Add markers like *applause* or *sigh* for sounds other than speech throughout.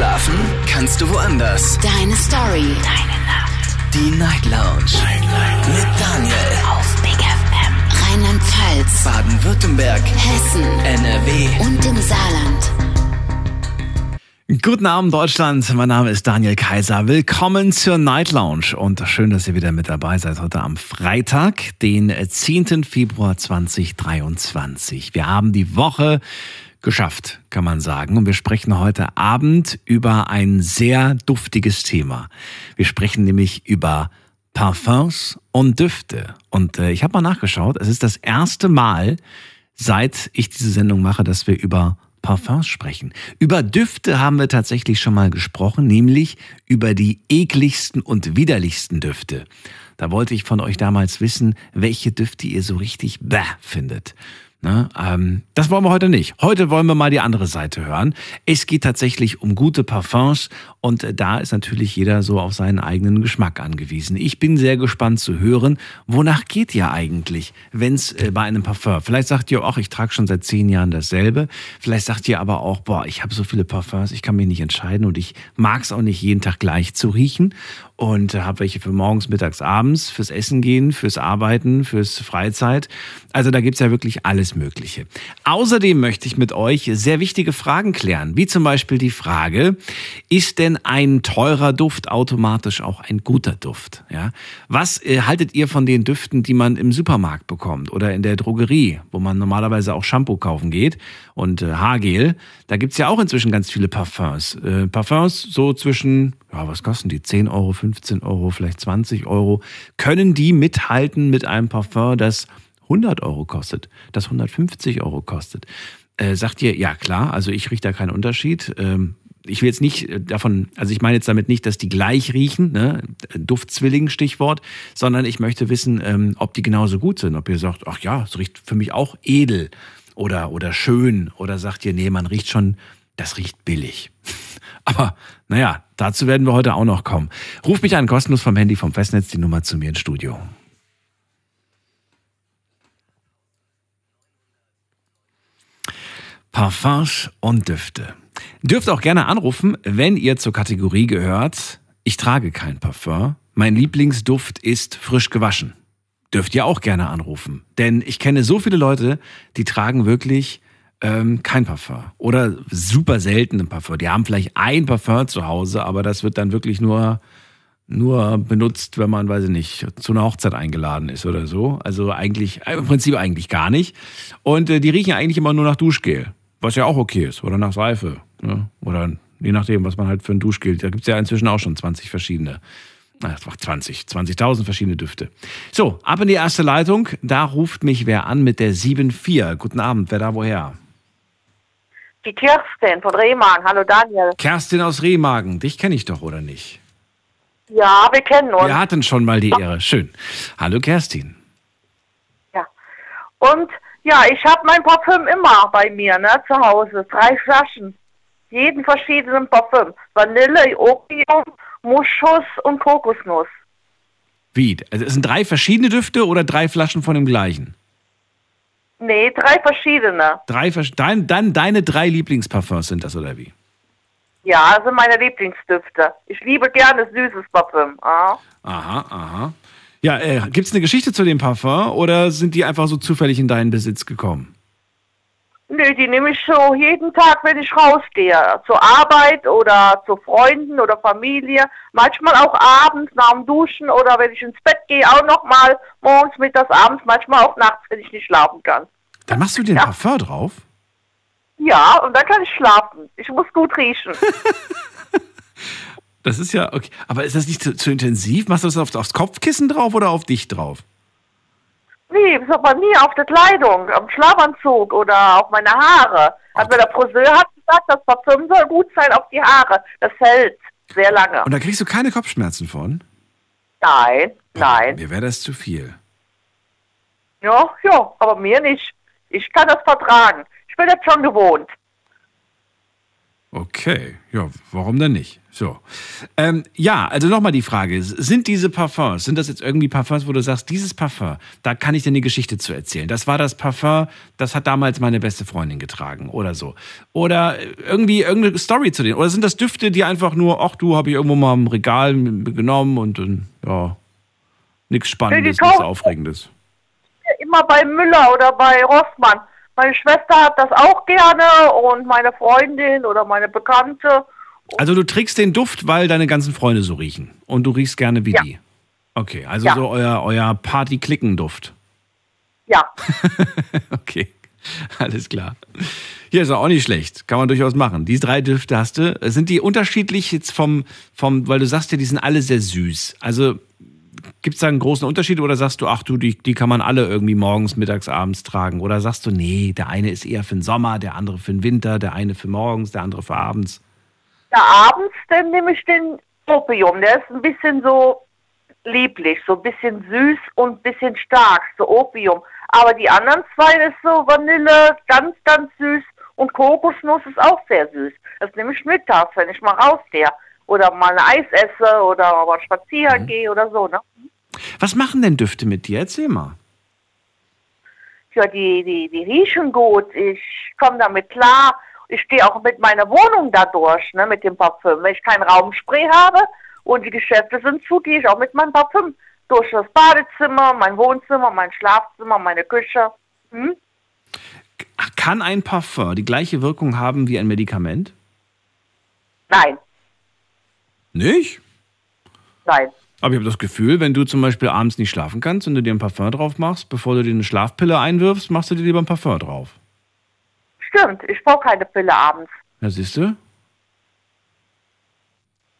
Schlafen kannst du woanders. Deine Story. Deine Nacht. Die Night Lounge. Night, Night. Mit Daniel. Auf Big FM. Rheinland-Pfalz. Baden-Württemberg. Hessen. NRW. Und im Saarland. Guten Abend Deutschland, mein Name ist Daniel Kaiser. Willkommen zur Night Lounge und schön, dass ihr wieder mit dabei seid heute am Freitag, den 10. Februar 2023. Wir haben die Woche geschafft, kann man sagen. Und wir sprechen heute Abend über ein sehr duftiges Thema. Wir sprechen nämlich über Parfums und Düfte. Und äh, ich habe mal nachgeschaut, es ist das erste Mal, seit ich diese Sendung mache, dass wir über Parfums sprechen. Über Düfte haben wir tatsächlich schon mal gesprochen, nämlich über die ekligsten und widerlichsten Düfte. Da wollte ich von euch damals wissen, welche Düfte ihr so richtig bäh findet. Ne? Ähm, das wollen wir heute nicht. Heute wollen wir mal die andere Seite hören. Es geht tatsächlich um gute Parfums und äh, da ist natürlich jeder so auf seinen eigenen Geschmack angewiesen. Ich bin sehr gespannt zu hören, wonach geht ihr eigentlich, wenn es äh, bei einem Parfum? Vielleicht sagt ihr auch, ich trage schon seit zehn Jahren dasselbe. Vielleicht sagt ihr aber auch, boah, ich habe so viele Parfums, ich kann mich nicht entscheiden und ich mag es auch nicht jeden Tag gleich zu riechen und habe welche für morgens, mittags, abends, fürs Essen gehen, fürs Arbeiten, fürs Freizeit. Also da gibt's ja wirklich alles Mögliche. Außerdem möchte ich mit euch sehr wichtige Fragen klären, wie zum Beispiel die Frage, ist denn ein teurer Duft automatisch auch ein guter Duft? Ja? Was äh, haltet ihr von den Düften, die man im Supermarkt bekommt oder in der Drogerie, wo man normalerweise auch Shampoo kaufen geht und äh, Haargel? Da gibt's ja auch inzwischen ganz viele Parfums. Äh, Parfums so zwischen ja, was kosten die? 10 Euro, 15 Euro, vielleicht 20 Euro. Können die mithalten mit einem Parfum, das 100 Euro kostet, das 150 Euro kostet? Äh, sagt ihr, ja klar, also ich rieche da keinen Unterschied. Ähm, ich will jetzt nicht äh, davon, also ich meine jetzt damit nicht, dass die gleich riechen, ne? Duftzwilling Stichwort, sondern ich möchte wissen, ähm, ob die genauso gut sind. Ob ihr sagt, ach ja, es riecht für mich auch edel oder, oder schön oder sagt ihr, nee, man riecht schon, das riecht billig. *laughs* Aber naja, dazu werden wir heute auch noch kommen. Ruf mich an, kostenlos vom Handy vom Festnetz, die Nummer zu mir ins Studio. Parfums und Düfte. Dürft auch gerne anrufen, wenn ihr zur Kategorie gehört, ich trage kein Parfum, mein Lieblingsduft ist frisch gewaschen. Dürft ihr auch gerne anrufen, denn ich kenne so viele Leute, die tragen wirklich ähm, kein Parfum oder super selten ein Parfum. Die haben vielleicht ein Parfum zu Hause, aber das wird dann wirklich nur nur benutzt, wenn man, weiß ich nicht, zu einer Hochzeit eingeladen ist oder so. Also eigentlich, äh, im Prinzip eigentlich gar nicht. Und äh, die riechen eigentlich immer nur nach Duschgel, was ja auch okay ist, oder nach Seife. Ne? Oder je nachdem, was man halt für ein Duschgel. Da gibt's ja inzwischen auch schon 20 verschiedene. Ach, 20, 20.000 verschiedene Düfte. So, ab in die erste Leitung. Da ruft mich wer an mit der 7.4. Guten Abend, wer da woher? Die Kerstin von Remagen. Hallo Daniel. Kerstin aus Remagen. Dich kenne ich doch, oder nicht? Ja, wir kennen uns. Wir hatten schon mal die Ehre. Schön. Hallo Kerstin. Ja. Und ja, ich habe mein Parfüm immer bei mir, ne, zu Hause. Drei Flaschen. Jeden verschiedenen Parfüm. Vanille, Opium, Muschus und Kokosnuss. Wie? Also es sind drei verschiedene Düfte oder drei Flaschen von dem gleichen? Nee, drei verschiedene. Drei, dein, dann deine drei Lieblingsparfums sind das, oder wie? Ja, das sind meine Lieblingsdüfte. Ich liebe gerne süßes Parfüm. Ah. Aha, aha. Ja, äh, gibt es eine Geschichte zu dem Parfum oder sind die einfach so zufällig in deinen Besitz gekommen? Nö, die nehme ich so jeden Tag, wenn ich rausgehe. Zur Arbeit oder zu Freunden oder Familie. Manchmal auch abends nach dem Duschen oder wenn ich ins Bett gehe, auch nochmal morgens, mittags, abends, manchmal auch nachts, wenn ich nicht schlafen kann. Dann machst du den Ja. Parfum drauf? Ja, und dann kann ich schlafen. Ich muss gut riechen. *laughs* Das ist ja okay. Aber ist das nicht zu, zu intensiv? Machst du das auf, aufs Kopfkissen drauf oder auf dich drauf? nee, das hat bei mir auf der Kleidung, am Schlafanzug oder auf meine Haare. Hat mir der Friseur hat gesagt, das Parfüm soll gut sein auf die Haare. Das hält sehr lange. Und da kriegst du keine Kopfschmerzen von? Nein, nein. Mir wäre das zu viel. Ja, ja, aber mir nicht. Ich kann das vertragen. Ich bin jetzt schon gewohnt. Okay, ja, warum denn nicht? So. Ähm, ja, also nochmal die Frage: Sind diese Parfums, sind das jetzt irgendwie Parfums, wo du sagst, dieses Parfum, da kann ich dir eine Geschichte zu erzählen? Das war das Parfum, das hat damals meine beste Freundin getragen oder so. Oder irgendwie irgendeine Story zu denen. Oder sind das Düfte, die einfach nur, ach du, habe ich irgendwo mal im Regal genommen und, und ja, nichts Spannendes, nichts Aufregendes? Immer bei Müller oder bei Rossmann. Meine Schwester hat das auch gerne und meine Freundin oder meine Bekannte. Also du trägst den Duft, weil deine ganzen Freunde so riechen und du riechst gerne wie ja. die. Okay, also ja. so euer, euer Party-Klicken-Duft. Ja. *laughs* okay, alles klar. Hier ist auch nicht schlecht, kann man durchaus machen. Die drei Düfte hast du. Sind die unterschiedlich jetzt vom, vom, weil du sagst ja, die sind alle sehr süß. Also Gibt es da einen großen Unterschied oder sagst du, ach du, die, die kann man alle irgendwie morgens, mittags, abends tragen? Oder sagst du, nee, der eine ist eher für den Sommer, der andere für den Winter, der eine für morgens, der andere für abends? Ja, abends, dann nehme ich den Opium. Der ist ein bisschen so lieblich, so ein bisschen süß und ein bisschen stark, so Opium. Aber die anderen zwei ist so Vanille, ganz, ganz süß und Kokosnuss ist auch sehr süß. Das nehme ich mittags, wenn ich mal rausgehe oder mal ein Eis esse oder mal spazieren mhm. gehe oder so. Ne? Was machen denn Düfte mit dir? Erzähl mal. Ja, die, die, die riechen gut. Ich komme damit klar. Ich stehe auch mit meiner Wohnung da durch, ne, mit dem Parfüm. Wenn ich kein Raumspray habe und die Geschäfte sind zu, gehe ich auch mit meinem Parfüm durch das Badezimmer, mein Wohnzimmer, mein Schlafzimmer, meine Küche. Hm? Kann ein Parfum die gleiche Wirkung haben wie ein Medikament? Nein. Nicht? Nein. Aber ich habe das Gefühl, wenn du zum Beispiel abends nicht schlafen kannst und du dir ein Parfum drauf machst, bevor du dir eine Schlafpille einwirfst, machst du dir lieber ein Parfum drauf. Stimmt, ich brauche keine Pille abends. Ja, siehst du?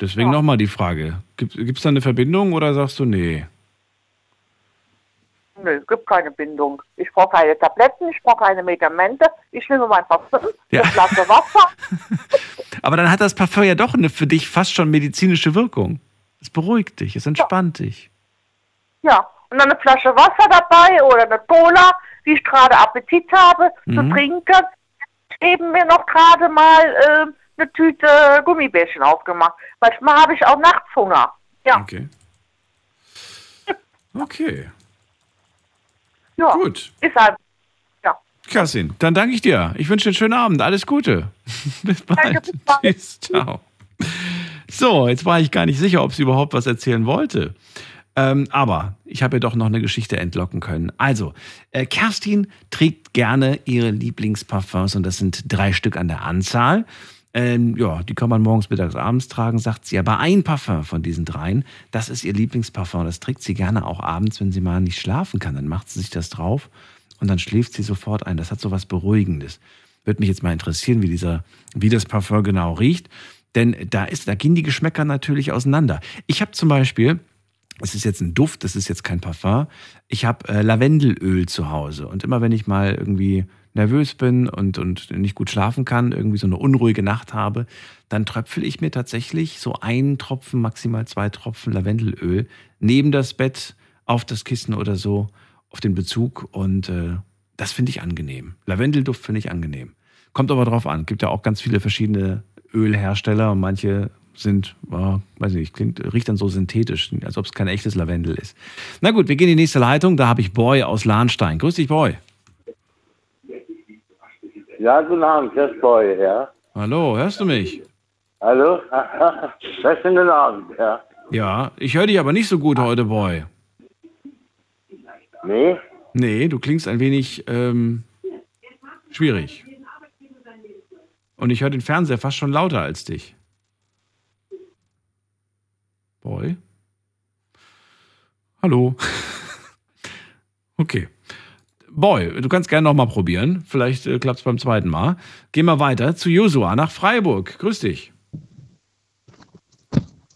Deswegen ja. nochmal die Frage. Gibt es da eine Verbindung oder sagst du nee? Nö, es gibt keine Bindung. Ich brauche keine Tabletten, ich brauche keine Medikamente. Ich nehme mein Parfum, ja. das Glas Wasser. *laughs* Aber dann hat das Parfum ja doch eine für dich fast schon medizinische Wirkung. Es beruhigt dich, es entspannt ja. dich. Ja, und dann eine Flasche Wasser dabei oder eine Cola, wie ich gerade Appetit habe, mhm. zu trinken. Eben mir noch gerade mal äh, eine Tüte Gummibärchen aufgemacht. Manchmal habe ich auch nachts Hunger. Ja. Okay. Okay. Ja. Gut. Ist halt. Ja. Kassin, dann danke ich dir. Ich wünsche dir einen schönen Abend. Alles Gute. *laughs* bis bald. Danke, bis bald. Tschüss. Ciao. So, jetzt war ich gar nicht sicher, ob sie überhaupt was erzählen wollte. Ähm, aber ich habe ihr doch noch eine Geschichte entlocken können. Also, äh, Kerstin trägt gerne ihre Lieblingsparfums und das sind drei Stück an der Anzahl. Ähm, ja, die kann man morgens, mittags, abends tragen, sagt sie. Aber ein Parfum von diesen dreien, das ist ihr Lieblingsparfum. Das trägt sie gerne auch abends, wenn sie mal nicht schlafen kann. Dann macht sie sich das drauf und dann schläft sie sofort ein. Das hat so was Beruhigendes. Würde mich jetzt mal interessieren, wie, dieser, wie das Parfum genau riecht. Denn da, ist, da gehen die Geschmäcker natürlich auseinander. Ich habe zum Beispiel, es ist jetzt ein Duft, das ist jetzt kein Parfum, ich habe äh, Lavendelöl zu Hause. Und immer wenn ich mal irgendwie nervös bin und, und nicht gut schlafen kann, irgendwie so eine unruhige Nacht habe, dann tröpfel ich mir tatsächlich so einen Tropfen, maximal zwei Tropfen Lavendelöl neben das Bett, auf das Kissen oder so, auf den Bezug. Und äh, das finde ich angenehm. Lavendelduft finde ich angenehm. Kommt aber drauf an. Gibt ja auch ganz viele verschiedene Ölhersteller und manche sind, oh, weiß nicht, klingt, riecht dann so synthetisch, als ob es kein echtes Lavendel ist. Na gut, wir gehen in die nächste Leitung. Da habe ich Boy aus Lahnstein. Grüß dich, Boy. Ja, guten Abend, das ist Boy, ja. Hallo, hörst du mich? Hallo? *laughs* Besten guten Abend, ja. Ja, ich höre dich aber nicht so gut heute, Boy. Nee? Nee, du klingst ein wenig ähm, schwierig. Und ich höre den Fernseher fast schon lauter als dich. Boy? Hallo? *laughs* okay. Boy, du kannst gerne nochmal probieren. Vielleicht äh, klappt es beim zweiten Mal. Gehen wir weiter zu Josua nach Freiburg. Grüß dich.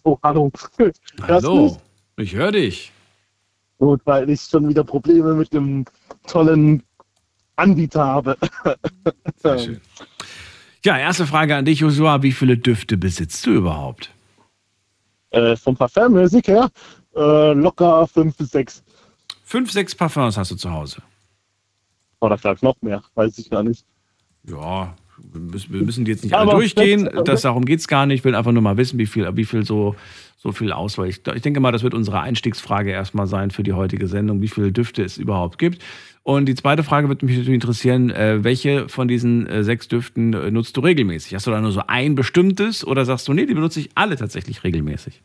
Oh, hallo. *laughs* Hallo. Ich höre dich. Gut, weil ich schon wieder Probleme mit dem tollen Anbieter habe. Sehr schön. Ja, erste Frage an dich, Joshua. Wie viele Düfte besitzt du überhaupt? Äh, vom Parfummusik her äh, locker fünf bis sechs. Fünf, sechs Parfums hast du zu Hause? Oder vielleicht noch mehr, weiß ich gar nicht. Ja, wir müssen, die jetzt nicht alle aber durchgehen. das- Das, darum geht es gar nicht. Ich will einfach nur mal wissen, wie viel, wie viel so, so viel Auswahl. Ich, ich denke mal, das wird unsere Einstiegsfrage erstmal sein für die heutige Sendung, wie viele Düfte es überhaupt gibt. Und die zweite Frage würde mich natürlich interessieren, äh, welche von diesen äh, sechs Düften äh, nutzt du regelmäßig? Hast du da nur so ein bestimmtes oder sagst du, nee, die benutze ich alle tatsächlich regelmäßig?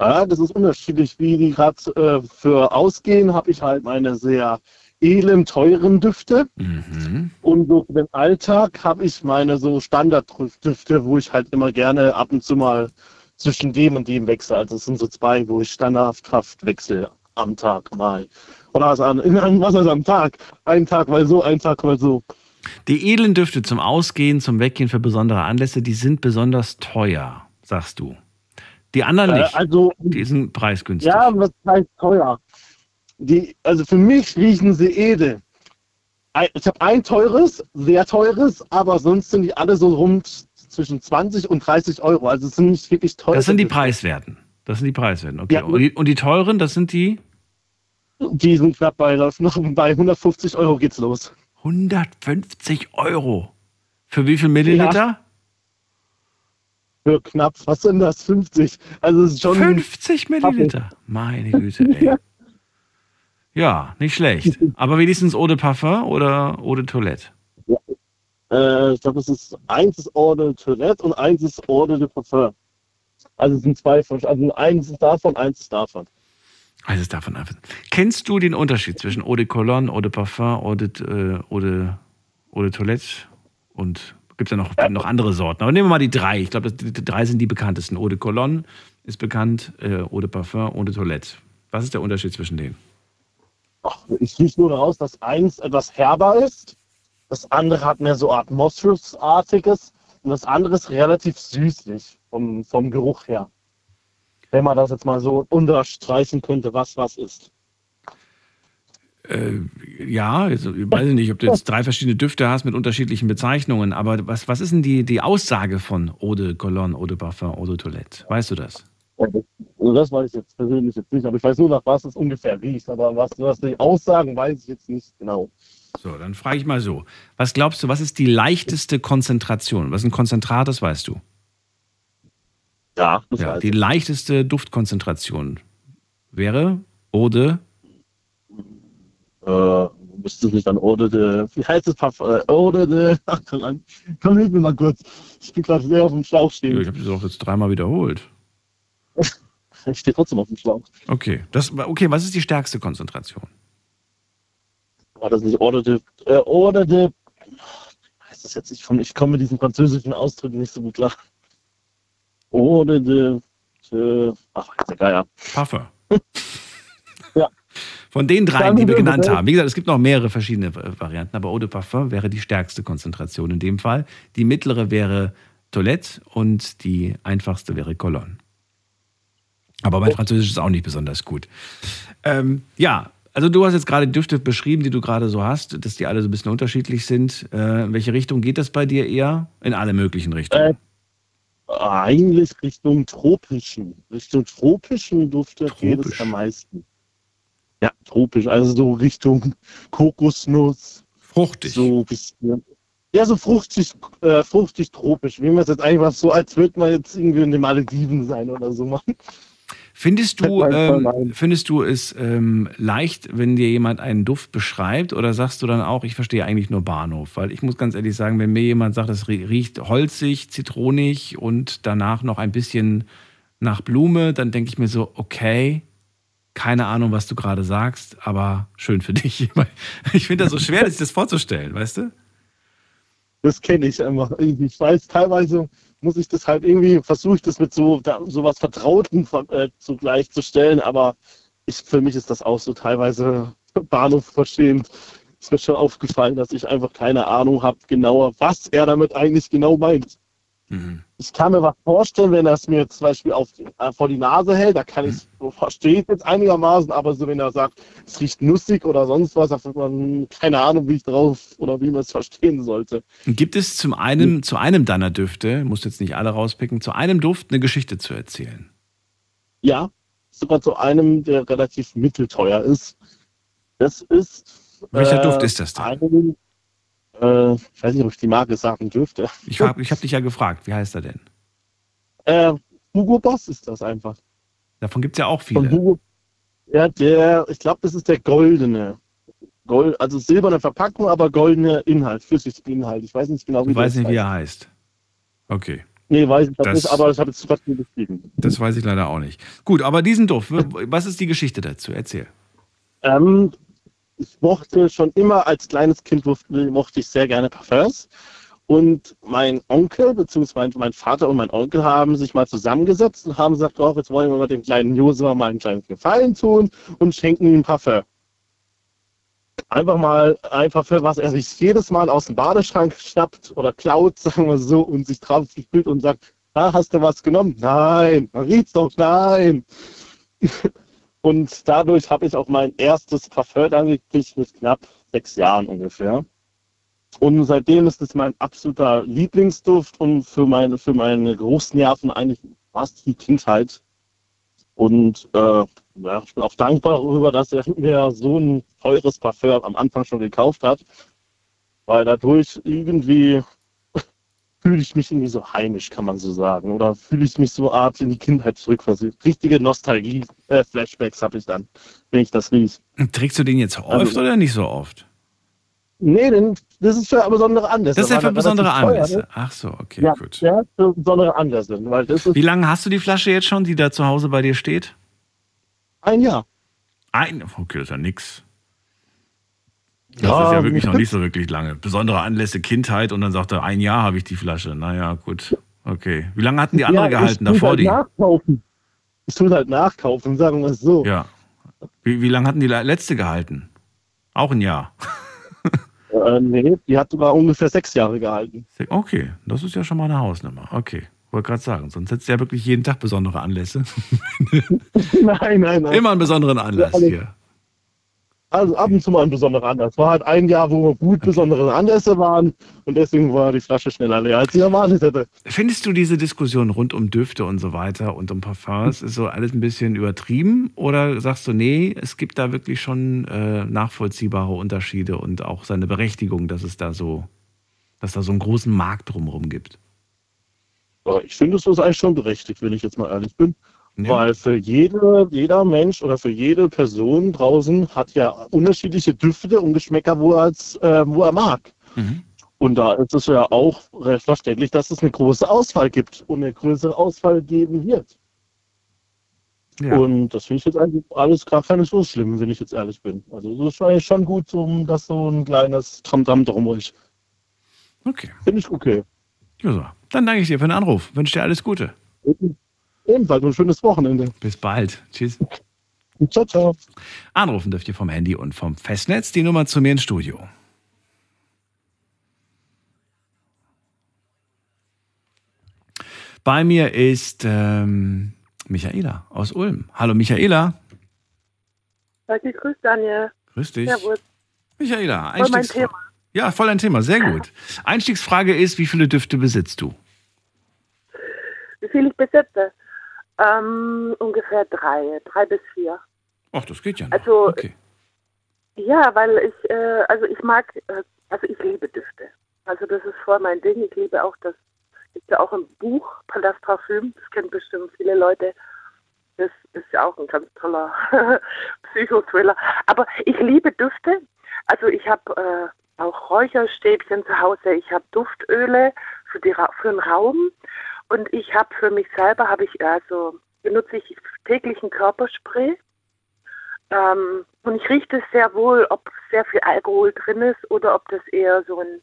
Ja, das ist unterschiedlich. Wie die gerade für ausgehen, habe ich halt meine sehr edlen, teuren Düfte. Mhm. Und so für den Alltag habe ich meine so Standarddüfte, wo ich halt immer gerne ab und zu mal zwischen dem und dem wechsle. Also es sind so zwei, wo ich standardhaft wechsle am Tag mal. Oder was, *laughs* an, was heißt am Tag? Ein Tag mal so, ein Tag mal so. Die edlen Düfte zum Ausgehen, zum Weggehen für besondere Anlässe, die sind besonders teuer, sagst du. Die anderen Äh, nicht. also Die sind preisgünstig. Ja, was heißt teuer? Die, also für mich riechen sie edel. Ich habe ein teures, sehr teures, aber sonst sind die alle so rund zwischen 20 und 30 Euro. Also es sind nicht wirklich teuer. Das sind die Preiswerten. Das sind die Preiswerten. Okay. Ja. Und, die, und die teuren, das sind die Die sind knapp bei, noch bei 150 Euro geht's los. 150 Euro. Für wie viel Milliliter? Für knapp, was sind das? 50. Also es ist schon. 50 Milliliter. Meine Güte, ey. *laughs* Ja, nicht schlecht. *laughs* Aber wenigstens Eau de Parfum oder Eau de Toilette? Äh, ich glaube, es ist eins ist Eau de Toilette und eins ist Eau de Parfum. Also es sind zwei, also eins ist davon, eins ist davon. Also ist davon einfach. Kennst du den Unterschied zwischen Eau de Cologne, Eau de Parfum, Eau de, äh, Eau de, Eau de Toilette und gibt ja noch, noch andere Sorten. Aber nehmen wir mal die drei. Ich glaube, die, drei sind die bekanntesten. Eau de Cologne ist bekannt, äh, Eau de Parfum, Eau de Toilette. Was ist der Unterschied zwischen denen? Ach, ich rieche nur daraus, dass eins etwas herber ist, das andere hat mehr so Atmosphäre-artiges und das andere ist relativ süßlich vom, vom Geruch her. Wenn man das jetzt mal so unterstreichen könnte, was was ist. Äh, ja, also, ich weiß nicht, ob du jetzt drei verschiedene Düfte hast mit unterschiedlichen Bezeichnungen, aber was, was ist denn die, die Aussage von Eau de Cologne, Eau de Parfum, Eau de Toilette? Weißt du das? Also das weiß ich jetzt persönlich jetzt nicht, aber ich weiß nur, nach was es ungefähr riecht. Aber was, was die Aussagen, weiß ich jetzt nicht genau. So, dann frage ich mal so. Was glaubst du, was ist die leichteste Konzentration? Was ein Konzentrat ist, weißt du? Ja, das Ja, weiß die ich. leichteste Duftkonzentration wäre Eau de Äh, müsste es nicht an Ode de, wie heißt es, Parf- äh, Ode de, *laughs* ach, komm, komm, hilf mir mal kurz. Ich bin gerade sehr auf dem Schlauch Ja, stehen. ich habe das doch jetzt dreimal wiederholt. *laughs* Ich stehe trotzdem auf dem Schlauch. Okay. Das, okay, was ist die stärkste Konzentration? War das nicht Ode de, äh, Ode de, ich weiß das jetzt nicht, ich komme mit diesen französischen Ausdrücken nicht so gut klar. Ode de, de ach, der Geier. Parfum. Ja. Von den dreien, die wir genannt haben. Wie gesagt, es gibt noch mehrere verschiedene Varianten, aber Eau de Parfum wäre die stärkste Konzentration in dem Fall. Die mittlere wäre Toilette und die einfachste wäre Cologne. Aber mein Französisch ist auch nicht besonders gut. Ähm, ja, also du hast jetzt gerade Düfte beschrieben, die du gerade so hast, dass die alle so ein bisschen unterschiedlich sind. Äh, in welche Richtung geht das bei dir eher? In alle möglichen Richtungen. Äh, Eigentlich Richtung tropischen. Richtung tropischen Dufte geht Tropisch. es am meisten. Ja, tropisch. Also so Richtung Kokosnuss, Fruchtig. so bisschen. Ja, so fruchtig, äh, fruchtig tropisch. Wie man es jetzt einfach so, als würde man jetzt irgendwie in den Malediven sein oder so machen. Findest du, ähm, findest du es ähm, leicht, wenn dir jemand einen Duft beschreibt oder sagst du dann auch, ich verstehe eigentlich nur Bahnhof? Weil ich muss ganz ehrlich sagen, wenn mir jemand sagt, es rie- riecht holzig, zitronig und danach noch ein bisschen nach Blume, dann denke ich mir so, okay, keine Ahnung, was du gerade sagst, aber schön für dich. *laughs* Ich finde das so schwer, sich das vorzustellen, weißt du? Das kenne ich einfach. Ich weiß, teilweise muss ich das halt irgendwie, versuche ich das mit so, da, so was Vertrauten ver- äh, zugleich zu stellen, aber ich, für mich ist das auch so teilweise *laughs* Bahnhof verstehend. Ist mir schon aufgefallen, dass ich einfach keine Ahnung habe, genauer, was er damit eigentlich genau meint. Mhm. Ich kann mir was vorstellen, wenn er es mir zum Beispiel auf, äh, vor die Nase hält, da kann ich so verstehe ich jetzt einigermaßen, aber so wenn er sagt, es riecht nussig oder sonst was, da hat man keine Ahnung, wie ich drauf oder wie man es verstehen sollte. Gibt es zum einen, zu einem deiner Düfte, musst jetzt nicht alle rauspicken, zu einem Duft eine Geschichte zu erzählen? Ja, sogar zu einem, der relativ mittelteuer ist. Das ist. Welcher Duft ist das denn? Ein, Äh, ich weiß nicht, ob ich die Marke sagen dürfte. Ich habe ich hab dich ja gefragt, wie heißt er denn? Äh, Hugo Boss ist das einfach. Davon gibt es ja auch Von viele. Hugo. Ja, der, ich glaube, das ist der goldene. Gold, also silberne Verpackung, aber goldene Inhalt, Flüssiginhalt. Ich weiß nicht genau, wie weißt das nicht, wie er heißt. Okay, Nee, weiß ich das, Das- nicht, aber ich habe jetzt trotzdem geschrieben. das weiß ich leider auch nicht. Gut, aber diesen Duft, was ist die Geschichte dazu? Erzähl. Ähm, ich mochte schon immer als kleines Kind mochte, ich sehr gerne Parfums. Und mein Onkel, beziehungsweise mein Vater und mein Onkel haben sich mal zusammengesetzt und haben gesagt, oh, jetzt wollen wir mal dem kleinen Josua mal einen kleinen Gefallen tun und schenken ihm ein Parfum. Einfach mal ein Parfum, was er sich jedes Mal aus dem Badeschrank schnappt oder klaut, *laughs* sagen wir so, und sich drauf spielt und sagt, ah, hast du was genommen? Nein, man riecht's doch, nein. Und dadurch habe ich auch mein erstes Parfum dann gekriegt mit knapp sechs Jahren ungefähr. Und seitdem ist es mein absoluter Lieblingsduft und für meine, für meine Geruchsnerven eigentlich fast die Kindheit. Und äh, ja, ich bin auch dankbar darüber, dass er mir so ein teures Parfum am Anfang schon gekauft hat. Weil dadurch irgendwie fühle ich mich irgendwie so heimisch, kann man so sagen. Oder fühle ich mich so Art in die Kindheit zurückversetzt. Richtige Nostalgie-Flashbacks habe ich dann, wenn ich das rieche. Trägst du den jetzt oft Also- oder nicht so oft? Nee, denn das ist für besondere Anlässe. Das ist ja für er besondere teuer Anlässe. ist. Ach so, okay, Ja, gut. ja, für besondere Anlässe. Weil das ist Wie lange hast du die Flasche jetzt schon, die da zu Hause bei dir steht? ein Jahr. Ein, okay, das ist ja nix. Das Ja, ist ja wirklich noch nicht so wirklich lange. Besondere Anlässe, Kindheit und dann sagt er, ein Jahr habe ich die Flasche. Naja, gut. Okay. Wie lange hatten die andere ja, gehalten ich davor? halt Die? nachkaufen. Ich tue halt nachkaufen, sagen wir es so. Ja. Wie, wie lange hatten die le- letzte gehalten? Auch ein Jahr. *laughs* Äh, nee, die hat sogar ungefähr sechs Jahre gehalten. Okay, das ist ja schon mal eine Hausnummer. Okay, wollte gerade sagen. Sonst hättest du ja wirklich jeden Tag besondere Anlässe. *laughs* nein, nein, nein. Immer einen besonderen Anlass hier. Also ab und zu mal ein besonderer Anlass. War halt ein Jahr, wo gut besondere Anlässe waren und deswegen war die Flasche schneller leer, als ich erwartet hätte. Findest du diese Diskussion rund um Düfte und so weiter und um Parfums ist so alles ein bisschen übertrieben? Oder sagst du, nee, es gibt da wirklich schon äh, nachvollziehbare Unterschiede und auch seine Berechtigung, dass es da so, dass da so einen großen Markt drumherum gibt? Ich finde, es ist eigentlich schon berechtigt, wenn ich jetzt mal ehrlich bin. Ja. Weil für jede, jeder Mensch oder für jede Person draußen hat ja unterschiedliche Düfte und Geschmäcker, wo er, als, äh, wo er mag. Mhm. Und da ist es ja auch recht verständlich, dass es eine große Auswahl gibt und eine größere Auswahl geben wird. Ja. Und das finde ich jetzt eigentlich alles gar keine so schlimm, wenn ich jetzt ehrlich bin. Also das ist eigentlich schon gut, um dass so ein kleines Tamtam drum ist. Okay. Finde ich okay. Josa, dann danke ich dir für den Anruf. Wünsche dir alles Gute. Ebenfalls ein schönes Wochenende. Bis bald. Tschüss. Ciao, ciao. Anrufen dürft ihr vom Handy und vom Festnetz. Die Nummer zu mir ins Studio. Bei mir ist ähm, Michaela aus Ulm. Hallo Michaela. Danke, grüß Daniel. Grüß dich. Servus. Michaela, Voll mein Einstiegsfra- Thema. Ja, voll ein Thema. Sehr gut. Einstiegsfrage ist, wie viele Düfte besitzt du? Wie viel ich besitze? Ähm, ungefähr drei, drei bis vier. Ach, das geht ja noch. Also- okay. Ja, weil ich, äh, also ich mag, äh, also ich liebe Düfte. Also das ist voll mein Ding. Ich liebe auch das, gibt ja auch ein Buch, Palast Parfüm, das kennen bestimmt viele Leute. Das ist ja auch ein ganz toller *laughs* Psychothriller. Aber ich liebe Düfte. Also ich habe äh, auch Räucherstäbchen zu Hause. Ich habe Duftöle für, die, Ra- für den Raum. Und ich habe für mich selber, habe ich also, benutze ich täglich ein Körperspray. Ähm, und ich rieche das sehr wohl, ob sehr viel Alkohol drin ist oder ob das eher so ein,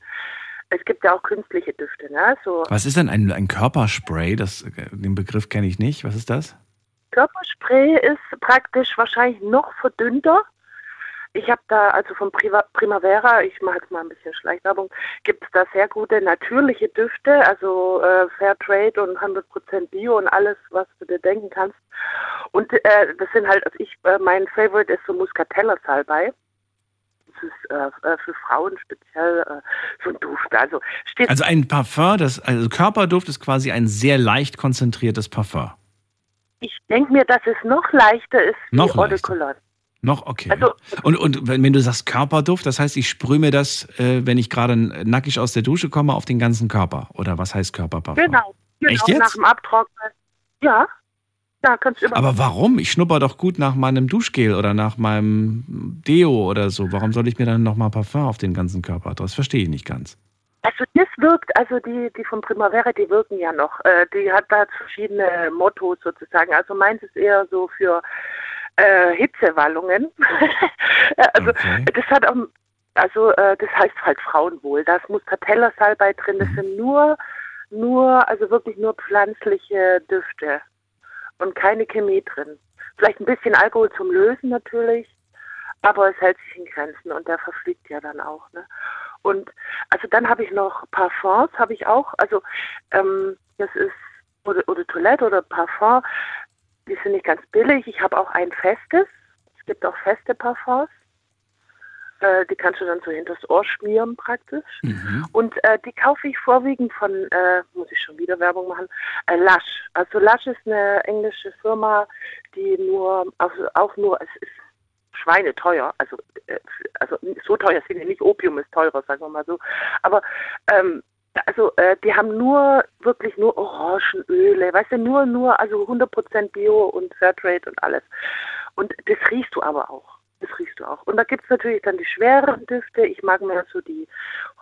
es gibt ja auch künstliche Düfte, ne? So Was ist denn ein, ein Körperspray? Das, den Begriff kenne ich nicht. Was ist das? Körperspray ist praktisch wahrscheinlich noch verdünnter. Ich habe da, also von Primavera, ich mache jetzt mal ein bisschen Schleichwerbung, gibt es da sehr gute natürliche Düfte, also äh, Fairtrade und 100% Bio und alles, was du dir denken kannst. Und äh, das sind halt, also ich, äh, mein Favorite ist so Muscatella Salbei. Das ist äh, äh, für Frauen speziell äh, so ein Duft. Also Also ein Parfum, das, also Körperduft ist quasi ein sehr leicht konzentriertes Parfum. ich denke mir, dass es noch leichter ist Noch wie Eau de. Cologne. Noch? Okay. Also- und und wenn, du sagst Körperduft, das heißt, ich sprühe mir das, äh, wenn ich gerade nackig aus der Dusche komme, auf den ganzen Körper. Oder was heißt Körperparfum? Genau. genau Echt jetzt? Nach dem Abtrocknen. Ja. Ja, kannst du immer. Aber warum? Ich schnupper doch gut nach meinem Duschgel oder nach meinem Deo oder so. Warum soll ich mir dann nochmal Parfum auf den ganzen Körper? Das verstehe ich nicht ganz. Also das wirkt, also die, die von Primavera, die wirken ja noch. Äh, die hat da verschiedene Mottos sozusagen. Also meins ist eher so für äh, Hitzewallungen. *laughs* also Okay. das hat auch, also äh, das heißt halt Frauenwohl. Da ist Muscatella-Salbei drin. Das sind nur, nur, also wirklich nur pflanzliche Düfte und keine Chemie drin. Vielleicht ein bisschen Alkohol zum Lösen natürlich, aber es hält sich in Grenzen und der verfliegt ja dann auch. Ne? Und also dann habe ich noch Parfums, habe ich auch. Also ähm, das ist oder, oder Toilette oder Parfum, die sind nicht ganz billig. Ich habe auch ein festes. Es gibt auch feste Parfums. Äh, die kannst du dann so hinters Ohr schmieren praktisch. Mhm. Und äh, die kaufe ich vorwiegend von, äh, muss ich schon wieder Werbung machen, äh, Lush. Also Lush ist eine englische Firma, die nur, also auch nur, es ist schweineteuer. Also, äh, also so teuer sind die nicht, Opium ist teurer, sagen wir mal so. Aber ähm, also äh, die haben nur, wirklich nur Orangenöle, weißt du, nur, nur, also 100% Bio und Fairtrade und alles. Und das riechst du aber auch. Das riechst du auch. Und da gibt es natürlich dann die schwereren Düfte. Ich mag mehr so die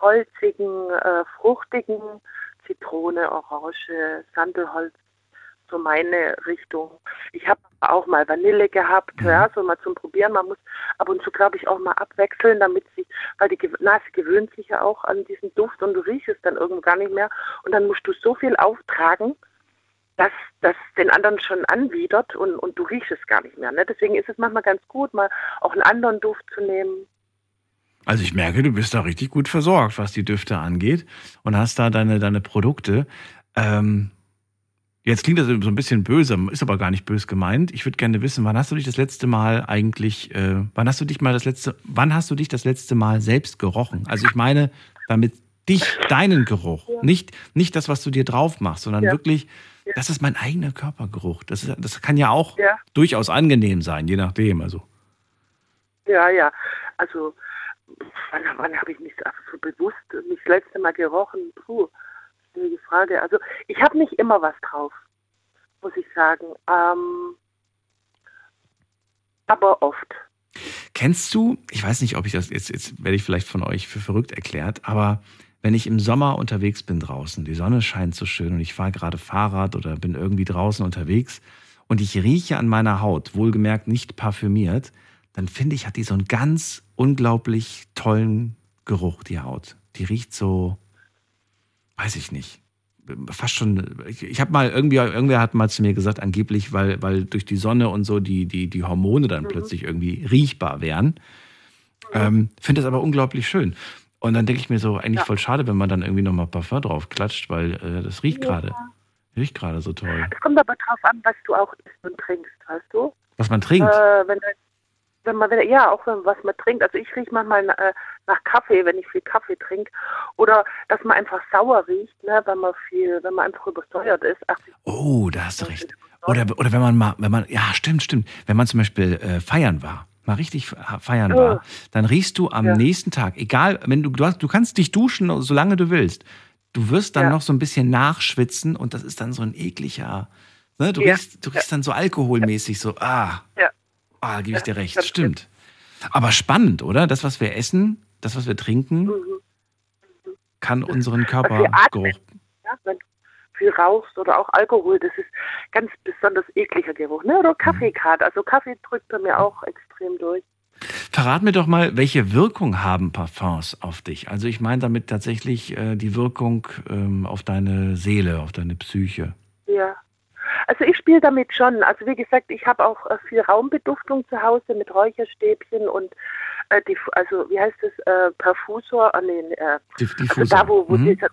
holzigen, äh, fruchtigen, Zitrone, Orange, Sandelholz, so meine Richtung. Ich habe auch mal Vanille gehabt, ja, so mal zum Probieren. Man muss ab und zu, glaube ich, auch mal abwechseln, damit sich, weil die Nase gewöhnt sich ja auch an diesen Duft und du riechst es dann irgendwo gar nicht mehr. Und dann musst du so viel auftragen, dass das den anderen schon anwidert und, und du riechst es gar nicht mehr. Ne? Deswegen ist es manchmal ganz gut, mal auch einen anderen Duft zu nehmen. Also ich merke, du bist da richtig gut versorgt, was die Düfte angeht und hast da deine, deine Produkte. Ähm, jetzt klingt das so ein bisschen böse, ist aber gar nicht böse gemeint. Ich würde gerne wissen, wann hast du dich das letzte Mal eigentlich, äh, wann hast du dich mal das letzte, wann hast du dich das letzte Mal selbst gerochen? Also ich meine, damit dich, deinen Geruch, nicht, nicht das, was du dir drauf machst, sondern Ja. wirklich, das ist mein eigener Körpergeruch. Das, ist, das kann ja auch Ja. durchaus angenehm sein, je nachdem. Also Ja, ja. Also, wann, wann habe ich mich so bewusst mich das letzte Mal gerochen? Puh, schwierige Frage. Also, ich habe nicht immer was drauf, muss ich sagen. Ähm, aber oft. Kennst du, ich weiß nicht, ob ich das jetzt, jetzt werde ich vielleicht von euch für verrückt erklärt, aber wenn ich im Sommer unterwegs bin draußen, die Sonne scheint so schön und ich fahre gerade Fahrrad oder bin irgendwie draußen unterwegs und ich rieche an meiner Haut, wohlgemerkt nicht parfümiert, dann finde ich, hat die so einen ganz unglaublich tollen Geruch, die Haut. Die riecht so, weiß ich nicht, fast schon, ich, ich habe mal, irgendwie, irgendwer hat mal zu mir gesagt, angeblich, weil, weil durch die Sonne und so die, die, die Hormone dann plötzlich irgendwie riechbar wären. Ähm, Finde das aber unglaublich schön. Und dann denke ich mir so, eigentlich Ja. voll schade, wenn man dann irgendwie nochmal Parfum drauf klatscht, weil äh, das riecht gerade. Riecht gerade so toll. Es kommt aber drauf an, was du auch isst und trinkst, weißt du? Was man trinkt. Äh, wenn, wenn man, wenn, ja, auch wenn was man trinkt. Also ich rieche manchmal äh, nach Kaffee, wenn ich viel Kaffee trinke. Oder dass man einfach sauer riecht, ne, wenn man viel, wenn man einfach übersteuert ist. Ach, Oh, da hast du recht. Oder, oder wenn man mal, wenn man, ja, stimmt, stimmt. Wenn man zum Beispiel äh, feiern war, mal richtig fe- feiern Ja. war, dann riechst du am Ja. nächsten Tag, egal, wenn du, du, hast, du kannst dich duschen, solange du willst. Du wirst dann Ja. noch so ein bisschen nachschwitzen und das ist dann so ein ekliger, ne, du, Ja. riechst, du riechst dann so alkoholmäßig, so, ah, Ja. Ah, gebe ich dir recht, stimmt. Aber spannend, oder? Das, was wir essen, das, was wir trinken, Mhm. kann unseren Körpergeruch. Ja, wenn du viel rauchst oder auch Alkohol, das ist ganz besonders ekliger Geruch. Ne? Oder Kaffee gerade. Also Kaffee drückt bei mir auch extrem durch. Verrat mir doch mal, welche Wirkung haben Parfums auf dich? Also ich meine damit tatsächlich äh, die Wirkung ähm, auf deine Seele, auf deine Psyche. Ja. Also ich spiele damit schon. Also wie gesagt, ich habe auch äh, viel Raumbeduftung zu Hause mit Räucherstäbchen und äh, die, also wie heißt es, äh, Perfusor, ah, nee, äh, Diff also Diffuser. da wo, wo mhm. dieser,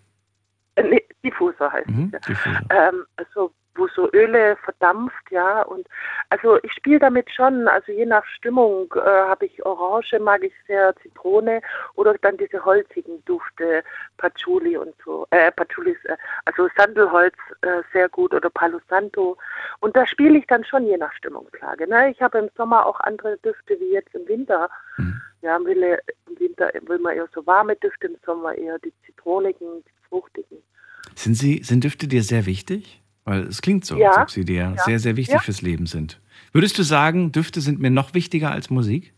äh, nee, Diffusor heißt Mhm. es ja. Ähm, also wo so Öle verdampft, ja. Und also ich spiele damit schon, also je nach Stimmung äh, habe ich Orange, mag ich sehr, Zitrone oder dann diese holzigen Dufte, Patchouli und so, äh, Patchoulis, äh, also Sandelholz äh, sehr gut oder Palo Santo. Und da spiele ich dann schon je nach Stimmungslage. Ne? Ich habe im Sommer auch andere Düfte wie jetzt im Winter. Mhm. Ja, im Winter, im Winter will man eher so warme Düfte, im Sommer eher die zitronigen, die fruchtigen. Sind, Sie, sind Düfte dir sehr wichtig? Weil es klingt so, Ja. als ob sie dir Ja. sehr, sehr wichtig Ja. fürs Leben sind. Würdest du sagen, Düfte sind mir noch wichtiger als Musik?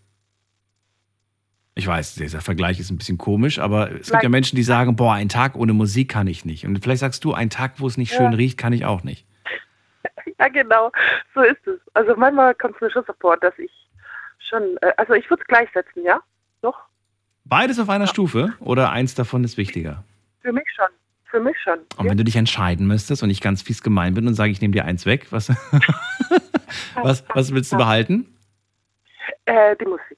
Ich weiß, dieser Vergleich ist ein bisschen komisch, aber es gibt ja. Menschen, die sagen, boah, ein Tag ohne Musik kann ich nicht. Und vielleicht sagst du, ein Tag, wo es nicht schön riecht, kann ich auch nicht. *laughs* Ja, genau, so ist es. Also manchmal kommt es mir schon so vor, dass ich schon, äh, also ich würde es gleichsetzen, ja? Doch? Beides auf einer Stufe oder eins davon ist wichtiger? Für mich schon. Für mich schon. Und wenn du dich entscheiden müsstest und ich ganz fies gemein bin und sage, ich nehme dir eins weg, was, *laughs* was, was willst du behalten? Äh, die Musik.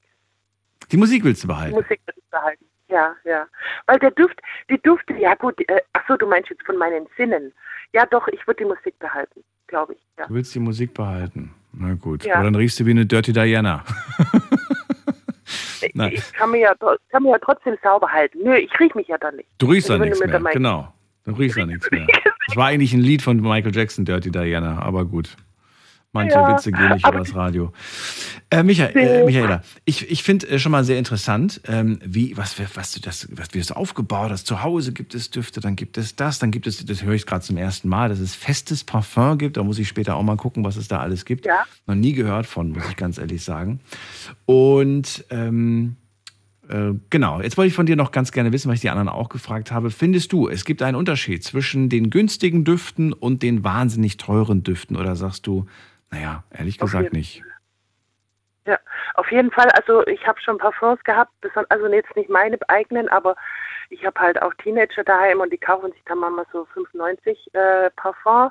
Die Musik willst du Die behalten. Musik würde ich behalten. Ja, ja. Weil der Duft, die Dufte, ja gut, äh, ach so, du meinst jetzt von meinen Sinnen. Ja, doch, ich würde die Musik behalten, glaube ich. Ja. Du willst die Musik behalten. Na gut. Ja. Aber dann riechst du wie eine Dirty Diana. *laughs* Nein. Ich kann mir, ja, kann mir ja trotzdem sauber halten. Nö, ich riech mich ja dann nicht. Du riechst Also da wenn nichts mehr. Genau. Du riechst da nichts mehr. *laughs* Das war eigentlich ein Lied von Michael Jackson, Dirty Diana, aber gut. Manche Ja, Witze gehen nicht aber- übers Radio. Äh, Michael, äh, Michaela, ich, ich finde äh, schon mal sehr interessant, ähm, wie, was, was, du das, was du das aufgebaut hast. Zu Hause gibt es Düfte, dann gibt es das, dann gibt es, das höre ich gerade zum ersten Mal, dass es festes Parfum gibt. Da muss ich später auch mal gucken, was es da alles gibt. Ja. Noch nie gehört von, muss ich ganz ehrlich sagen. Und ähm, äh, genau, jetzt wollte ich von dir noch ganz gerne wissen, weil ich die anderen auch gefragt habe. Findest du, es gibt einen Unterschied zwischen den günstigen Düften und den wahnsinnig teuren Düften? Oder sagst du, naja, ehrlich Auf gesagt jeden- nicht? Ja, auf jeden Fall. Also ich habe schon Parfums gehabt, also jetzt nicht meine eigenen, aber ich habe halt auch Teenager daheim und die kaufen sich dann manchmal so 95 äh, Parfum,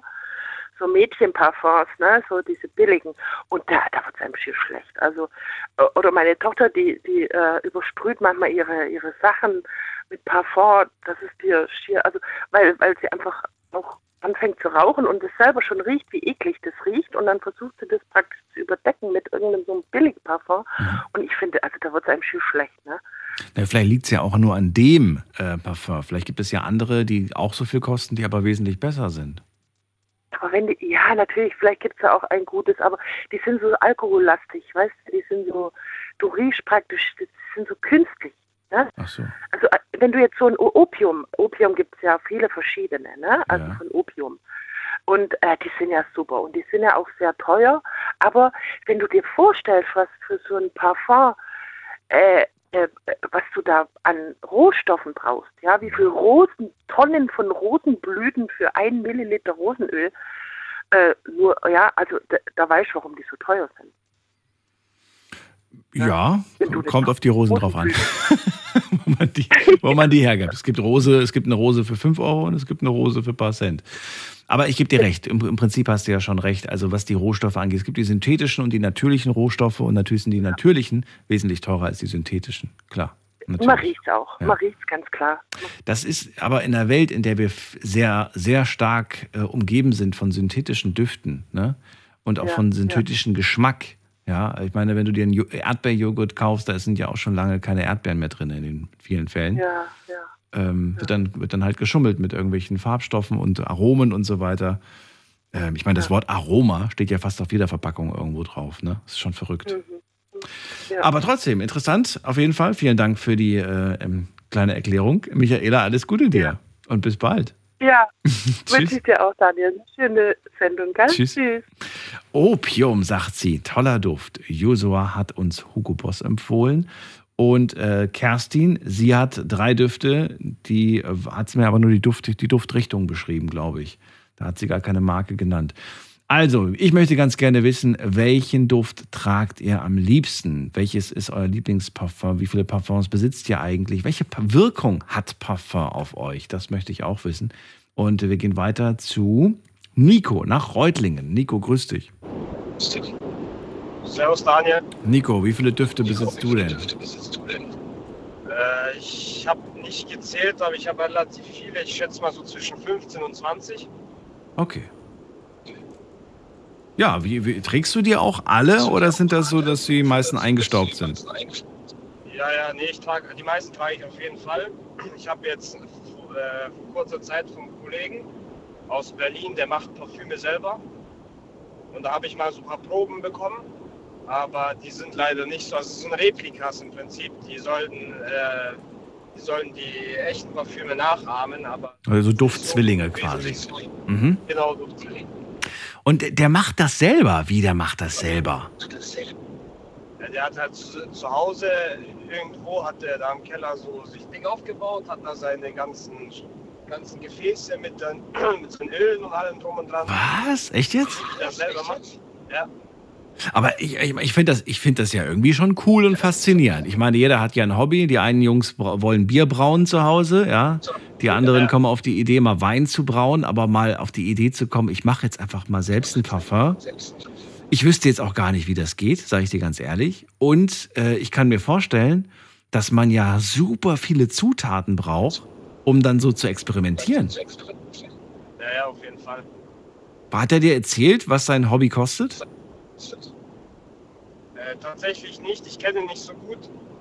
so Mädchenparfums, ne, so diese billigen. Und da, da wird es einem schier schlecht. Also äh, oder meine Tochter, die die äh, übersprüht manchmal ihre ihre Sachen mit Parfum. Das ist dir schier, also weil weil sie einfach auch anfängt zu rauchen und es selber schon riecht, wie eklig das riecht und dann versucht sie das praktisch zu überdecken mit irgendeinem so einem Billigparfum und ich finde, also da wird es einem schier schlecht, ne? Na, vielleicht liegt es ja auch nur an dem äh, Parfum. Vielleicht gibt es ja andere, die auch so viel kosten, die aber wesentlich besser sind. Aber wenn die, ja, natürlich, vielleicht gibt es ja auch ein gutes, aber die sind so alkohollastig, weißt du, die sind so, du riechst praktisch, die sind so künstlich. Ne? Ach so. Also äh, wenn du jetzt so ein Opium, Opium gibt es ja viele verschiedene, ne? Also Ja. von Opium. Und äh, die sind ja super und die sind ja auch sehr teuer. Aber wenn du dir vorstellst, was für so ein Parfum, äh, äh, was du da an Rohstoffen brauchst, ja, wie viel Rosen, Tonnen von Rosenblüten für ein Milliliter Rosenöl, äh, nur, ja, also da, da weißt du, warum die so teuer sind. Ja, den kommt auf die Rosen drauf an. *laughs* *laughs* wo, man die, wo man die hergibt. Es gibt Rose, es gibt eine Rose für 5 Euro und es gibt eine Rose für ein paar Cent. Aber ich gebe dir recht, Im, im Prinzip hast du ja schon recht. Also was die Rohstoffe angeht, es gibt die synthetischen und die natürlichen Rohstoffe und natürlich sind die natürlichen wesentlich teurer als die synthetischen. Klar. Man Natürlich. riecht auch, Ja. man riecht ganz klar. Das ist aber in einer Welt, in der wir sehr, sehr stark äh, umgeben sind von synthetischen Düften ne? und auch Ja, von synthetischen Geschmack. Ja, ich meine, wenn du dir einen Jo- Erdbeerjoghurt kaufst, da sind ja auch schon lange keine Erdbeeren mehr drin in den vielen Fällen. Ja, ja. Ähm, wird, dann, wird dann halt geschummelt mit irgendwelchen Farbstoffen und Aromen und so weiter. Ähm, ich meine, das Wort Aroma steht ja fast auf jeder Verpackung irgendwo drauf. Ne? Das ist schon verrückt. Ja. Aber trotzdem, interessant, auf jeden Fall. Vielen Dank für die äh, ähm, kleine Erklärung. Michaela, alles Gute dir und bis bald. Ja, *laughs* Tschüss. wünsche ich dir auch, Daniel. Eine schöne Sendung, gell? Tschüss. Opium, sagt sie. Toller Duft. Josua hat uns Hugo Boss empfohlen. Und äh, Kerstin, sie hat drei Düfte, die äh, hat mir aber nur die, Duft, die Duftrichtung beschrieben, glaube ich. Da hat sie gar keine Marke genannt. Also, ich möchte ganz gerne wissen, welchen Duft tragt ihr am liebsten? Welches ist euer Lieblingsparfum? Wie viele Parfums besitzt ihr eigentlich? Welche Wirkung hat Parfum auf euch? Das möchte ich auch wissen. Und wir gehen weiter zu Nico nach Reutlingen. Nico, grüß dich. Servus Daniel. Nico, wie viele Düfte besitzt du denn? Äh, ich habe nicht gezählt, aber ich habe relativ viele. Ich schätze mal so zwischen 15 und 20. Okay. Ja, wie, wie, trägst du die auch alle oder sind das so, dass die meisten eingestaubt sind? Ja, ja, nee, ich trage, die meisten trage ich auf jeden Fall. Ich habe jetzt äh, vor kurzer Zeit vom Kollegen aus Berlin, der macht Parfüme selber. Und da habe ich mal so ein paar Proben bekommen. Aber die sind leider nicht so, also es sind Replikas im Prinzip. Die sollten, äh, die sollten die echten Parfüme nachahmen, aber. Also Duftzwillinge quasi. Mhm. Genau, Duftzwillinge. Und der macht das selber. Wie, der macht das selber? Ja, der hat halt zu, zu Hause irgendwo, hat er da im Keller so sich Ding aufgebaut, hat da seine ganzen, ganzen Gefäße mit, den, *clears throat* mit seinen Ölen und allem drum und dran. Was? Echt jetzt? Der selber macht. Ja. Aber ich, ich, ich finde das, ich find das ja irgendwie schon cool und faszinierend. Ich meine, jeder hat ja ein Hobby. Die einen Jungs wollen Bier brauen zu Hause, ja. Die anderen kommen auf die Idee, mal Wein zu brauen, aber mal auf die Idee zu kommen, ich mache jetzt einfach mal selbst ein Parfum. Ich wüsste jetzt auch gar nicht, wie das geht, sage ich dir ganz ehrlich. Und äh, ich kann mir vorstellen, dass man ja super viele Zutaten braucht, um dann so zu experimentieren. ja, ja, auf jeden Fall. Hat er dir erzählt, was sein Hobby kostet? Äh, tatsächlich nicht, ich kenne ihn nicht so gut,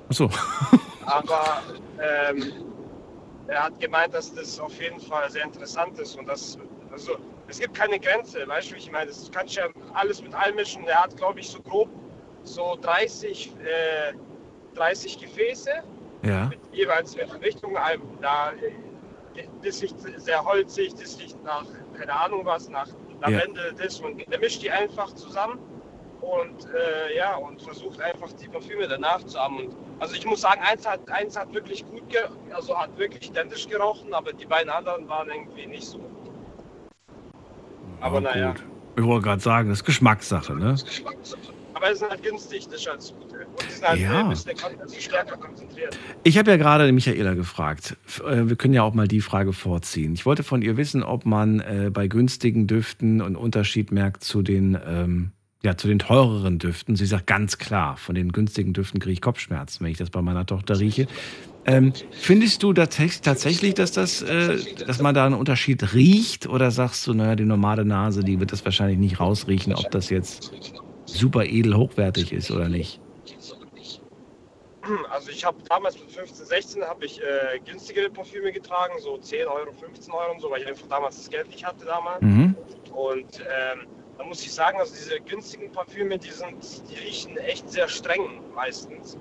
Achso. *laughs* aber ähm, er hat gemeint, dass das auf jeden Fall sehr interessant ist und das, also es gibt keine Grenze, weißt du, wie ich meine, das kannst du ja alles mit allem mischen. Er hat, glaube ich, so grob so 30, äh, 30 Gefäße Ja. mit jeweils mit Richtungen. ein- Da, äh, das riecht sehr holzig, das riecht nach, keine Ahnung was, nach Lavendel, das und er mischt die einfach zusammen und äh, ja, und versucht einfach die Parfüme danach zu haben. Und, also ich muss sagen, eins hat, eins hat wirklich gut, also hat wirklich identisch gerochen, aber die beiden anderen waren irgendwie nicht so. Aber Ja, naja. Ich wollte gerade sagen, das ist Geschmackssache, ne? Aber es ist halt günstig, das ist halt das Gute. Und die sind halt Ja. ein bisschen also stärker konzentriert. Ich habe ja gerade Michaela gefragt. Äh, Wir können ja auch mal die Frage vorziehen. Ich wollte von ihr wissen, ob man äh, bei günstigen Düften einen Unterschied merkt zu den, ähm, ja, zu den teureren Düften. Sie sagt ganz klar, von den günstigen Düften kriege ich Kopfschmerzen, wenn ich das bei meiner Tochter rieche. Ähm, findest du tats- tatsächlich, dass, das, äh, dass man da einen Unterschied riecht? Oder sagst du, naja, die normale Nase, die wird das wahrscheinlich nicht rausriechen, ob das jetzt super edel hochwertig ist oder nicht? Also ich habe damals mit 15, 16 habe ich äh, günstigere Parfüme getragen, so 10 Euro, 15 Euro und so, weil ich einfach damals das Geld nicht hatte damals. Mhm. Und ähm, da muss ich sagen, also diese günstigen Parfüme, die sind, die riechen echt sehr streng meistens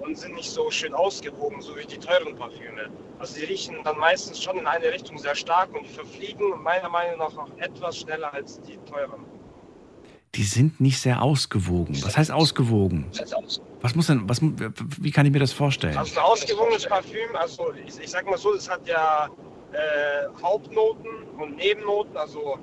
und sind nicht so schön ausgewogen, so wie die teuren Parfüme. Also die riechen dann meistens schon in eine Richtung sehr stark und verfliegen meiner Meinung nach auch etwas schneller als die teuren. Die sind nicht sehr ausgewogen. Was heißt ausgewogen? Was muss denn, was, wie kann ich mir das vorstellen? Also ein ausgewogenes Parfüm, also ich, ich sag mal so, es hat ja äh, Hauptnoten und Nebennoten, also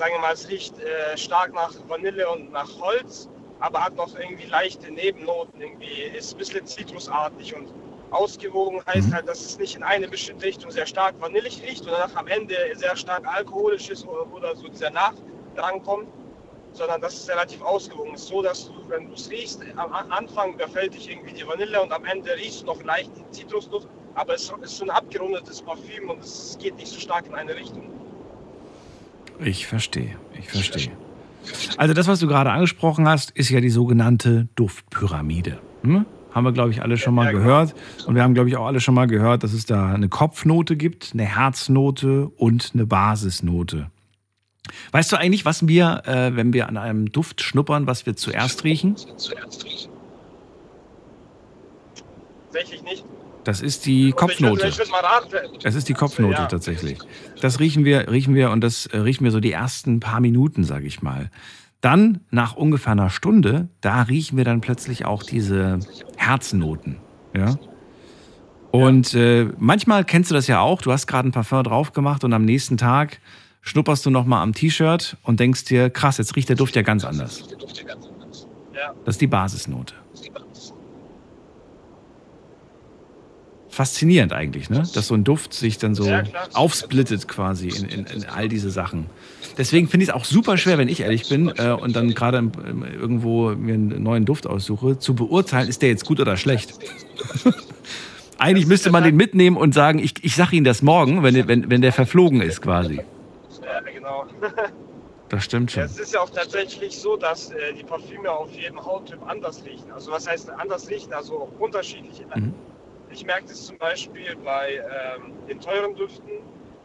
sagen wir mal, es riecht äh, stark nach Vanille und nach Holz, aber hat noch irgendwie leichte Nebennoten, irgendwie ist ein bisschen zitrusartig und ausgewogen heißt halt, dass es nicht in eine bestimmte Richtung sehr stark vanillig riecht und danach am Ende sehr stark alkoholisch ist oder, oder so dieser Nachdrang kommt, sondern dass es relativ ausgewogen ist, so dass du, wenn du es riechst, am Anfang überfällt dich irgendwie die Vanille und am Ende riechst du noch leicht die Zitrusduft, aber es ist so ein abgerundetes Parfüm und es geht nicht so stark in eine Richtung. Ich verstehe, ich verstehe. Also das, was du gerade angesprochen hast, ist ja die sogenannte Duftpyramide. Hm? Haben wir, glaube ich, alle schon mal Ja, genau. gehört. Und wir haben, glaube ich, auch alle schon mal gehört, dass es da eine Kopfnote gibt, eine Herznote und eine Basisnote. Weißt du eigentlich, was wir, äh, wenn wir an einem Duft schnuppern, was wir zuerst riechen? Tatsächlich nicht. Das ist die Kopfnote. Es ist die Kopfnote tatsächlich. Das riechen wir, riechen wir und das äh, riechen wir so die ersten paar Minuten, sage ich mal. Dann, nach ungefähr einer Stunde, da riechen wir dann plötzlich auch diese Herznoten. Ja. Und äh, manchmal kennst du das ja auch, du hast gerade ein Parfum drauf gemacht und am nächsten Tag schnupperst du nochmal am T-Shirt und denkst dir, krass, jetzt riecht der Duft ja ganz anders. Das ist die Basisnote. Faszinierend eigentlich, ne? Dass so ein Duft sich dann so Ja, aufsplittet quasi in, in, in all diese Sachen. Deswegen finde ich es auch super schwer, wenn ich ehrlich bin äh, und dann gerade irgendwo mir einen neuen Duft aussuche, zu beurteilen, ist der jetzt gut oder schlecht. *laughs* Eigentlich müsste man den mitnehmen und sagen, ich, ich sage Ihnen das morgen, wenn, der- wenn, wenn der verflogen ist quasi. Ja, genau. Das stimmt schon. es ist ja auch tatsächlich so, dass äh, die Parfüme auf jedem Hauttyp anders riechen. Also was heißt anders riechen? Also unterschiedlich. Mhm. Ich merke das zum Beispiel bei ähm, den teuren Düften,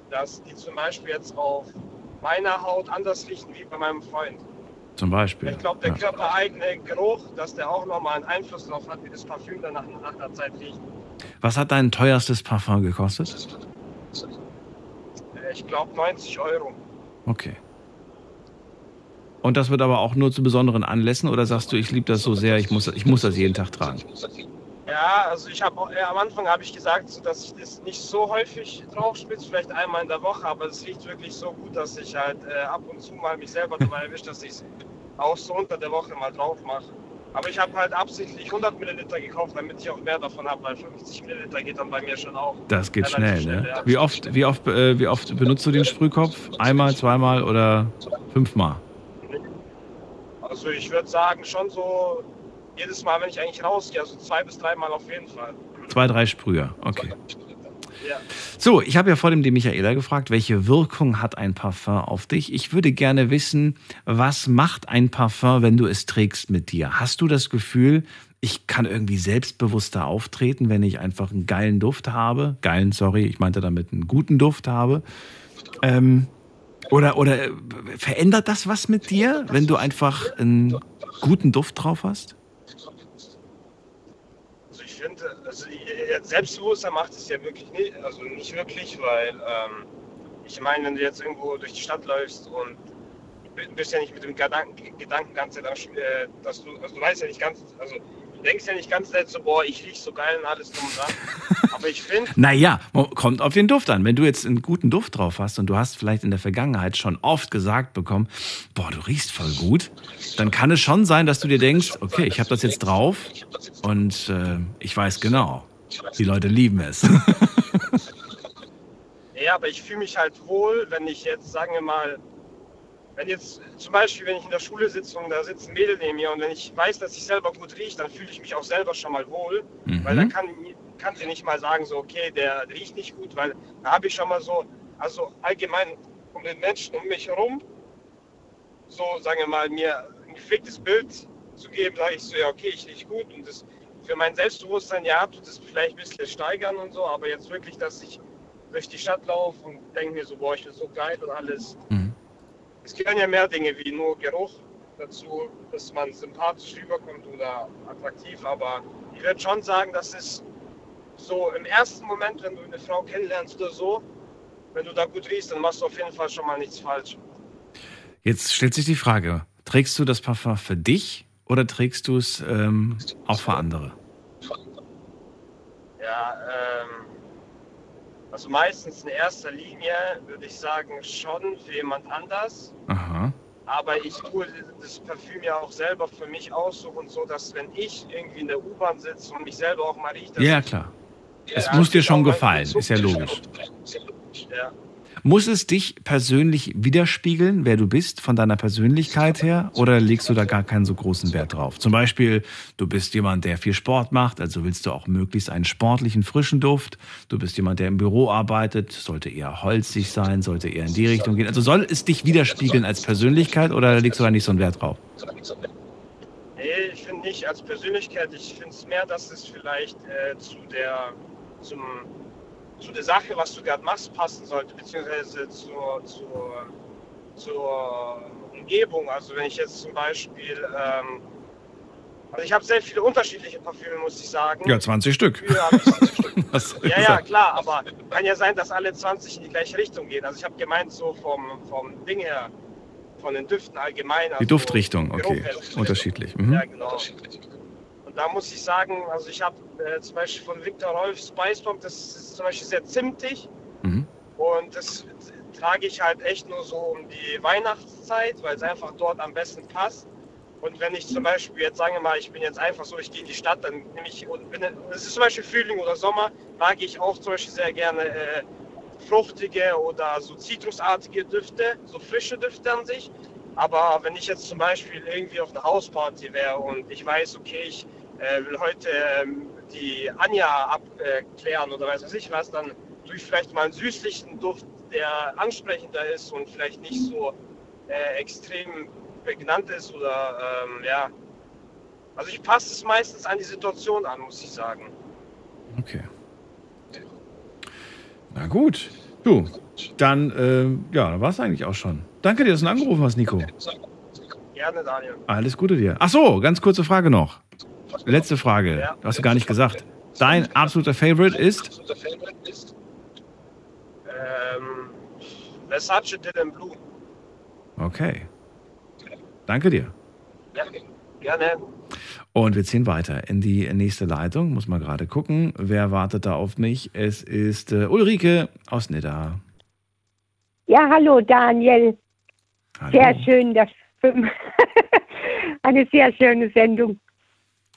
dass die zum Beispiel jetzt auf meiner Haut anders riechen wie bei meinem Freund. Zum Beispiel. Ich glaube, der Ja. körpereigene Geruch, dass der auch nochmal einen Einfluss darauf hat, wie das Parfüm dann nach, nach einer Zeit riecht. Was hat dein teuerstes Parfum gekostet? Ich glaube 90 Euro. Okay. Und das wird aber auch nur zu besonderen Anlässen oder sagst du, ich liebe das so sehr, ich muss, ich muss das jeden Tag tragen? Ja, also ich habe äh, am Anfang habe ich gesagt, so, dass ich das nicht so häufig drauf spitze, vielleicht einmal in der Woche, aber es riecht wirklich so gut, dass ich halt äh, ab und zu mal mich selber dabei erwische, dass ich es auch so unter der Woche mal drauf mache. Aber ich habe halt absichtlich 100 Milliliter gekauft, damit ich auch mehr davon habe, weil 50 Milliliter geht dann bei mir schon auch. Das geht relativ schnell, ne? ja. Wie oft, wie oft, äh, wie oft benutzt du den Sprühkopf? Einmal, zweimal oder fünfmal? Also ich würde sagen, schon so jedes Mal, wenn ich eigentlich rausgehe, also zwei bis dreimal auf jeden Fall. Zwei, drei Sprüher, okay. Ja. So, ich habe ja vor dem die Michaela gefragt, welche Wirkung hat ein Parfum auf dich? Ich würde gerne wissen, was macht ein Parfum, wenn du es trägst mit dir? Hast du das Gefühl, ich kann irgendwie selbstbewusster auftreten, wenn ich einfach einen geilen Duft habe? Geilen, sorry, ich meinte damit einen guten Duft habe. Ähm, oder, oder äh, verändert das was mit dir, wenn du einfach einen guten Duft drauf hast? Finde, also äh, Selbstbewusstsein macht es ja wirklich nicht, also nicht wirklich, weil ähm, ich meine, wenn du jetzt irgendwo durch die Stadt läufst und bist ja nicht mit dem Gedanken, Gedanken ganz äh, dass du, also du weißt ja nicht ganz, also du denkst ja nicht ganz Zeit so, boah, ich riech so geil und alles drum dran. *laughs* Aber ich finde, Naja, kommt auf den Duft an. Wenn du jetzt einen guten Duft drauf hast und du hast vielleicht in der Vergangenheit schon oft gesagt bekommen, boah, du riechst voll gut, dann kann es schon sein, dass du dir denkst, okay, ich habe das jetzt drauf und äh, ich weiß genau, die Leute lieben es. *laughs* ja, aber ich fühle mich halt wohl, wenn ich jetzt, sagen wir mal, wenn jetzt zum Beispiel, wenn ich in der Schule sitze und da sitzt ein Mädel neben mir und wenn ich weiß, dass ich selber gut rieche, dann fühle ich mich auch selber schon mal wohl. Weil dann Mhm. kann, kann sie nicht mal sagen, so, okay, der riecht nicht gut, weil da habe ich schon mal so, also allgemein um den Menschen um mich herum, so, sagen wir mal, mir ein gepflegtes Bild zu geben, sage ich so, ja, okay, ich rieche gut und das für mein Selbstbewusstsein, ja, tut es vielleicht ein bisschen steigern und so, aber jetzt wirklich, dass ich durch die Stadt laufe und denke mir so, boah, ich bin so geil und alles. Mhm. Es gehören ja mehr Dinge wie nur Geruch dazu, dass man sympathisch rüberkommt oder attraktiv, aber ich würde schon sagen, dass es so im ersten Moment, wenn du eine Frau kennenlernst oder so, wenn du da gut riechst, dann machst du auf jeden Fall schon mal nichts falsch. Jetzt stellt sich die Frage, trägst du das Parfum für dich oder trägst du es ähm, auch für andere? Ja, ähm, also meistens in erster Linie würde ich sagen schon für jemand anders. Aha. Aber ich tue das Parfüm ja auch selber für mich aussuchen, so dass wenn ich irgendwie in der U-Bahn sitze und mich selber auch mal rieche, Ja, klar. Es Ja, muss dir schon gefallen, ist ja logisch. Ja. Muss es dich persönlich widerspiegeln, wer du bist, von deiner Persönlichkeit her? Oder legst du da gar keinen so großen Wert drauf? Zum Beispiel, du bist jemand, der viel Sport macht, also willst du auch möglichst einen sportlichen, frischen Duft. Du bist jemand, der im Büro arbeitet, sollte eher holzig sein, sollte eher in die Richtung gehen. Also soll es dich widerspiegeln als Persönlichkeit oder legst du da nicht so einen Wert drauf? Nee, ich finde nicht als Persönlichkeit. Ich finde es mehr, dass es vielleicht äh, zu der zum, zu der Sache, was du gerade machst, passen sollte, beziehungsweise zur, zur, zur Umgebung. Also wenn ich jetzt zum Beispiel, ähm, also ich habe sehr viele unterschiedliche Parfüme, muss ich sagen. Ja, 20 Stück. *laughs* Ich, Hast du ja, ja, klar, aber kann ja sein, dass alle 20 in die gleiche Richtung gehen. Also ich habe gemeint, so vom, vom Ding her, von den Düften allgemein. Also Die Duftrichtung, okay. Unterschiedlich. Mhm. Ja, genau. Und da muss ich sagen, also ich habe äh, zum Beispiel von Victor Rolf Spice Bomb, das ist zum Beispiel sehr zimtig Mhm. und das trage ich halt echt nur so um die Weihnachtszeit, weil es einfach dort am besten passt. Und wenn ich zum Beispiel jetzt sage mal, ich bin jetzt einfach so, ich gehe in die Stadt, dann nehme ich, und wenn es ist zum Beispiel Frühling oder Sommer, trage ich auch zum Beispiel sehr gerne äh, fruchtige oder so zitrusartige Düfte, so frische Düfte an sich. Aber wenn ich jetzt zum Beispiel irgendwie auf einer Hausparty wäre und ich weiß, okay, ich äh, will heute ähm, die Anja abklären oder weiß was ich was, dann tue ich vielleicht mal einen süßlichen Duft, der ansprechender ist und vielleicht nicht so äh, extrem prägnant ist oder ähm, ja. Also ich passe es meistens an die Situation an, muss ich sagen. Okay. Na gut. Du, dann, äh, ja, war es eigentlich auch schon. Danke dir, dass du angerufen hast, Nico. Gerne, Daniel. Alles Gute dir. Ach so, ganz kurze Frage noch. Letzte Frage. Ja. Du hast du gar nicht gesagt. Dein absoluter Favorite ist? Ähm, Versace Dylan Blue. Okay. Danke dir. Ja, gerne. Und wir ziehen weiter in die nächste Leitung. Muss mal gerade gucken, wer wartet da auf mich. Es ist äh, Ulrike aus Nidda. Ja, hallo Daniel. Hallo. Sehr schön, das *laughs* eine sehr schöne Sendung.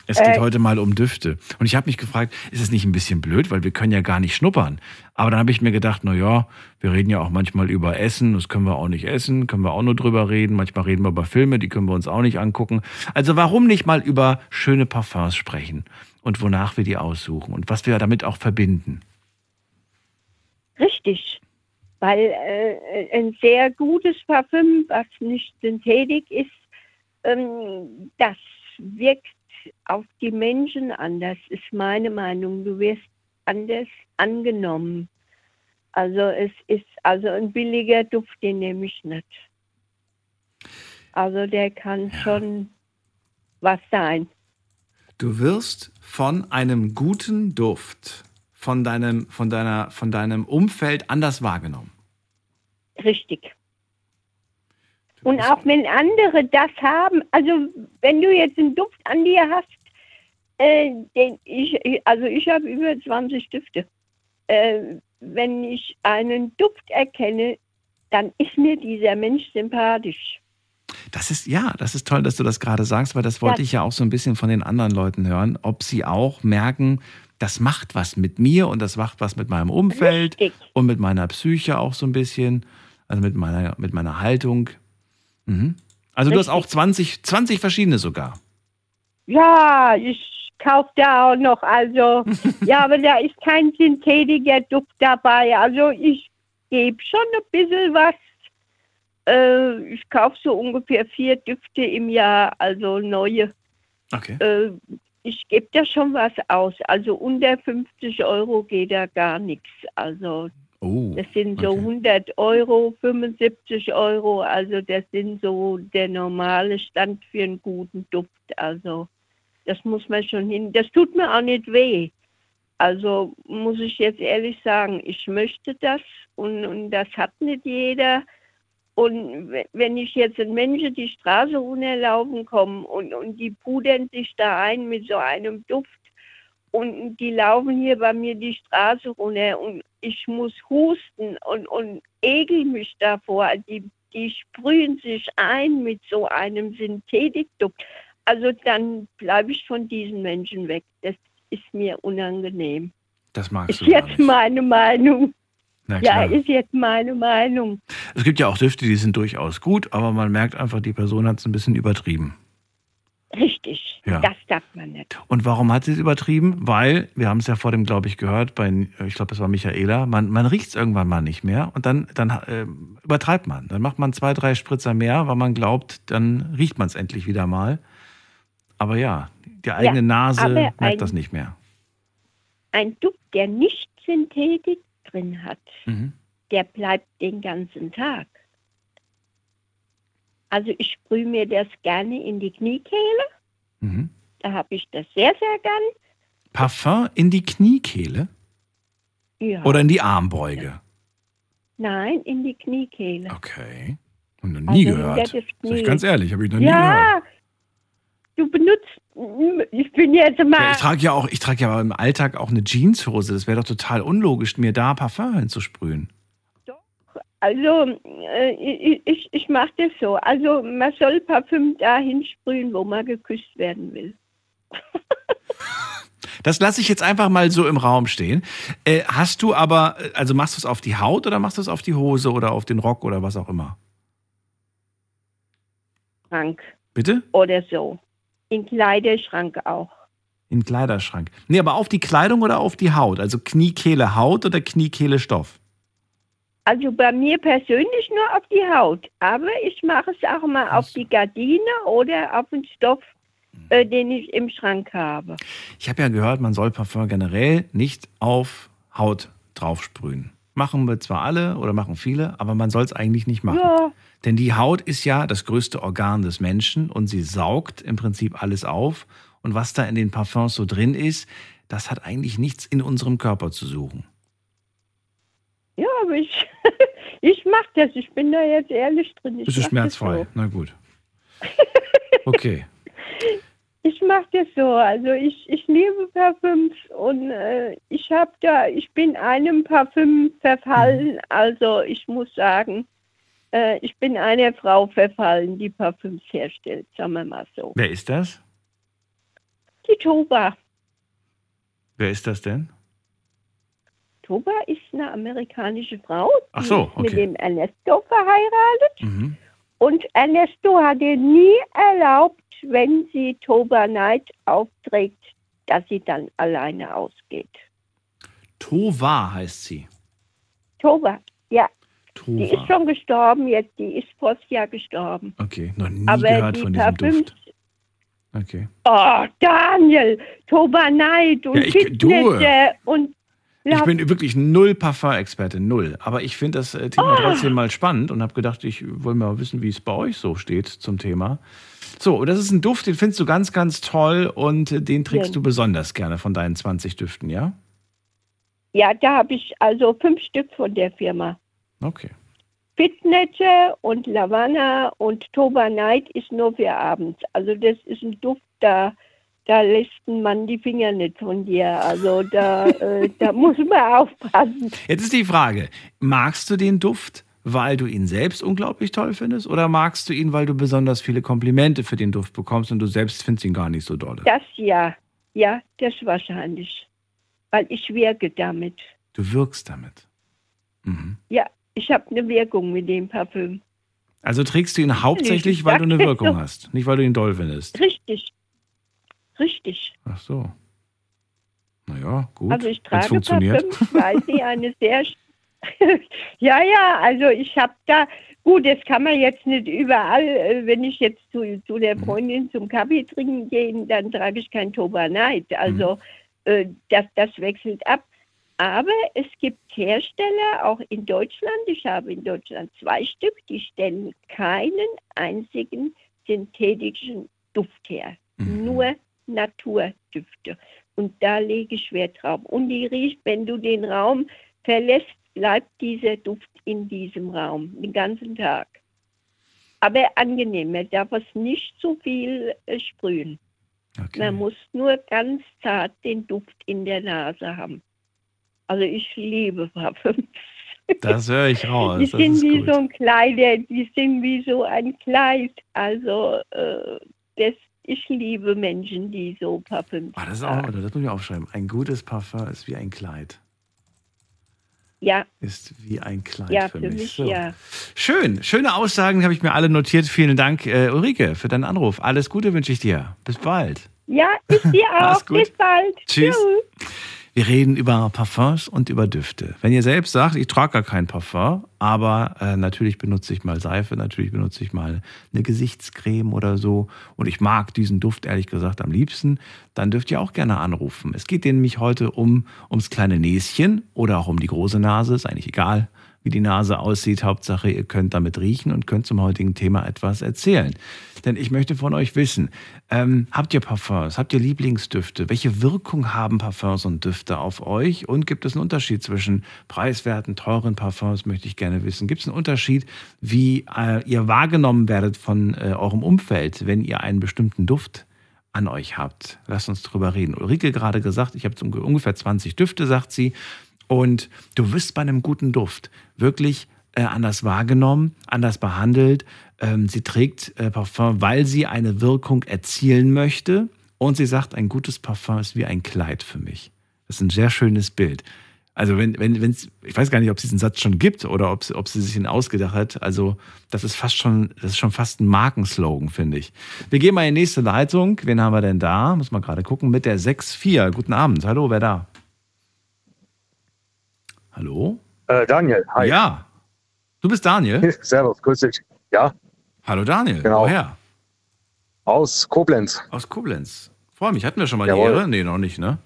Es geht Äh, heute mal um Düfte. Und ich habe mich gefragt, ist es nicht ein bisschen blöd, weil wir können ja gar nicht schnuppern. Aber dann habe ich mir gedacht, na ja, wir reden ja auch manchmal über Essen, das können wir auch nicht essen, können wir auch nur drüber reden. Manchmal reden wir über Filme, die können wir uns auch nicht angucken. Also warum nicht mal über schöne Parfums sprechen und wonach wir die aussuchen und was wir damit auch verbinden? Richtig. Weil äh, ein sehr gutes Parfüm, was nicht synthetik ist, ähm, das wirkt auf die Menschen anders, ist meine Meinung. Du wirst anders angenommen. Also es ist also ein billiger Duft, den nehme ich nicht. Also der kann schon was sein. Du wirst von einem guten Duft, von deinem, von deiner, von deinem Umfeld anders wahrgenommen. Richtig. Und auch wenn andere das haben, also wenn du jetzt einen Duft an dir hast, äh, den ich, also ich habe über 20 Düfte. Äh, wenn ich einen Duft erkenne, dann ist mir dieser Mensch sympathisch. Das ist, ja, das ist toll, dass du das gerade sagst, weil das wollte Ja. ich ja auch so ein bisschen von den anderen Leuten hören, ob sie auch merken, das macht was mit mir und das macht was mit meinem Umfeld Richtig. und mit meiner Psyche auch so ein bisschen, also mit meiner, mit meiner Haltung. Mhm. Also du hast auch 20, 20 verschiedene sogar. Ja, ich kaufe da auch noch, also, *laughs* ja, aber da ist kein synthetischer Duft dabei. Also ich gebe schon ein bisschen was. Äh, ich kaufe so ungefähr vier Düfte im Jahr, also neue. Okay. Äh, ich gebe da schon was aus. Also unter 50 Euro geht da gar nichts. Also Oh. das sind so 100 Euro, 75 Euro. Also das sind so der normale Stand für einen guten Duft. Also das muss man schon hin. Das tut mir auch nicht weh. Also muss ich jetzt ehrlich sagen, ich möchte das und, und das hat nicht jeder. Und we- wenn ich jetzt einen Menschen die Straße runterlaufen komme und, und die pudern sich da ein mit so einem Duft und die laufen hier bei mir die Straße runter und ich muss husten und, und ekel mich davor. Die, die sprühen sich ein mit so einem Synthetikduft. Also dann bleibe ich von diesen Menschen weg. Das ist mir unangenehm. Das magst Ist du jetzt meine Meinung. Ja, ist jetzt meine Meinung. Es gibt ja auch Düfte, die sind durchaus gut, aber man merkt einfach, die Person hat es ein bisschen übertrieben. Richtig. Ja. Das darf man nicht. Und warum hat sie es übertrieben? Weil, wir haben es ja vor dem, glaube ich, gehört, bei, ich glaube, es war Michaela, man, man riecht es irgendwann mal nicht mehr und dann, dann äh, übertreibt man. Dann macht man zwei, drei Spritzer mehr, weil man glaubt, dann riecht man es endlich wieder mal. Aber ja, die eigene Ja, Nase merkt ein- das nicht mehr. Ein Duft, der nicht Synthetik drin hat, Mhm. der bleibt den ganzen Tag. Also ich sprühe mir das gerne in die Kniekehle. Mhm. Da habe ich das sehr, sehr gern. Parfum in die Kniekehle Ja. oder in die Armbeuge? Nein, in die Kniekehle. Okay. Und noch nie Also gehört. Sag ich ganz ehrlich, habe ich noch nie gehört. Ja, du benutzt, ich bin jetzt mal, Ja, ich trage ja auch, ich trage ja im Alltag auch eine Jeanshose. Das wäre doch total unlogisch, mir da Parfum hinzusprühen. Also äh, ich, ich, mache das so. Also man soll Parfüm dahin sprühen, wo man geküsst werden will. *laughs* Das lasse ich jetzt einfach mal so im Raum stehen. Äh, hast du aber, äh, also machst du es auf die Haut oder machst du es auf die Hose oder auf den Rock oder was auch immer? Schrank Bitte? oder so. In Kleiderschrank auch. In Kleiderschrank. Nee, aber auf die Kleidung oder auf die Haut? Also Kniekehle Haut oder Kniekehle Stoff? Also bei mir persönlich nur auf die Haut, aber ich mache es auch mal auf die Gardine oder auf den Stoff, äh, den ich im Schrank habe. Ich habe ja gehört, man soll Parfum generell nicht auf Haut draufsprühen. Machen wir zwar alle oder machen viele, aber man soll es eigentlich nicht machen. Ja, Denn die Haut ist ja das größte Organ des Menschen und sie saugt im Prinzip alles auf. Und was da in den Parfums so drin ist, das hat eigentlich nichts in unserem Körper zu suchen. ja, aber ich, ich mache das. Ich bin da jetzt ehrlich drin. Ich Bist du schmerzfrei? So. Na gut. *laughs* Okay. Ich mache das so. Also ich, ich liebe Parfüms und äh, ich habe da, ich bin einem Parfüm verfallen. Also ich muss sagen, äh, ich bin einer Frau verfallen, die Parfüms herstellt, sagen wir mal so. Wer ist das? Die Toba. Wer ist das denn? Toba ist eine amerikanische Frau, die so, ist mit okay. dem Ernesto verheiratet. Mhm. Und Ernesto hat ihr nie erlaubt, wenn sie Toba Night aufträgt, dass sie dann alleine ausgeht. Tova heißt sie. Toba, ja, die ist Tova. schon gestorben jetzt, die ist vor Jahr gestorben. Okay, noch nie Aber gehört die von diesem Parfüms, Duft. Okay. oh Daniel, Toba Night und Ja, ich- Fitness Ich bin wirklich null Parfum-Experte, null. Aber ich finde das äh, Thema Ah. trotzdem mal spannend und habe gedacht, ich wollte mal wissen, wie es bei euch so steht zum Thema. So, und das ist ein Duft, den findest du ganz, ganz toll und äh, den trägst Ja. du besonders gerne von deinen 20 Düften, ja? ja, da habe ich also fünf Stück von der Firma. Okay. Fitnette und Lavana und Toba Night ist nur für abends. Also das ist ein Duft, da, da lässt ein Mann die Finger nicht von dir. Also da, äh, da *laughs* muss man aufpassen. Jetzt ist die Frage, magst du den Duft, weil du ihn selbst unglaublich toll findest oder magst du ihn, weil du besonders viele Komplimente für den Duft bekommst und du selbst findest ihn gar nicht so dolle? Das ja, ja, das wahrscheinlich. Weil ich wirke damit. Du wirkst damit. Mhm. Ja, ich habe eine Wirkung mit dem Parfüm. Also trägst du ihn hauptsächlich, weil du eine *laughs* Wirkung hast, nicht weil du ihn doll findest. Richtig. Richtig. Ach so. Naja, gut. Also ich trage funktioniert. Weil sie eine sehr... *laughs* ja, ja, also ich habe da... Gut, das kann man jetzt nicht überall. äh, Wenn ich jetzt zu, zu Mhm. der Freundin zum Kaffee trinken gehe, dann trage ich kein Toba Night. Also Mhm. äh, das, das wechselt ab. Aber es gibt Hersteller, auch in Deutschland, ich habe in Deutschland zwei Stück, die stellen keinen einzigen synthetischen Duft her. Mhm. Nur Naturdüfte. Und da lege ich Wert drauf. Und die riecht, wenn du den Raum verlässt, bleibt dieser Duft in diesem Raum den ganzen Tag. Aber angenehm, man darf es nicht zu viel äh, sprühen. Okay. Man muss nur ganz zart den Duft in der Nase haben. Also ich liebe Parfüms. Das höre ich raus. Die sind wie gut. so ein Kleider, die sind wie so ein Kleid. Also äh, das, ich liebe Menschen, die so Parfüms Ah, das ist auch, das muss ich aufschreiben. Ein gutes Parfum ist wie ein Kleid. Ja, Ist wie ein Kleid ja, für, mich. mich, So. ja. Schön. Schöne Aussagen habe ich mir alle notiert. Vielen Dank, äh, Ulrike, für deinen Anruf. Alles Gute wünsche ich dir. Bis bald. Ja, ich dir *laughs* auch. Bis bald. Tschüss. Tschüss. Wir reden über Parfums und über Düfte. Wenn ihr selbst sagt, ich trage gar kein Parfum, aber äh, natürlich benutze ich mal Seife, natürlich benutze ich mal eine Gesichtscreme oder so und ich mag diesen Duft ehrlich gesagt am liebsten, dann dürft ihr auch gerne anrufen. Es geht nämlich heute um ums kleine Näschen oder auch um die große Nase, ist eigentlich egal, wie die Nase aussieht. Hauptsache, ihr könnt damit riechen und könnt zum heutigen Thema etwas erzählen. Denn ich möchte von euch wissen, ähm, habt ihr Parfums, habt ihr Lieblingsdüfte? Welche Wirkung haben Parfums und Düfte auf euch? Und gibt es einen Unterschied zwischen preiswerten, teuren Parfums, möchte ich gerne wissen. Gibt es einen Unterschied, wie äh, ihr wahrgenommen werdet von äh, eurem Umfeld, wenn ihr einen bestimmten Duft an euch habt? Lasst uns drüber reden. Ulrike gerade gesagt, ich habe ungefähr 20 Düfte, sagt sie. Und du wirst bei einem guten Duft wirklich äh, anders wahrgenommen, anders behandelt. Ähm, sie trägt äh, Parfum, weil sie eine Wirkung erzielen möchte. Und sie sagt, ein gutes Parfum ist wie ein Kleid für mich. Das ist ein sehr schönes Bild. Also wenn, wenn, wenn's, ich weiß gar nicht, ob es diesen Satz schon gibt oder ob, sie- ob sie sich ihn ausgedacht hat. Also das ist fast schon, das ist schon fast ein Markenslogan, finde ich. Wir gehen mal in die nächste Leitung. Wen haben wir denn da? Muss mal gerade gucken. Mit der 6-4. Guten Abend. Hallo, wer da? Hallo? Äh, Daniel, hi. Ja, Du bist Daniel? *laughs* Servus, grüß dich. Ja, Hallo Daniel. Genau. Woher? aus Koblenz. Aus Koblenz. Freue mich. Hatten wir schon mal Jawohl. die Ehre? Nee, noch nicht, ne?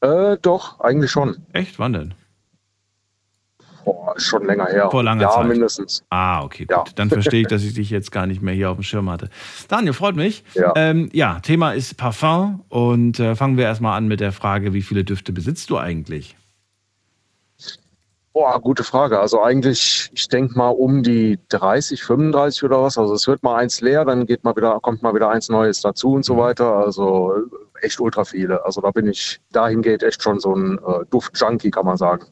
Äh, doch, eigentlich schon. Echt? Wann denn? Boah, schon länger her. Vor langer ja, Zeit. mindestens. Ah, okay, gut. Ja. Dann *laughs* verstehe ich, dass ich dich jetzt gar nicht mehr hier auf dem Schirm hatte. Daniel, freut mich. Ja. Ähm, ja, Thema ist Parfum und äh, fangen wir erstmal an mit der Frage, wie viele Düfte besitzt du eigentlich? Boah, gute Frage. Also eigentlich, ich denke mal um die 30, 35 oder was. Also es wird mal eins leer, dann geht mal wieder, kommt mal wieder eins Neues dazu und so weiter. Also äh, echt ultra viele. Also da bin ich, dahin geht echt schon so ein äh, Duft-Junkie, kann man sagen.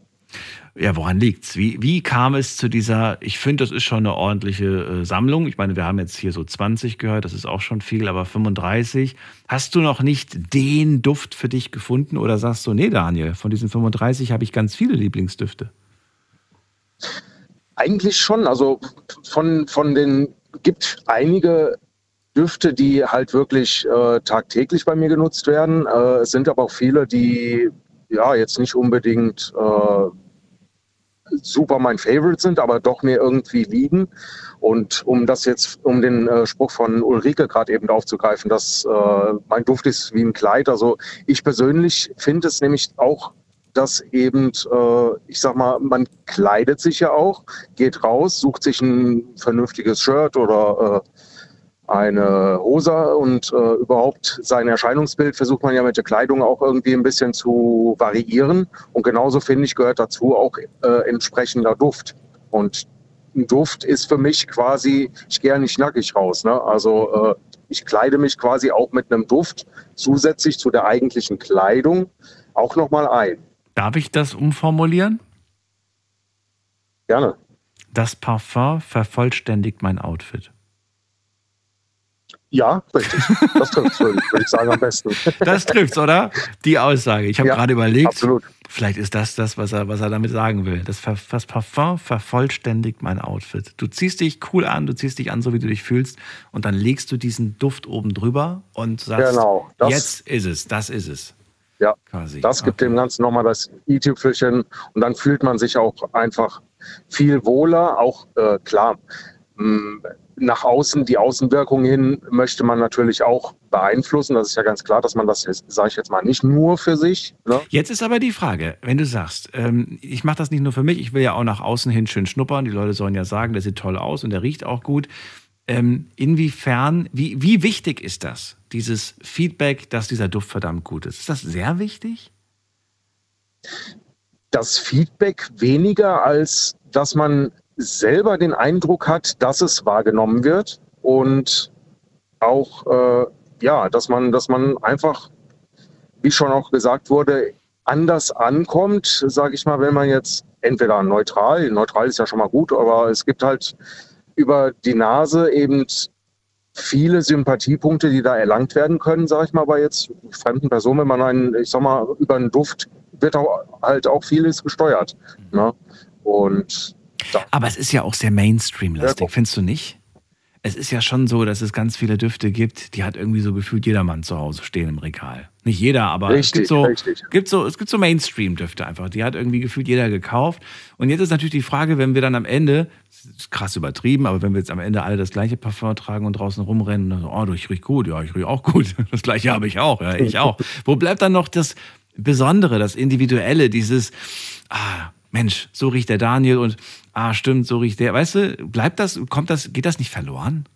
Ja, woran liegt's? Wie, wie kam es zu dieser, ich finde, das ist schon eine ordentliche äh, Sammlung. Ich meine, wir haben jetzt hier so 20 gehört, das ist auch schon viel, aber 35. Hast du noch nicht den Duft für dich gefunden oder sagst du, nee, Daniel, von diesen 35 habe ich ganz viele Lieblingsdüfte? Eigentlich schon. Also von, von den gibt einige Düfte, die halt wirklich äh, tagtäglich bei mir genutzt werden. Äh, es sind aber auch viele, die ja jetzt nicht unbedingt äh, super mein Favorite sind, aber doch mir irgendwie liegen. Und um das jetzt, um den äh, Spruch von Ulrike gerade eben aufzugreifen, dass äh, mein Duft ist wie ein Kleid. Also ich persönlich finde es nämlich auch dass eben, äh, ich sag mal, man kleidet sich ja auch, geht raus, sucht sich ein vernünftiges Shirt oder äh, eine Hose und äh, überhaupt sein Erscheinungsbild versucht man ja mit der Kleidung auch irgendwie ein bisschen zu variieren. Und genauso finde ich, gehört dazu auch äh, entsprechender Duft. Und ein Duft ist für mich quasi, ich gehe ja nicht nackig raus. Ne? Also äh, ich kleide mich quasi auch mit einem Duft zusätzlich zu der eigentlichen Kleidung auch nochmal ein. Darf ich das umformulieren? Gerne. Das Parfum vervollständigt mein Outfit. Ja, richtig. Das trifft würde würd ich sagen, am besten. Das trifft's, oder? Die Aussage. Ich habe Ja, gerade überlegt, absolut. vielleicht ist das das, was er, was er damit sagen will. Das, das Parfum vervollständigt mein Outfit. Du ziehst dich cool an, du ziehst dich an, so wie du dich fühlst, und dann legst du diesen Duft oben drüber und sagst, Genau, jetzt ist es, das ist es. Ja, Quasi. das gibt dem Ganzen nochmal das i-Tüpfelchen und dann fühlt man sich auch einfach viel wohler. Auch äh, klar, mh, nach außen, die Außenwirkung hin möchte man natürlich auch beeinflussen. Das ist ja ganz klar, dass man das, sage ich jetzt mal, nicht nur für sich. Ne? Jetzt ist aber die Frage, wenn du sagst, ähm, ich mache das nicht nur für mich, ich will ja auch nach außen hin schön schnuppern. Die Leute sollen ja sagen, der sieht toll aus und der riecht auch gut. Ähm, inwiefern, wie, wie wichtig ist das, dieses Feedback, dass dieser Duft verdammt gut ist? Ist das sehr wichtig? das Feedback weniger, als dass man selber den Eindruck hat, dass es wahrgenommen wird und auch, äh, ja, dass man, dass man einfach, wie schon auch gesagt wurde, anders ankommt, sage ich mal, wenn man jetzt entweder neutral, neutral ist ja schon mal gut, aber es gibt halt über die Nase eben viele Sympathiepunkte, die da erlangt werden können, sage ich mal, bei jetzt fremden Personen, wenn man einen, ich sag mal, über einen Duft wird auch, halt auch vieles gesteuert. Ne? Und da, Aber es ist ja auch sehr Mainstream-lastig, findest du nicht? Es ist ja schon so, dass es ganz viele Düfte gibt, die hat irgendwie so gefühlt jedermann zu Hause stehen im Regal. Nicht jeder, aber es Richtig, gibt so, richtig. gibt so, es gibt so Mainstream-Düfte einfach. Die hat irgendwie gefühlt jeder gekauft. Und jetzt ist natürlich die Frage, wenn wir dann am Ende, das ist krass übertrieben, aber wenn wir jetzt am Ende alle das gleiche Parfum tragen und draußen rumrennen und dann so, oh, du, ich riech gut, ja, ich riech auch gut. *laughs* Das gleiche habe ich auch, ja, ich auch. *laughs* Wo bleibt dann noch das Besondere, das Individuelle, dieses, ah, Mensch, so riecht der Daniel und ah, stimmt, so riecht der. Weißt du, bleibt das, kommt das, geht das nicht verloren?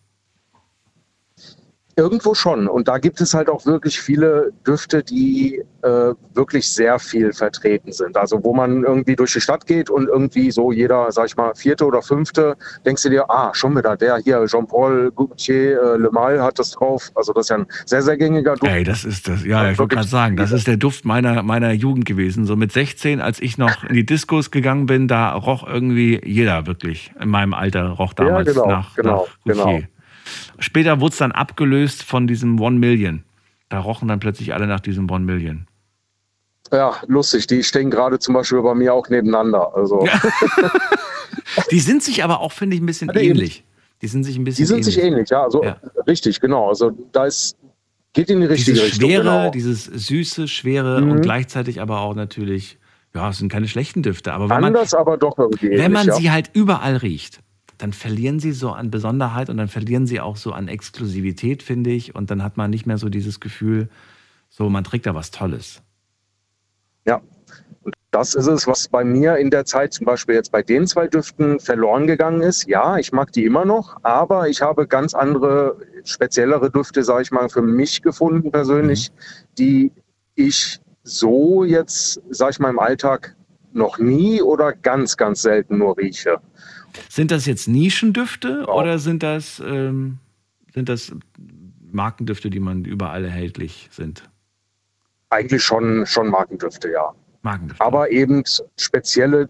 Irgendwo schon. Und da gibt es halt auch wirklich viele Düfte, die äh, wirklich sehr viel vertreten sind. Also wo man irgendwie durch die Stadt geht und irgendwie so jeder, sag ich mal, vierte oder fünfte, denkst du dir, ah, schon wieder der hier, Jean-Paul Gaultier äh, Le Mal hat das drauf. Also das ist ja ein sehr, sehr gängiger Duft. Ey, das ist das, ja, ich wollte gerade sagen, das ist der Duft meiner, meiner Jugend gewesen. So mit 16, als ich noch in die Diskos gegangen bin, da roch irgendwie jeder wirklich in meinem Alter roch damals genau, nach, genau, nach Gaultier. genau. Später wurde es dann abgelöst von diesem One Million. Da rochen dann plötzlich alle nach diesem One Million. Ja, lustig. Die stehen gerade zum Beispiel bei mir auch nebeneinander. Also *laughs* Die sind sich aber auch, finde ich, ein bisschen Ja, ähnlich. Die sind sich ein bisschen die sind ähnlich. sich ähnlich, ja. Also Ja. richtig, genau. Also da ist geht in die richtige Dieses Richtung. schwere, genau. dieses süße, schwere Mhm. und gleichzeitig aber auch natürlich ja, es sind keine schlechten Düfte, aber wenn man, Anders, aber doch irgendwie wenn man ähnlich, sie ja. halt überall riecht, dann verlieren sie so an Besonderheit und dann verlieren sie auch so an Exklusivität, finde ich. Und dann hat man nicht mehr so dieses Gefühl, so man trägt da was Tolles. Ja, und das ist es, was bei mir in der Zeit zum Beispiel jetzt bei den zwei Düften verloren gegangen ist. Ja, ich mag die immer noch, aber ich habe ganz andere, speziellere Düfte, sage ich mal, für mich gefunden persönlich, die ich so jetzt, sage ich mal, im Alltag noch nie oder ganz, ganz selten nur rieche. Sind das jetzt Nischendüfte oder sind das, ähm, sind das Markendüfte, die man überall erhältlich sind? Eigentlich schon, schon Markendüfte, ja. Markendüfte. Aber eben spezielle,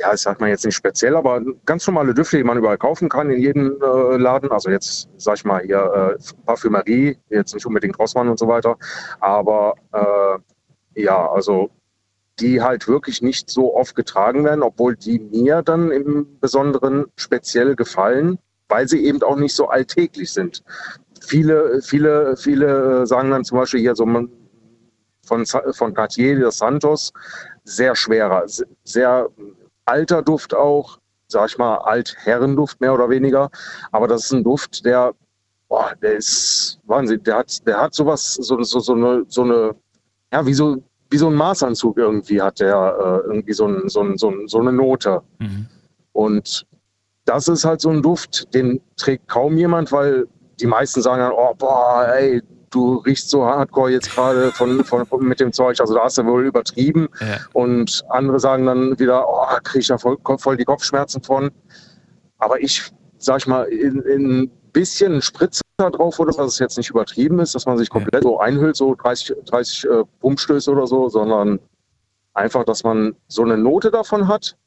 ja, das sagt man jetzt nicht speziell, aber ganz normale Düfte, die man überall kaufen kann in jedem äh, Laden. Also jetzt, sag ich mal, hier äh, Parfümerie, jetzt nicht unbedingt Rossmann und so weiter. Aber äh, ja, also die halt wirklich nicht so oft getragen werden, obwohl die mir dann im Besonderen speziell gefallen, weil sie eben auch nicht so alltäglich sind. Viele, viele, viele sagen dann zum Beispiel hier so von, von Cartier de Santos, sehr schwerer, se- sehr alter Duft auch, sag ich mal, Altherrenduft mehr oder weniger. Aber das ist ein Duft, der, boah, der ist Wahnsinn. Der hat, der hat sowas, so, so, so eine, so eine, ja, wie so, wie so ein Maßanzug irgendwie hat der äh, irgendwie so, ein, so, ein, so, ein, so eine Note. Und das ist halt so ein Duft, den trägt kaum jemand, weil die meisten sagen dann, oh, boah, ey, du riechst so hardcore jetzt gerade von, von, von, mit dem Zeug, also da hast du wohl übertrieben. Ja. Und andere sagen dann wieder, oh, krieg ich da voll, voll die Kopfschmerzen von. Aber ich, sag ich mal, in, in bisschen Spritzer drauf oder dass es jetzt nicht übertrieben ist, dass man sich komplett so einhüllt, so 30, 30 äh, Pumpstöße oder so, sondern einfach, dass man so eine Note davon hat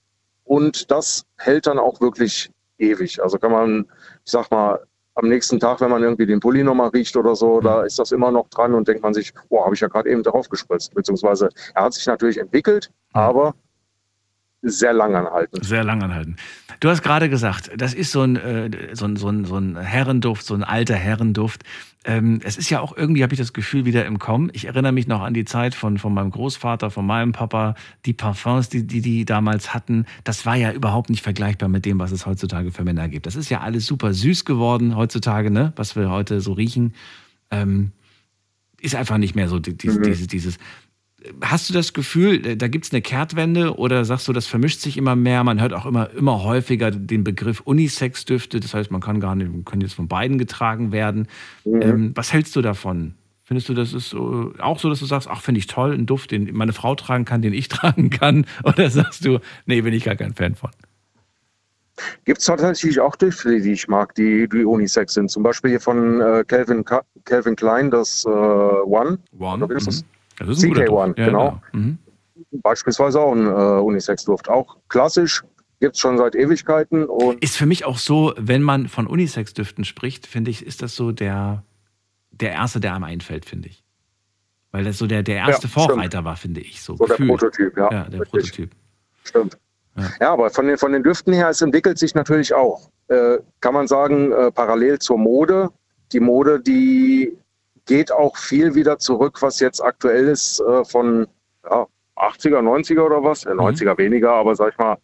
und das hält dann auch wirklich ewig. Also kann man, ich sag mal, am nächsten Tag, wenn man irgendwie den Pulli nochmal riecht oder so, da ist das immer noch dran und denkt man sich, boah, habe ich ja gerade eben drauf gespritzt. Beziehungsweise er hat sich natürlich entwickelt, aber sehr lang anhaltend. Sehr lang anhalten. Du hast gerade gesagt, das ist so ein, äh, so ein, so ein, so ein Herrenduft, so ein alter Herrenduft. Ähm, es ist ja auch irgendwie, habe ich das Gefühl, wieder im Kommen. Ich erinnere mich noch an die Zeit von, von meinem Großvater, von meinem Papa, die Parfums, die, die die damals hatten. Das war ja überhaupt nicht vergleichbar mit dem, was es heutzutage für Männer gibt. Das ist ja alles super süß geworden heutzutage, ne? was wir heute so riechen. Ähm, ist einfach nicht mehr so die, die, Mhm. dieses, dieses. Hast du das Gefühl, äh, da gibt es eine Kehrtwende oder sagst du, das vermischt sich immer mehr? Man hört auch immer, immer häufiger den Begriff Unisex-Düfte. Das heißt, man kann gar nicht, können jetzt von beiden getragen werden. Mhm. Ähm, was hältst du davon? Findest du, das ist so, auch so, dass du sagst, ach, finde ich toll, ein Duft, den meine Frau tragen kann, den ich *laughs* tragen kann? Oder sagst du, nee, bin ich gar kein Fan von? Gibt es tatsächlich auch Düfte, die ich mag, die, die Unisex sind. Zum Beispiel hier von äh, Calvin, Calvin Klein, das äh, One. One? Oder wie ist das? Das ist ein guter CK1, Duft. Ja, genau. Mhm. Beispielsweise auch ein äh, Unisex-Duft. Auch klassisch, gibt es schon seit Ewigkeiten. Und Ist für mich auch so, wenn man von Unisex-Düften spricht, finde ich, ist das so der, der erste, der einem einfällt, finde ich. Weil das so der, der erste Ja, Vorreiter war, finde ich. So, so der. Prototyp, ja. Ja, der richtig. Prototyp. Stimmt. Ja. aber von den, von den Düften her, es entwickelt sich natürlich auch, äh, kann man sagen, äh, parallel zur Mode. Die Mode, die geht auch viel wieder zurück, was jetzt aktuell ist, äh, von ja, 80er, 90er oder was, äh, 90er weniger, aber sag ich mal,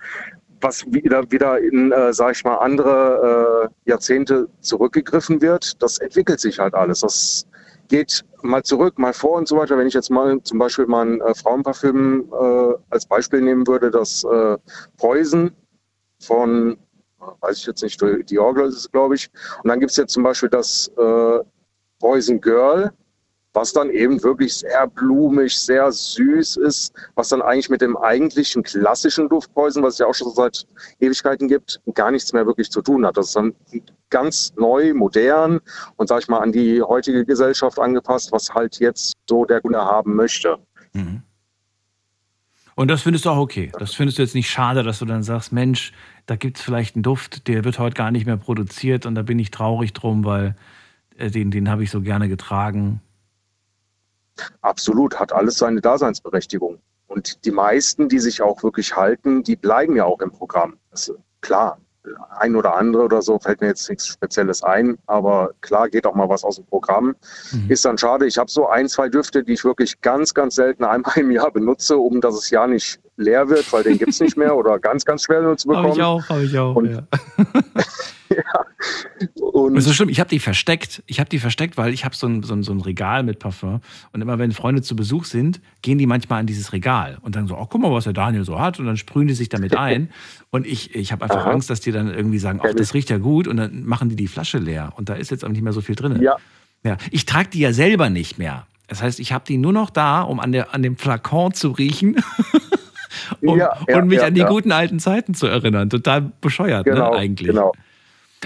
was wieder, wieder in, äh, sag ich mal, andere äh, Jahrzehnte zurückgegriffen wird, das entwickelt sich halt alles. Das geht mal zurück, mal vor und so weiter. Wenn ich jetzt mal zum Beispiel mal ein äh, Frauenparfüm äh, als Beispiel nehmen würde, das äh, Poison von, äh, weiß ich jetzt nicht, Dior ist es, glaube ich. Und dann gibt es jetzt zum Beispiel das äh, Poison Girl, was dann eben wirklich sehr blumig, sehr süß ist, was dann eigentlich mit dem eigentlichen klassischen Duft Poison, was es ja auch schon seit Ewigkeiten gibt, gar nichts mehr wirklich zu tun hat. Das ist dann ganz neu, modern und sag ich mal an die heutige Gesellschaft angepasst, was halt jetzt so der Kunde haben möchte. Mhm. Und das findest du auch okay. Das findest du jetzt nicht schade, dass du dann sagst, Mensch, da gibt es vielleicht einen Duft, der wird heute gar nicht mehr produziert und da bin ich traurig drum, weil den, den habe ich so gerne getragen. Absolut, hat alles seine Daseinsberechtigung. Und die meisten, die sich auch wirklich halten, die bleiben ja auch im Programm. Klar, ein oder andere oder so fällt mir jetzt nichts Spezielles ein, aber klar geht auch mal was aus dem Programm. Mhm. Ist dann schade. Ich habe so ein, zwei Düfte, die ich wirklich ganz, ganz selten einmal im Jahr benutze, um dass es ja nicht leer wird, weil den gibt es nicht mehr oder ganz, ganz schwer nur zu *laughs* bekommen. Habe ich auch, habe ich auch. Und, ja. *laughs* *laughs* ja. Und Das ist schlimm. Ich habe die versteckt. Ich habe die versteckt, weil ich habe so ein, so, ein, so ein Regal mit Parfum. Und immer wenn Freunde zu Besuch sind, gehen die manchmal an dieses Regal und dann so, oh, guck mal, was der Daniel so hat. Und dann sprühen die sich damit ein. *laughs* Und ich, ich habe einfach Aha. Angst, dass die dann irgendwie sagen, ach, das riecht ja gut. Und dann machen die die Flasche leer. Und da ist jetzt auch nicht mehr so viel drin. Ja. ja. Ich trage die ja selber nicht mehr. Das heißt, ich habe die nur noch da, um an, der, an dem Flakon zu riechen. *laughs* um, Ja, ja, und mich an die guten alten Zeiten zu erinnern. Total bescheuert, Genau, ne, eigentlich. genau.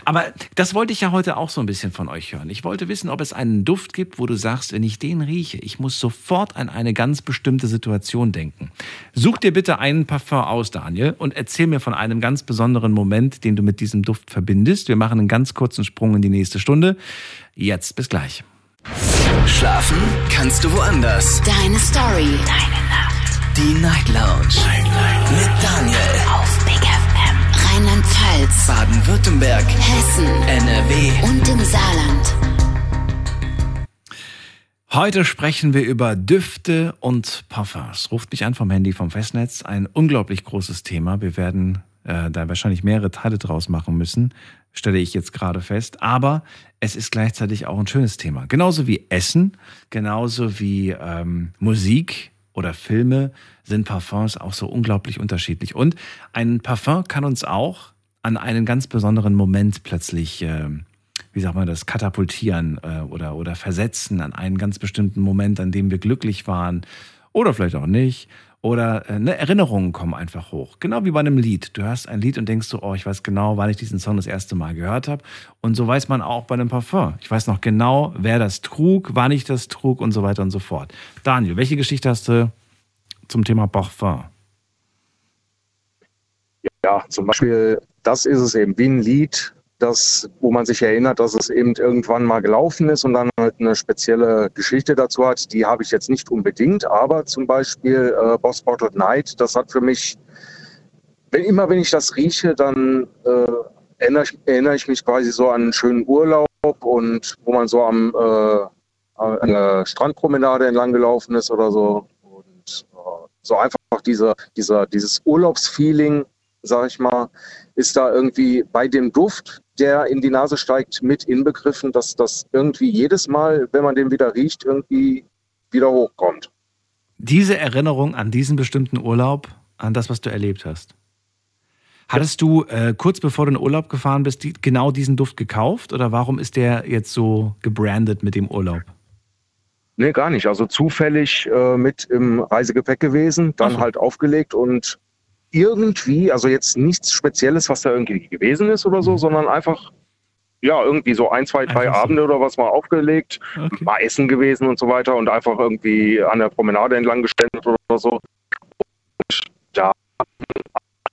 Aber das wollte ich ja heute auch so ein bisschen von euch hören. Ich wollte wissen, ob es einen Duft gibt, wo du sagst, wenn ich den rieche, ich muss sofort an eine ganz bestimmte Situation denken. Such dir bitte einen Parfum aus, Daniel, und erzähl mir von einem ganz besonderen Moment, den du mit diesem Duft verbindest. Wir machen einen ganz kurzen Sprung in die nächste Stunde. Jetzt bis gleich. Schlafen kannst du woanders. Deine Story. Deine Nacht. Die Night Lounge. Night, Night. Mit Daniel. Rheinland-Pfalz. Baden-Württemberg. Hessen. NRW. Und im Saarland. Heute sprechen wir über Düfte und Parfums. Ruft mich an vom Handy vom Festnetz. Ein unglaublich großes Thema. Wir werden äh, da wahrscheinlich mehrere Teile draus machen müssen, stelle ich jetzt gerade fest. Aber es ist gleichzeitig auch ein schönes Thema. Genauso wie Essen, genauso wie ähm, Musik oder Filme sind Parfums auch so unglaublich unterschiedlich. Und ein Parfum kann uns auch an einen ganz besonderen Moment plötzlich ähm, wie sagt man das, katapultieren äh, oder, oder versetzen an einen ganz bestimmten Moment, an dem wir glücklich waren oder vielleicht auch nicht. Oder äh, ne, Erinnerungen kommen einfach hoch. Genau wie bei einem Lied. Du hörst ein Lied und denkst so, oh, ich weiß genau, wann ich diesen Song das erste Mal gehört habe. Und so weiß man auch bei einem Parfum. Ich weiß noch genau, wer das trug, wann ich das trug und so weiter und so fort. Daniel, welche Geschichte hast du zum Thema Parfum? Ja, zum Beispiel, das ist es eben wie ein Lied, das, wo man sich erinnert, dass es eben irgendwann mal gelaufen ist und dann halt eine spezielle Geschichte dazu hat. Die habe ich jetzt nicht unbedingt, aber zum Beispiel äh, Boss Bottled Night, das hat für mich, wenn, immer wenn ich das rieche, dann äh, erinnere, ich, erinnere ich mich quasi so an einen schönen Urlaub und wo man so am äh, an der Strandpromenade entlang gelaufen ist oder so. Und äh, so einfach diese, dieser, dieses Urlaubsfeeling, sag ich mal, ist da irgendwie bei dem Duft, der in die Nase steigt, mit inbegriffen, dass das irgendwie jedes Mal, wenn man den wieder riecht, irgendwie wieder hochkommt. Diese Erinnerung an diesen bestimmten Urlaub, an das, was du erlebt hast. Hattest du äh, kurz bevor du in den Urlaub gefahren bist, die, genau diesen Duft gekauft oder warum ist der jetzt so gebrandet mit dem Urlaub? Nee, gar nicht. Also zufällig äh, mit im Reisegepäck gewesen, dann so. halt aufgelegt und irgendwie, also jetzt nichts Spezielles, was da irgendwie gewesen ist oder so, sondern einfach, ja, irgendwie so ein, zwei, drei Mhm. Einfach so. Abende oder was mal aufgelegt, Okay. mal essen gewesen und so weiter und einfach irgendwie an der Promenade entlang gestellt oder so. Und da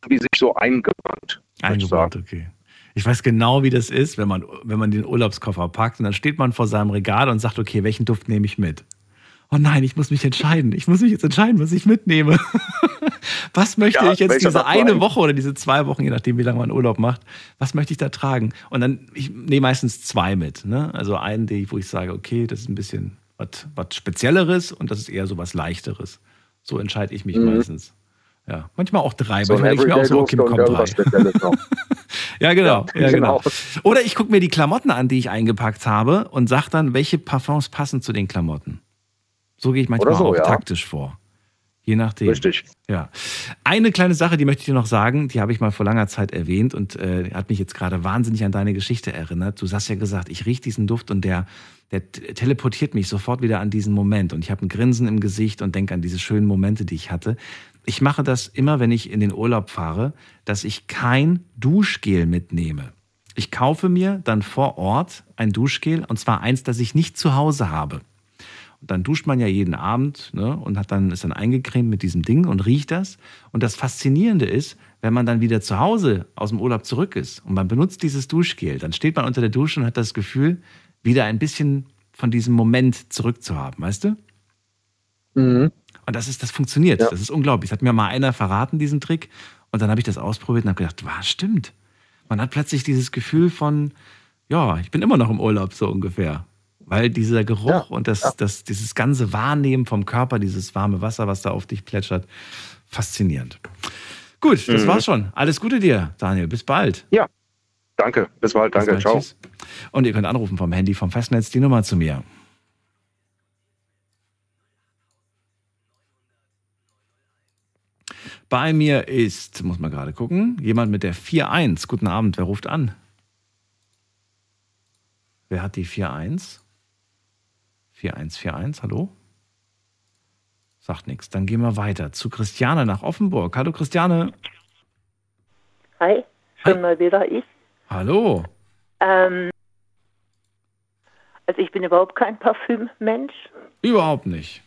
wie sich so Eingebaut, sagen. okay. Ich weiß genau, wie das ist, wenn man, wenn man den Urlaubskoffer packt und dann steht man vor seinem Regal und sagt, okay, welchen Duft nehme ich mit? Oh nein, ich muss mich entscheiden. Ich muss mich jetzt entscheiden, was ich mitnehme. *laughs* was möchte Ja, ich jetzt diese eine? Woche oder diese zwei Wochen, je nachdem, wie lange man Urlaub macht, was möchte ich da tragen? Und dann, ich nehme meistens zwei mit. Ne? Also einen, wo ich sage, okay, das ist ein bisschen was, was Spezielleres und das ist eher so was Leichteres. So entscheide ich mich Mhm. meistens. Ja, manchmal auch drei. So manchmal denke ich mir auch so, okay, komm, drei. *laughs* Ja, genau. Ja, Ja, genau. genau. Oder ich gucke mir die Klamotten an, die ich eingepackt habe und sage dann, welche Parfums passen zu den Klamotten. So gehe ich manchmal so, auch ja. taktisch vor. Je nachdem. Richtig. Ja. Eine kleine Sache, die möchte ich dir noch sagen, die habe ich mal vor langer Zeit erwähnt und äh, hat mich jetzt gerade wahnsinnig an deine Geschichte erinnert. Du hast ja gesagt, ich rieche diesen Duft und der, der teleportiert mich sofort wieder an diesen Moment und ich habe ein Grinsen im Gesicht und denke an diese schönen Momente, die ich hatte. Ich mache das immer, wenn ich in den Urlaub fahre, dass ich kein Duschgel mitnehme. Ich kaufe mir dann vor Ort ein Duschgel und zwar eins, das ich nicht zu Hause habe. Und dann duscht man ja jeden Abend ne, und hat dann, ist dann eingecremt mit diesem Ding und riecht das. Und das Faszinierende ist, wenn man dann wieder zu Hause aus dem Urlaub zurück ist und man benutzt dieses Duschgel, dann steht man unter der Dusche und hat das Gefühl, wieder ein bisschen von diesem Moment zurückzuhaben, weißt du? Mhm. Und das ist, das funktioniert. Ja. Das ist unglaublich. Das hat mir mal einer verraten, diesen Trick. Und dann habe ich das ausprobiert und habe gedacht, wow, stimmt. Man hat plötzlich dieses Gefühl von, ja, ich bin immer noch im Urlaub, so ungefähr. Weil dieser Geruch Ja, und das, ja. das, dieses ganze Wahrnehmen vom Körper, dieses warme Wasser, was da auf dich plätschert, Faszinierend. Gut, das Mhm. war's schon. Alles Gute dir, Daniel. Bis bald. Ja, danke. Bis bald. Bis Danke. bald. Ciao. Tschüss. Und ihr könnt anrufen vom Handy, vom Festnetz, die Nummer zu mir. Bei mir ist, muss man gerade gucken, jemand mit der 4-1. Guten Abend, wer ruft an? Wer hat die 4-1? 4141, hallo? Sagt nichts. Dann gehen wir weiter zu Christiane nach Offenburg. Hallo Christiane. Hi, schon mal wieder ich. Hallo. Ähm, also ich bin überhaupt kein Parfümmensch. Überhaupt nicht.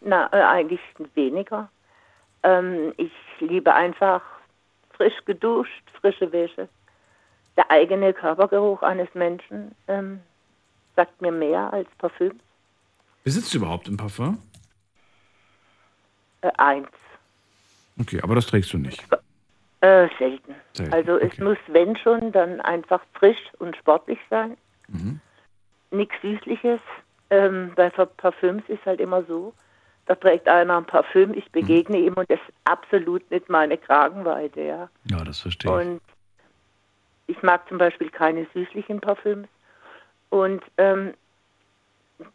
Na, äh, eigentlich weniger. Ähm, ich liebe einfach frisch geduscht, frische Wäsche. Der eigene Körpergeruch eines Menschen ähm, sagt mir mehr als Parfüm. Besitzt du überhaupt ein Parfum? Äh, eins. Okay, aber das trägst du nicht. Äh, selten. Selten, Also es muss, wenn schon, dann einfach frisch und sportlich sein. Mhm. Nichts Süßliches. Ähm, bei Parfüms ist halt immer so, da trägt einer ein Parfüm, ich begegne ihm und das ist absolut nicht meine Kragenweite, ja. Ja, das verstehe ich. Und ich mag zum Beispiel keine süßlichen Parfüms. Und ähm,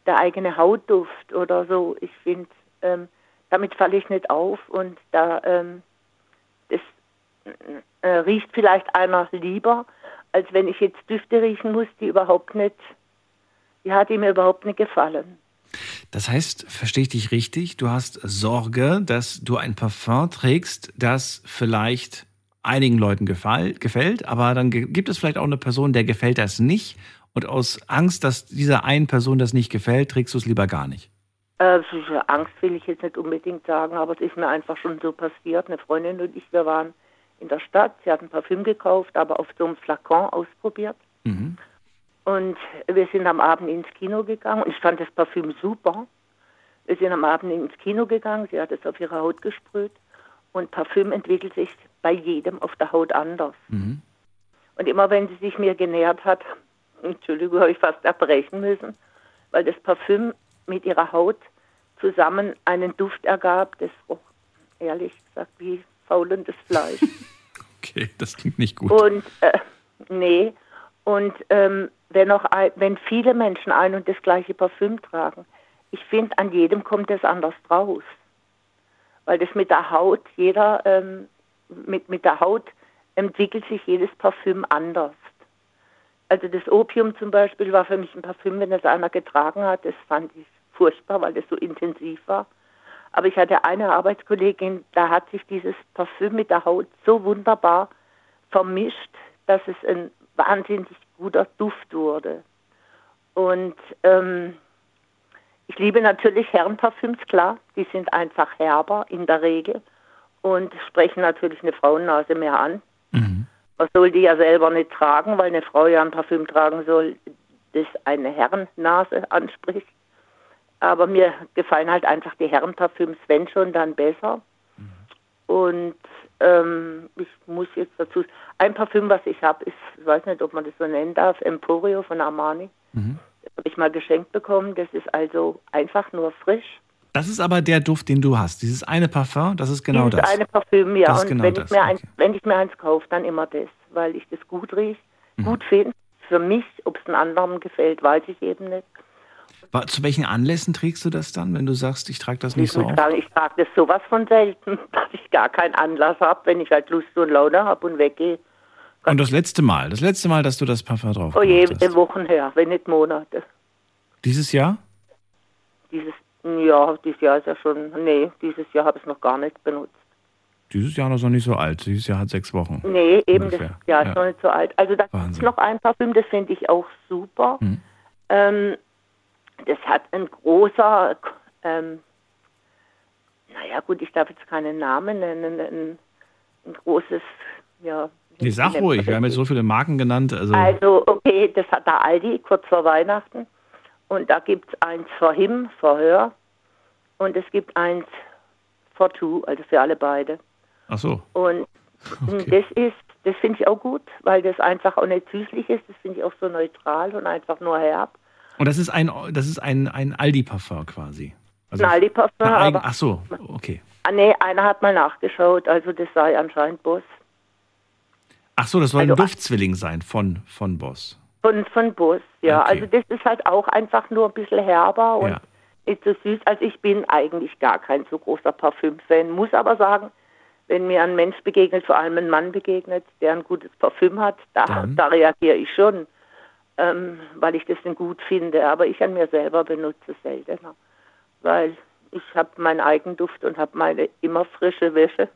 der eigene Hautduft oder so, ich finde, ähm, damit falle ich nicht auf und da ähm, das äh, riecht vielleicht einer lieber, als wenn ich jetzt Düfte riechen muss, die überhaupt nicht, die mir überhaupt nicht gefallen. Das heißt, verstehe ich dich richtig, du hast Sorge, dass du ein Parfum trägst, das vielleicht einigen Leuten gefällt, aber dann gibt es vielleicht auch eine Person, der gefällt das nicht und aus Angst, dass dieser einen Person das nicht gefällt, trägst du es lieber gar nicht. Äh, so Angst will ich jetzt nicht unbedingt sagen, aber es ist mir einfach schon so passiert. Eine Freundin und ich, wir waren in der Stadt, sie hat ein Parfüm gekauft, aber auf so einem Flakon ausprobiert. Mhm. Und wir sind am Abend ins Kino gegangen und ich fand das Parfüm super. Wir sind am Abend ins Kino gegangen, sie hat es auf ihre Haut gesprüht und Parfüm entwickelt sich bei jedem auf der Haut anders. Mhm. Und immer wenn sie sich mir genähert hat, Entschuldigung, habe ich fast erbrechen müssen, weil das Parfüm mit ihrer Haut zusammen einen Duft ergab, das roch, ehrlich gesagt, wie faulendes Fleisch. *laughs* Okay, das klingt nicht gut. Und äh, nee, und ähm, wenn, auch ein, wenn viele Menschen ein und das gleiche Parfüm tragen, ich finde, an jedem kommt es anders raus. Weil das mit der Haut, jeder, ähm, mit, mit der Haut entwickelt sich jedes Parfüm anders. Also das Opium zum Beispiel war für mich ein Parfüm, wenn das einer getragen hat, das fand ich furchtbar, weil das so intensiv war. Aber ich hatte eine Arbeitskollegin, da hat sich dieses Parfüm mit der Haut so wunderbar vermischt, dass es ein wahnsinnig guter Duft wurde. Und ähm, ich liebe natürlich Herrenparfüms, klar. Die sind einfach herber in der Regel und sprechen natürlich eine Frauennase mehr an. Man soll die ja selber nicht tragen, weil eine Frau ja ein Parfüm tragen soll, das eine Herrennase anspricht. Aber mir gefallen halt einfach die Herrenparfüms, wenn schon, dann besser. Und ähm, ich muss jetzt dazu, ein Parfüm, was ich habe, ist, ich weiß nicht, ob man das so nennen darf, Emporio von Armani. Mhm. Das habe ich mal geschenkt bekommen. Das ist also einfach nur frisch. Das ist aber der Duft, den du hast. Dieses eine Parfum, das ist genau Dieses das. eine Parfüm, ja. Das ist und genau wenn, das, ich mir eins, wenn ich mir eins kaufe, dann immer das, weil ich das gut rieche, Mhm. gut finde. Für mich, ob es einem anderen gefällt, weiß ich eben nicht. Zu welchen Anlässen trägst du das dann, wenn du sagst, ich trage das nicht Ich so auf? sagen, ich trage das sowas von selten, *laughs* dass ich gar keinen Anlass habe, wenn ich halt Lust und Laune habe und weggehe. Und das letzte Mal, das letzte Mal, dass du das Parfum drauf Oh je, hast. Wochen her, wenn nicht Monate. Dieses Jahr? Dieses, ja, dieses Jahr ist ja schon, nee, dieses Jahr habe ich es noch gar nicht benutzt. Dieses Jahr noch so nicht so alt. Dieses Jahr hat sechs Wochen. Nee, eben, das Ungefähr. Jahr ist Ja. noch nicht so alt. Also da gibt es noch ein Parfüm, das finde ich auch super. Mhm. Ähm, das hat ein großer, ähm, naja gut, ich darf jetzt keinen Namen nennen, ein, ein großes, ja. Nee, sag ruhig, wir das? haben jetzt so viele Marken genannt. Also, Also, okay, das hat der Aldi kurz vor Weihnachten. Und da gibt es eins für Him, für Hör. Und es gibt eins for Two, also für alle beide. ach so. Und *laughs* das ist, das finde ich auch gut, weil das einfach auch nicht süßlich ist. Das finde ich auch so neutral und einfach nur herb. Und das ist ein, das ist ein, ein Aldi-Parfum quasi. Ein Aldi-Parfum, eigen- Ach so, okay. Ah, nee, einer hat mal nachgeschaut, also das sei anscheinend Boss. Ach so, das soll Also- ein Duftzwilling sein von, von Boss. Von, von Boss, ja. Okay. Also das ist halt auch einfach nur ein bisschen herber und Ja. nicht so süß. Also ich bin eigentlich gar kein so großer Parfüm-Fan, muss aber sagen, wenn mir ein Mensch begegnet, vor allem ein Mann begegnet, der ein gutes Parfüm hat, da, Dann? da reagiere ich schon, ähm, weil ich das dann gut finde. Aber ich an mir selber benutze seltener, weil ich habe meinen Eigenduft und habe meine immer frische Wäsche.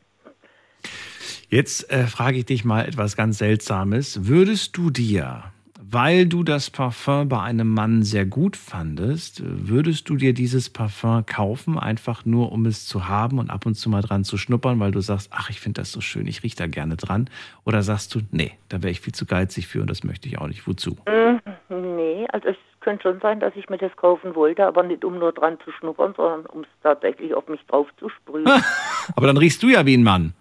Jetzt äh, frage ich dich mal etwas ganz Seltsames. Würdest du dir, weil du das Parfum bei einem Mann sehr gut fandest, würdest du dir dieses Parfum kaufen, einfach nur um es zu haben und ab und zu mal dran zu schnuppern, weil du sagst, ach, ich finde das so schön, ich rieche da gerne dran? Oder sagst du, nee, da wäre ich viel zu geizig für und das möchte ich auch nicht. Wozu? Mm, Nee, also es könnte schon sein, dass ich mir das kaufen wollte, aber nicht um nur dran zu schnuppern, sondern um es tatsächlich auf mich drauf zu sprühen. *laughs* Aber dann riechst du ja wie ein Mann.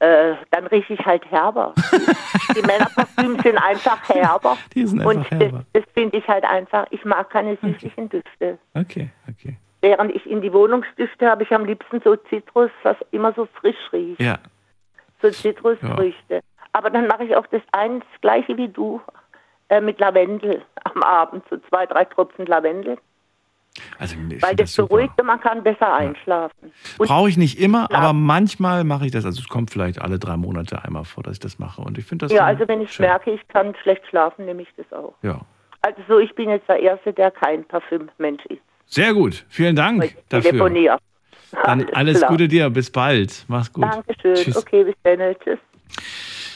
Äh, dann rieche ich halt herber. *laughs* Die Männerparfüms sind einfach herber. Die sind Und einfach herber. das, das finde ich halt einfach, ich mag keine süßlichen Düfte. Okay, okay. Während ich in die Wohnungsdüfte habe ich am liebsten so Zitrus, was immer so frisch riecht. Ja. So Zitrusfrüchte. Aber dann mache ich auch das eins gleiche wie du äh, mit Lavendel am Abend, so zwei, drei Tropfen Lavendel. Also, Weil das beruhigt und man kann besser einschlafen. Und Brauche ich nicht immer, aber manchmal mache ich das. Also es kommt vielleicht alle drei Monate einmal vor, dass ich das mache. Und ich finde das ja, also wenn ich schön. merke, ich kann schlecht schlafen, nehme ich das auch. Ja. Also so, ich bin jetzt der Erste, der kein Parfümmensch ist. Sehr gut. Vielen Dank dafür. Telefonier. Dann alles klar. Gute dir. Bis bald. Mach's gut. Dankeschön. Tschüss. Okay, bis dann. Tschüss.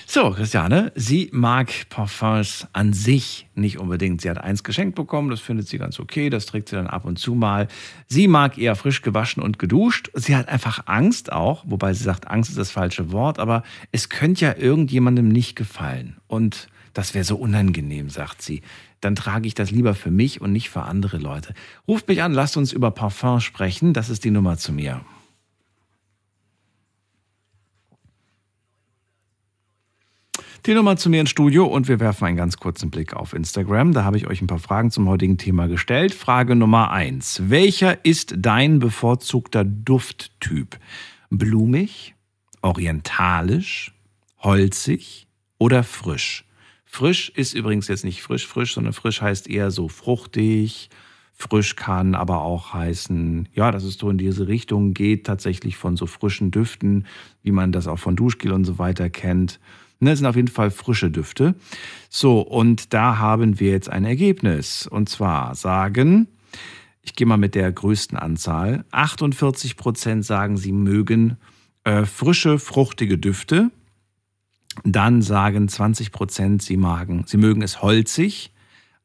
So, Christiane, sie mag Parfums an sich nicht unbedingt. Sie hat eins geschenkt bekommen, das findet sie ganz okay, das trägt sie dann ab und zu mal. Sie mag eher frisch gewaschen und geduscht. Sie hat einfach Angst auch, wobei sie sagt, Angst ist das falsche Wort, aber es könnte ja irgendjemandem nicht gefallen. Und das wäre so unangenehm, sagt sie. Dann trage ich das lieber für mich und nicht für andere Leute. Ruft mich an, lasst uns über Parfum sprechen. Das ist die Nummer zu mir. Die Nummer zu mir ins Studio und wir werfen einen ganz kurzen Blick auf Instagram. Da habe ich euch ein paar Fragen zum heutigen Thema gestellt. Frage Nummer eins. Welcher ist dein bevorzugter Dufttyp? Blumig, orientalisch, holzig oder frisch? Frisch ist übrigens jetzt nicht frisch, frisch, sondern frisch heißt eher so fruchtig. Frisch kann aber auch heißen, ja, dass es so in diese Richtung geht, tatsächlich von so frischen Düften, wie man das auch von Duschgel und so weiter kennt. Ne, das sind auf jeden Fall frische Düfte. So, und da haben wir jetzt ein Ergebnis. Und zwar sagen, ich gehe mal mit der größten Anzahl, 48 Prozent sagen, sie mögen äh, frische, fruchtige Düfte. Dann sagen 20 Prozent, sie, sie mögen es holzig.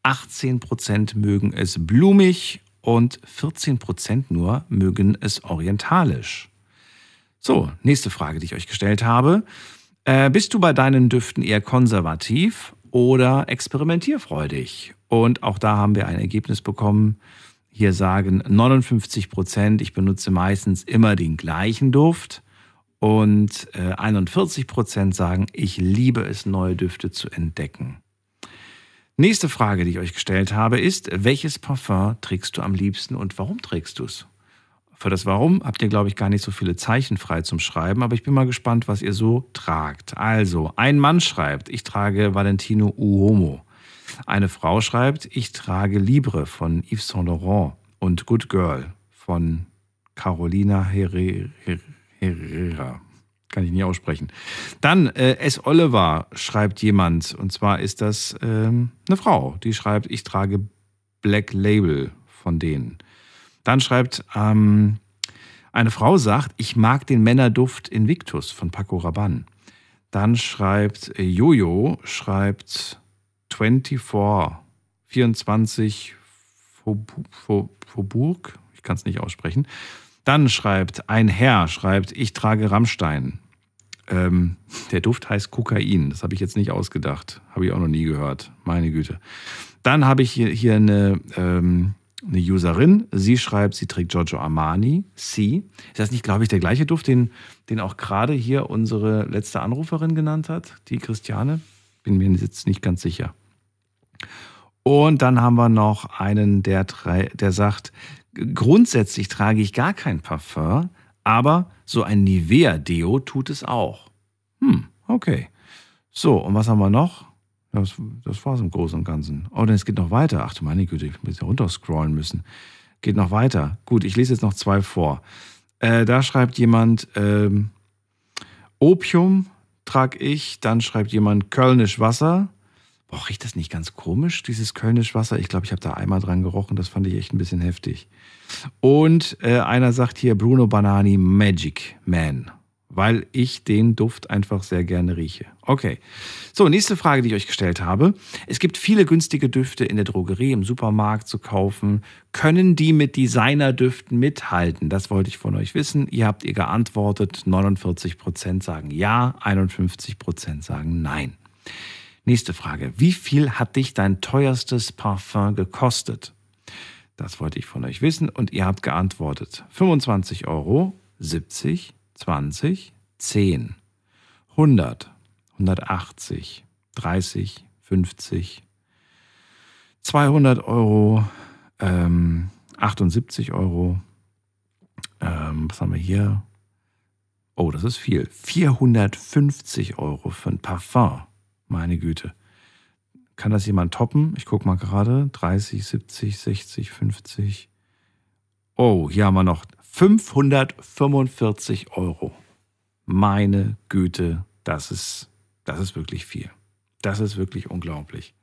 18 Prozent mögen es blumig und 14 Prozent nur mögen es orientalisch. So, nächste Frage, die ich euch gestellt habe. Äh, bist du bei deinen Düften eher konservativ oder experimentierfreudig? Und auch da haben wir ein Ergebnis bekommen. Hier sagen 59 Prozent, ich benutze meistens immer den gleichen Duft. Und äh, 41 Prozent sagen, ich liebe es, neue Düfte zu entdecken. Nächste Frage, die ich euch gestellt habe, ist, welches Parfum trägst du am liebsten und warum trägst du es? Für das Warum habt ihr, glaube ich, gar nicht so viele Zeichen frei zum Schreiben, aber ich bin mal gespannt, was ihr so tragt. Also, ein Mann schreibt, ich trage Valentino Uomo. Eine Frau schreibt, ich trage Libre von Yves Saint Laurent und Good Girl von Carolina Herre- Her- Herrera. Kann ich nicht aussprechen. Dann äh, S. Oliver schreibt jemand, und zwar ist das ähm, eine Frau, die schreibt, ich trage Black Label von denen. Dann schreibt ähm, eine Frau sagt, ich mag den Männerduft Invictus von Paco Rabanne. Dann schreibt Jojo, schreibt 24, 24 Faubourg, Fau- Faubourg, ich kann es nicht aussprechen. Dann schreibt ein Herr, schreibt, ich trage Rammstein. Ähm, der Duft heißt Kokain. Das habe ich jetzt nicht ausgedacht. Habe ich auch noch nie gehört. Meine Güte. Dann habe ich hier, hier eine, ähm, eine Userin. Sie schreibt, sie trägt Giorgio Armani. Sie. Ist das nicht, glaube ich, der gleiche Duft, den, den auch gerade hier unsere letzte Anruferin genannt hat? Die Christiane? Bin mir jetzt nicht ganz sicher. Und dann haben wir noch einen, der, der sagt, grundsätzlich trage ich gar kein Parfum, Aber so ein Nivea-Deo tut es auch. Hm, okay. So, und was haben wir noch? Das, das war es im Großen und Ganzen. Oh, denn es geht noch weiter. Ach du meine Güte, ich muss ja runterscrollen müssen. Geht noch weiter. Gut, ich lese jetzt noch zwei vor. Äh, da schreibt jemand, ähm, Opium trage ich. Dann schreibt jemand Kölnisch Wasser. Boah, riecht das nicht ganz komisch, dieses Kölnisch Wasser? Ich glaube, ich habe da einmal dran gerochen. Das fand ich echt ein bisschen heftig. Und äh, einer sagt hier Bruno Banani Magic Man weil ich den Duft einfach sehr gerne rieche. Okay. So, nächste Frage, die ich euch gestellt habe. Es gibt viele günstige Düfte in der Drogerie, im Supermarkt zu kaufen. Können die mit Designerdüften mithalten? Das wollte ich von euch wissen. Ihr habt ihr geantwortet. 49 Prozent sagen ja, 51 Prozent sagen nein. Nächste Frage. Wie viel hat dich dein teuerstes Parfum gekostet? Das wollte ich von euch wissen und ihr habt geantwortet. 25 Euro, 70, 20, 10, 100, 180, 30, 50, 200 Euro, ähm, 78 Euro. Ähm, was haben wir hier? Oh, das ist viel. 450 Euro für ein Parfum. Meine Güte. Kann das jemand toppen? Ich gucke mal gerade. 30, 70, 60, 50. Oh, hier haben wir noch 545 Euro. Meine Güte, das ist, das ist wirklich viel. Das ist wirklich unglaublich.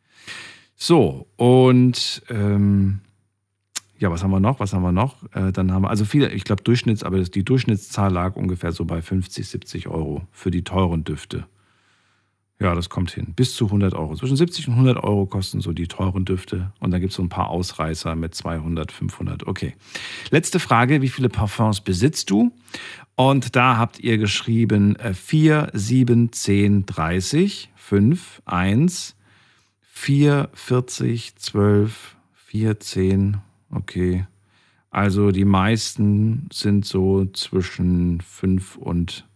So, und ähm, ja, was haben wir noch? Was haben wir noch? Äh, dann haben wir, also viele, ich glaube, Durchschnitts, aber die Durchschnittszahl lag ungefähr so bei 50, 70 Euro für die teuren Düfte. Ja, das kommt hin. Bis zu 100 Euro. Zwischen 70 und 100 Euro kosten so die teuren Düfte. Und dann gibt es so ein paar Ausreißer mit 200, 500. Okay. Letzte Frage. Wie viele Parfums besitzt du? Und da habt ihr geschrieben 4, 7, 10, 30, 5, 1, 4, 40, 12, 4, 10. Okay. Also die meisten sind so zwischen 5 und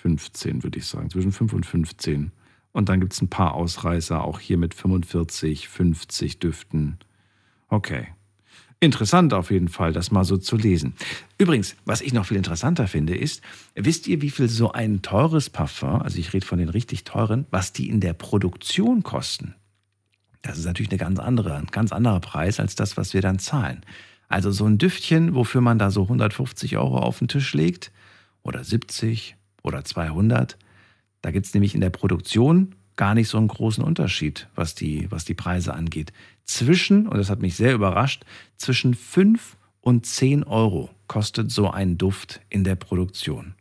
15, würde ich sagen. Zwischen 5 und 15. Und dann gibt es ein paar Ausreißer, auch hier mit 45, 50 Düften. Okay. Interessant auf jeden Fall, das mal so zu lesen. Übrigens, was ich noch viel interessanter finde, ist, wisst ihr, wie viel so ein teures Parfum, also ich rede von den richtig teuren, was die in der Produktion kosten? Das ist natürlich eine ganz andere, ein ganz anderer Preis als das, was wir dann zahlen. Also so ein Düftchen, wofür man da so 150 Euro auf den Tisch legt oder 70 oder 200. Da gibt es nämlich in der Produktion gar nicht so einen großen Unterschied, was die, was die Preise angeht. Zwischen, und das hat mich sehr überrascht, zwischen 5 und 10 Euro kostet so ein Duft in der Produktion.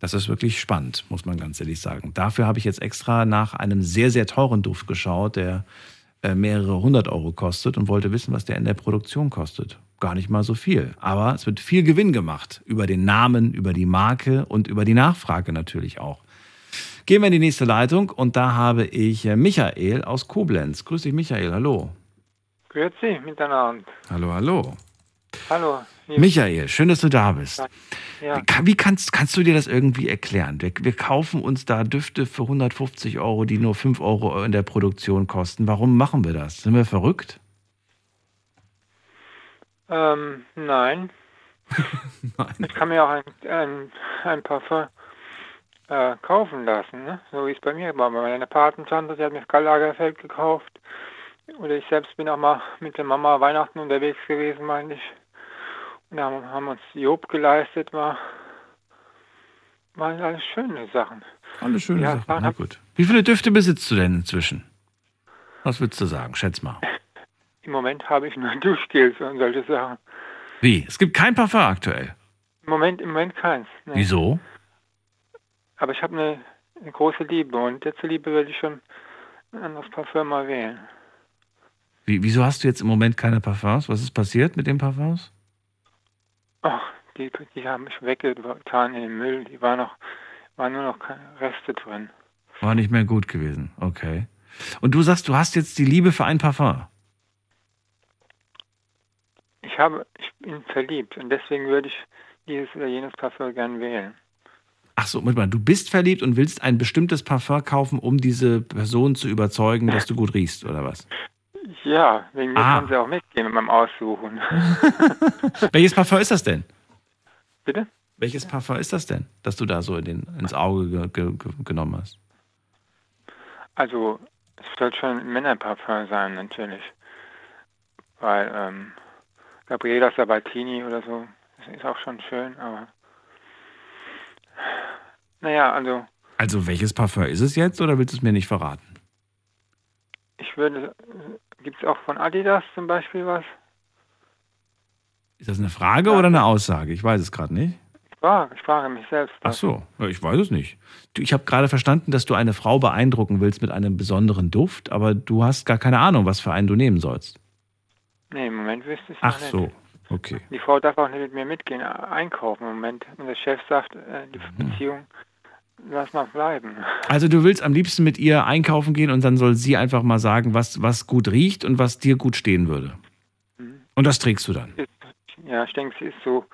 Das ist wirklich spannend, muss man ganz ehrlich sagen. Dafür habe ich jetzt extra nach einem sehr, sehr teuren Duft geschaut, der äh, mehrere hundert Euro kostet und wollte wissen, was der in der Produktion kostet gar nicht mal so viel. Aber es wird viel Gewinn gemacht über den Namen, über die Marke und über die Nachfrage natürlich auch. Gehen wir in die nächste Leitung und da habe ich äh, Michael aus Koblenz. Grüß dich, Michael. Hallo. Grüezi miteinander. Hallo, hallo. Hallo. Michael, schön, dass du da bist. Ja. Wie kannst, kannst du dir das irgendwie erklären? Wir, wir, kaufen uns da Düfte für 150 Euro, die nur 5 Euro in der Produktion kosten. Warum machen wir das? Sind wir verrückt? Ähm, nein. *laughs* nein. Ich kann mir auch ein, ein, ein Parfum äh, kaufen lassen, ne? so wie es bei mir war. Meine Patentante, die hat mir Karl Lagerfeld gekauft. Oder ich selbst bin auch mal mit der Mama Weihnachten unterwegs gewesen, meine ich. Und da haben, haben uns Job geleistet, war, waren alles schöne Sachen. Alles schöne Ja, Sachen. Na gut. Wie viele Düfte besitzt du denn inzwischen? Was würdest du sagen? Schätz mal. *laughs* Im Moment habe ich nur *laughs* Duschgels und solche Sachen. Wie? Es gibt kein Parfum aktuell. Im Moment, im Moment keins. ne. Wieso? Aber ich habe eine, eine große Liebe und der zuliebe würde ich schon ein anderes Parfum mal wählen. Wie, wieso hast du jetzt im Moment keine Parfums? Was ist passiert mit den Parfums? Ach, die, die haben mich weggetan in den Müll. Die waren noch, waren nur noch keine Reste drin. War nicht mehr gut gewesen. Okay. Und du sagst, du hast jetzt die Liebe für ein Parfum. Ich habe, ich bin verliebt und deswegen würde ich dieses oder jenes Parfum gern wählen. Ach so, Moment mal, du bist verliebt und willst ein bestimmtes Parfum kaufen, um diese Person zu überzeugen, dass du gut riechst, oder was? Ja, wegen mir Ah. können Sie auch mitgehen mit meinem Aussuchen. *laughs* Welches Parfum ist das denn? Bitte? Welches Parfum ist das denn, das du da so in den, ins Auge ge ge ge genommen hast? Also, es soll schon ein Männerparfum sein, natürlich. Weil, ähm, Gabriela Sabatini oder so, das ist auch schon schön, aber. Naja, also, Also welches Parfum ist es jetzt oder willst du es mir nicht verraten? ich würde. Gibt es auch von Adidas zum Beispiel was? Ist das eine Frage oder eine Aussage? Ich weiß es gerade nicht. Ich frage, ich frage mich selbst. Ach so, ja, ich weiß es nicht. Du, ich habe gerade verstanden, dass du eine Frau beeindrucken willst mit einem besonderen Duft, aber du hast gar keine Ahnung, was für einen du nehmen sollst. Nee, im Moment wüsste ich Ach noch so, nicht. okay. Die Frau darf auch nicht mit mir mitgehen, äh, einkaufen im Moment. Und der Chef sagt, äh, die Mhm. Beziehung, lass mal bleiben. *laughs* Also du willst am liebsten mit ihr einkaufen gehen und dann soll sie einfach mal sagen, was, was gut riecht und was dir gut stehen würde. Und das trägst du dann. Ja, ich denke, sie ist so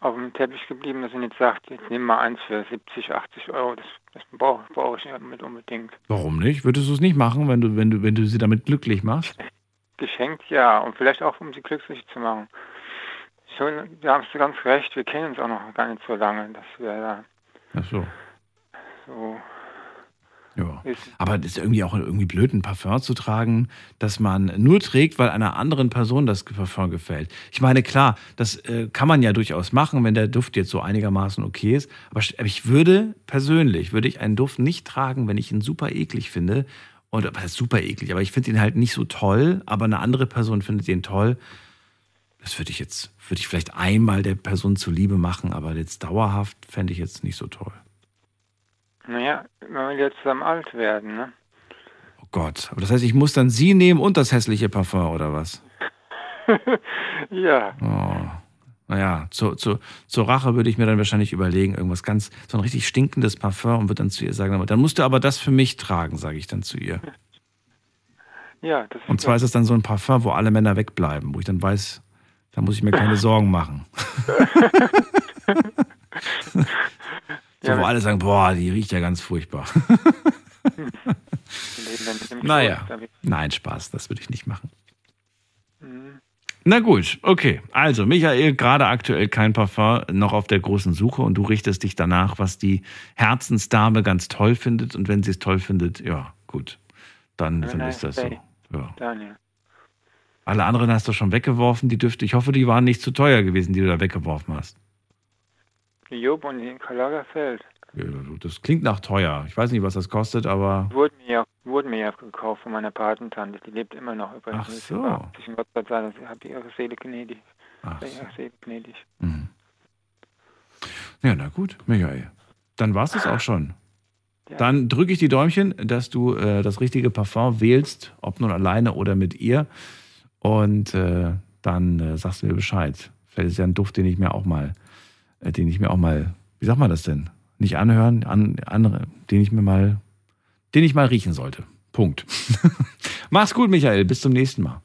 auf dem Teppich geblieben, dass sie nicht sagt, jetzt nimm mal eins für 70, 80 Euro. Das, das brauche brauch ich nicht unbedingt. Warum nicht? Würdest du es nicht machen, wenn du, wenn du, wenn du sie damit glücklich machst? *laughs* Geschenkt, ja. Und vielleicht auch, um sie glücklich zu machen. Schon, da hast du ganz recht, wir kennen uns auch noch gar nicht so lange, dass wir da Ach so. so Ja. Aber das ist irgendwie auch irgendwie blöd, ein Parfum zu tragen, das man nur trägt, weil einer anderen Person das Parfum gefällt. Ich meine, klar, das äh, kann man ja durchaus machen, wenn der Duft jetzt so einigermaßen okay ist. Aber st- aber ich würde persönlich, würde ich einen Duft nicht tragen, wenn ich ihn super eklig finde. Und was heißt super eklig, aber ich finde ihn halt nicht so toll, aber eine andere Person findet ihn toll. Das würde ich jetzt, würde ich vielleicht einmal der Person zuliebe machen, aber jetzt dauerhaft fände ich jetzt nicht so toll. Naja, man will ja zusammen alt werden, ne? Oh Gott, aber das heißt, ich muss dann sie nehmen und das hässliche Parfum oder was? *laughs* ja. Oh. Naja, zu, zu, zur Rache würde ich mir dann wahrscheinlich überlegen, irgendwas ganz, so ein richtig stinkendes Parfum und würde dann zu ihr sagen, aber dann musst du aber das für mich tragen, sage ich dann zu ihr. *laughs* Ja, das Und zwar ist es dann so ein Parfum, wo alle Männer wegbleiben, wo ich dann weiß, da muss ich mir keine *laughs* Sorgen machen. *laughs* so, Ja, wo alle sagen, boah, die riecht ja ganz furchtbar. Naja, nein, Spaß, das würde ich nicht machen. Mhm. Na gut, okay. Also, Michael, gerade aktuell kein Parfum, noch auf der großen Suche und du richtest dich danach, was die Herzensdame ganz toll findet. Und wenn sie es toll findet, ja, gut, dann, dann ist das so. Ja. Daniel. Alle anderen hast du schon weggeworfen, die Düfte. Ich hoffe, die waren nicht zu teuer gewesen, die du da weggeworfen hast. Job und Karl Lagerfeld. Ja, Das klingt nach teuer. Ich weiß nicht, was das kostet, aber Wurden mir, ja, wurden mir ja gekauft von meiner Patentante. Die lebt immer noch übrigens. Ach so. über 80 und Gott sei Dank, sie hat ihre Seele gnädig. Ach ihre Seele gnädig. Mhm. Ja, na gut, Michael. Dann war es das auch schon. Dann drücke ich die Däumchen, dass du äh, das richtige Parfum wählst, ob nun alleine oder mit ihr. Und äh, dann äh, sagst du mir Bescheid. Vielleicht ist ja ein Duft, den ich mir auch mal, äh, den ich mir auch mal, wie sagt man das denn? Nicht anhören, an, andere, den ich mir mal, den ich mal riechen sollte. Punkt. *laughs* Mach's gut, Michael. Bis zum nächsten Mal.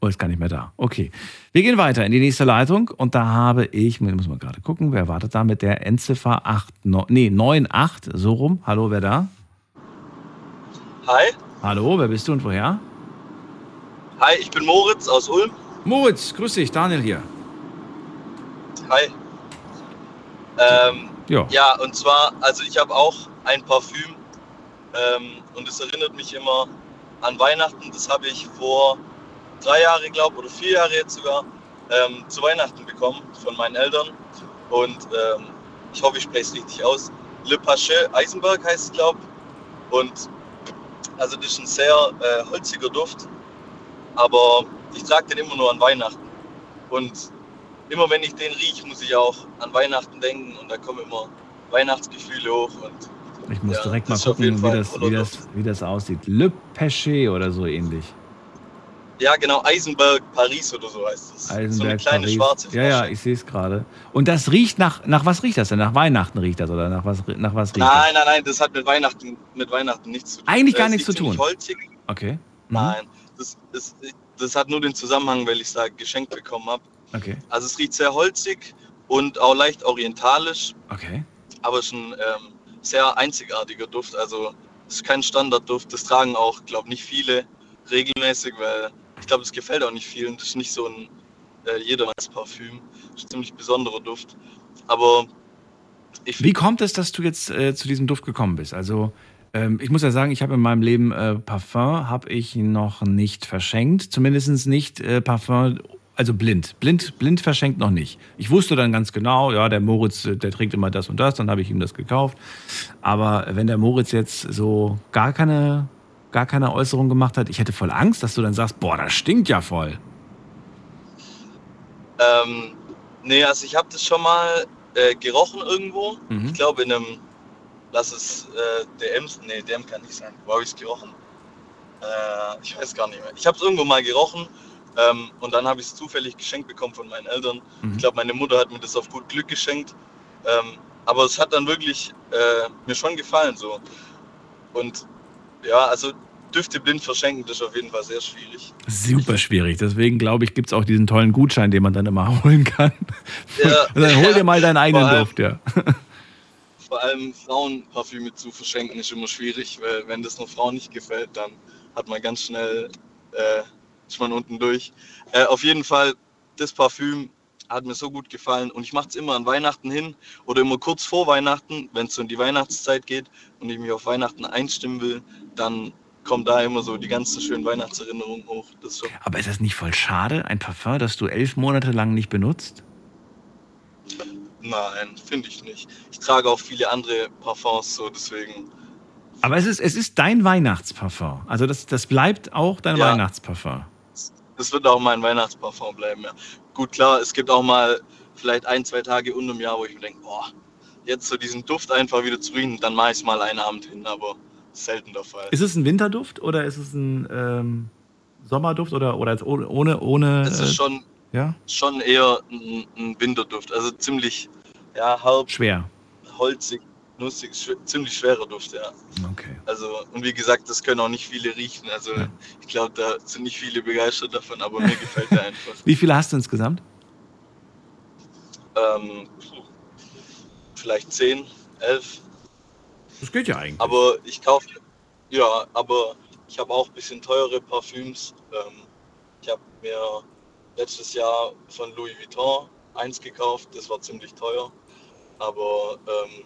Oh, ist gar nicht mehr da. Okay. Wir gehen weiter in die nächste Leitung und da habe ich, muss mal gerade gucken, wer wartet da mit der Endziffer 8, nee, 98, so rum. Hallo, wer da? Hi, Hallo, wer bist du und woher? hi, ich bin Moritz aus Ulm. Moritz, grüß dich, Daniel hier. Hi. Ähm, Ja. ja, und zwar, also ich habe auch ein Parfüm ähm, und es erinnert mich immer an Weihnachten. Das habe ich vor drei Jahren, glaube oder vier Jahre jetzt sogar, ähm, zu Weihnachten bekommen von meinen Eltern. Und ähm, ich hoffe, ich spreche es richtig aus. Le Pache Eisenberg heißt es, glaube Und also das ist ein sehr äh, holziger Duft. Aber ich trage den immer nur an Weihnachten. Und immer wenn ich den rieche, muss ich auch an Weihnachten denken und da kommen immer Weihnachtsgefühle hoch und Ich muss Ja, direkt mal das gucken, wie das, wie, das, wie das aussieht. Le Péché oder so ähnlich. ja genau, Eisenberg Paris oder so heißt es. so eine Eisenberg, kleine Paris. schwarze Ja, ja, ich sehe es gerade. Und das riecht nach, nach was riecht das denn? Nach Weihnachten riecht das oder nach was, nach was riecht Nein, nein, nein, das hat mit Weihnachten, mit Weihnachten nichts zu tun. Eigentlich gar nichts zu tun. holzig. das? Okay. Mhm. Nein, das, das, das hat nur den Zusammenhang, weil ich es da geschenkt bekommen habe. Okay. Also es riecht sehr holzig und auch leicht orientalisch, Okay. aber es ist ein ähm, sehr einzigartiger Duft. Also es ist kein Standardduft. Das tragen auch, glaube ich, nicht viele regelmäßig, weil ich glaube, es gefällt auch nicht vielen. Das ist nicht so ein äh, jedermanns Parfüm. Ist ein ziemlich besonderer Duft. Aber Wie kommt es, dass du jetzt äh, zu diesem Duft gekommen bist? Also ähm, ich muss ja sagen, ich habe in meinem Leben äh, Parfum habe ich noch nicht verschenkt, zumindest nicht äh, Parfum. Also blind. blind. Blind verschenkt noch nicht. Ich wusste dann ganz genau, ja, der Moritz, äh, der trinkt immer das und das, dann habe ich ihm das gekauft. Aber wenn der Moritz jetzt so gar keine, gar keine Äußerung gemacht hat, ich hätte voll Angst, dass du dann sagst, boah, das stinkt ja voll. Ähm, nee, also ich habe das schon mal äh, gerochen irgendwo. Mhm. Ich glaube in einem, lass es äh, DM, nee, DM kann nicht sein. Wo habe ich es gerochen? Äh, ich weiß gar nicht mehr. Ich habe es irgendwo mal gerochen ähm, und dann habe ich es zufällig geschenkt bekommen von meinen Eltern. Mhm. Ich glaube, meine Mutter hat mir das auf gut Glück geschenkt. Ähm, aber es hat dann wirklich äh, mir schon gefallen so. Und ja, also Düfte blind verschenken, das ist auf jeden Fall sehr schwierig. Super schwierig. Deswegen glaube ich, gibt es auch diesen tollen Gutschein, den man dann immer *laughs* holen kann. Ja, Und *laughs* dann hol dir mal deinen eigenen allem- Duft, ja. *laughs* Vor allem Frauenparfüme zu verschenken ist immer schwierig, weil wenn das einer Frau nicht gefällt, dann hat man ganz schnell, äh, ist man unten durch. Äh, auf jeden Fall, das Parfüm hat mir so gut gefallen und ich mache es immer an Weihnachten hin oder immer kurz vor Weihnachten, wenn es so in die Weihnachtszeit geht und ich mich auf Weihnachten einstimmen will, dann kommen da immer so die ganzen schönen Weihnachtserinnerungen hoch. Ist Aber ist das nicht voll schade, ein Parfum, das du elf Monate lang nicht benutzt? Nein, finde ich nicht. Ich trage auch viele andere Parfums so, deswegen. Aber es ist, es ist dein Weihnachtsparfum. Also das, das bleibt auch dein Ja. Weihnachtsparfum. Das wird auch mein Weihnachtsparfum bleiben, ja. Gut, klar, es gibt auch mal vielleicht ein, zwei Tage unterm Jahr, wo ich mir denke, boah, jetzt so diesen Duft einfach wieder zu riechen, dann mache ich es mal einen Abend hin, aber selten der Fall. Ist es ein Winterduft oder ist es ein ähm, Sommerduft oder, oder ohne, ohne, Es äh, ist schon, ja? schon eher ein, ein Winterduft, also ziemlich, ja, halb schwer. holzig, nussig, schw ziemlich schwerer Duft, ja. Okay. Also, und wie gesagt, das können auch nicht viele riechen, also ich glaube, da sind nicht viele begeistert davon, aber mir gefällt der einfach. *laughs* Wie viele hast du insgesamt? Ähm, vielleicht 10, 11. Das geht ja eigentlich. Aber ich kaufe, ja, aber ich habe auch ein bisschen teure Parfüms. Ähm, ich habe mir letztes Jahr von Louis Vuitton eins gekauft, das war ziemlich teuer. Aber ähm,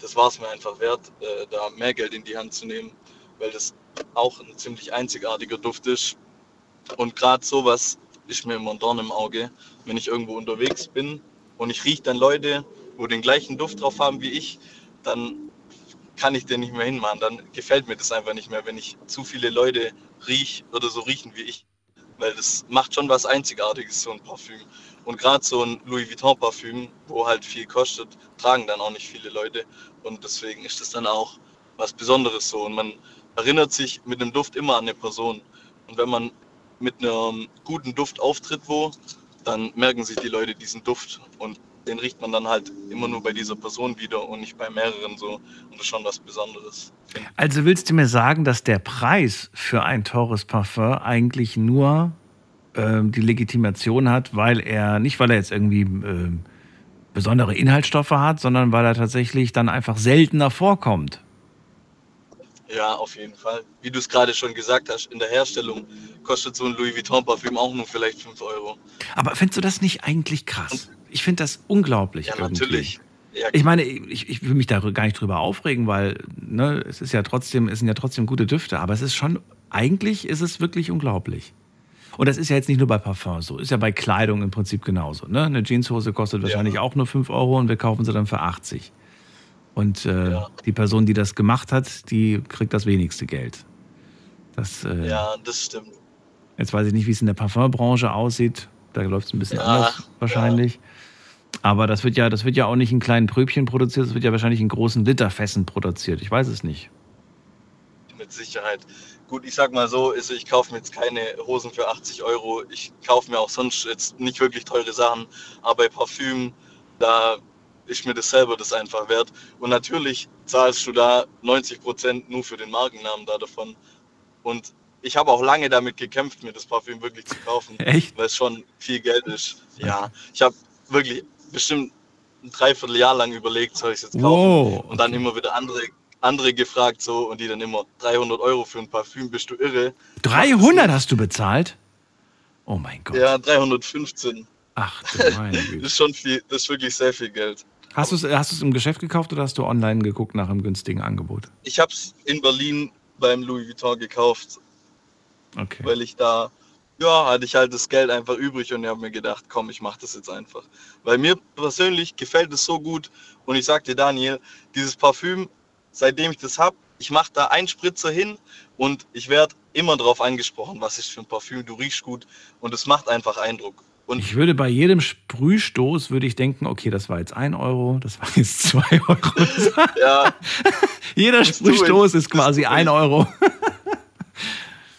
das war es mir einfach wert, äh, da mehr Geld in die Hand zu nehmen, weil das auch ein ziemlich einzigartiger Duft ist. Und gerade sowas ist mir immer ein Dorn im Auge, wenn ich irgendwo unterwegs bin und ich rieche dann Leute, wo den gleichen Duft drauf haben wie ich, dann kann ich den nicht mehr hinmachen. Dann gefällt mir das einfach nicht mehr, wenn ich zu viele Leute riech oder so riechen wie ich. Weil das macht schon was Einzigartiges, so ein Parfüm. Und gerade so ein Louis Vuitton Parfüm, wo halt viel kostet, tragen dann auch nicht viele Leute. Und deswegen ist das dann auch was Besonderes so. Und man erinnert sich mit dem Duft immer an eine Person. Und wenn man mit einem guten Duft auftritt wo, dann merken sich die Leute diesen Duft. Und den riecht man dann halt immer nur bei dieser Person wieder und nicht bei mehreren so. Und das ist schon was Besonderes. Also willst du mir sagen, dass der Preis für ein teures Parfum eigentlich nur ähm, die Legitimation hat, weil er, nicht weil er jetzt irgendwie ähm, besondere Inhaltsstoffe hat, sondern weil er tatsächlich dann einfach seltener vorkommt? Ja, auf jeden Fall. Wie du es gerade schon gesagt hast, in der Herstellung kostet so ein Louis Vuitton Parfüm auch nur vielleicht 5 Euro. Aber findest du das nicht eigentlich krass? Ich finde das unglaublich. Ja, irgendwie. natürlich. Ja, Ich meine, ich, ich will mich da gar nicht drüber aufregen, weil ne, es ist ja trotzdem, es sind ja trotzdem gute Düfte, aber es ist schon, eigentlich ist es wirklich unglaublich. Und das ist ja jetzt nicht nur bei Parfum so, ist ja bei Kleidung im Prinzip genauso. Ne? Eine Jeanshose kostet wahrscheinlich auch nur 5 Euro und wir kaufen sie dann für 80. Und äh, die Person, die das gemacht hat, die kriegt das wenigste Geld. Das, äh, ja, das stimmt. Jetzt weiß ich nicht, wie es in der Parfumbranche aussieht. Da läuft es ein bisschen Ja, anders wahrscheinlich. Aber das wird ja, das wird ja auch nicht in kleinen Pröbchen produziert, das wird ja wahrscheinlich in großen Literfässen produziert. Ich weiß es nicht. Mit Sicherheit. Gut, ich sag mal so, ist, ich kaufe mir jetzt keine Hosen für 80 Euro. Ich kaufe mir auch sonst jetzt nicht wirklich teure Sachen. Aber bei Parfüm, da ist mir das selber das einfach wert. Und natürlich zahlst du da 90 Prozent nur für den Markennamen da davon. Und ich habe auch lange damit gekämpft, mir das Parfüm wirklich zu kaufen. *laughs* Echt? Weil es schon viel Geld ist. Ja, ich habe wirklich bestimmt ein Dreivierteljahr lang überlegt, soll ich es jetzt kaufen? Wow, Und dann immer wieder andere, andere gefragt so und die dann immer 300 Euro für ein Parfüm, bist du irre? 300 hast du bezahlt? Oh mein Gott. Ja, 315. Ach, du meine *laughs* Das Güte. ist schon viel, das ist wirklich sehr viel Geld. Hast du es hast du's im Geschäft gekauft oder hast du online geguckt nach einem günstigen Angebot? Ich habe es in Berlin beim Louis Vuitton gekauft, Okay. weil ich da, ja, hatte ich halt das Geld einfach übrig und ich habe mir gedacht, komm, ich mache das jetzt einfach. Weil mir persönlich gefällt es so gut und ich sag dir, Daniel, dieses Parfüm, seitdem ich das habe, ich mache da einen Spritzer hin und ich werde immer darauf angesprochen, was ist für ein Parfüm, du riechst gut und es macht einfach Eindruck. Ich würde bei jedem Sprühstoß würde ich denken, okay, das war jetzt ein Euro, das war jetzt *laughs* zwei Euro. *laughs* Ja, Jeder. Sprühstoß ist quasi ein Euro.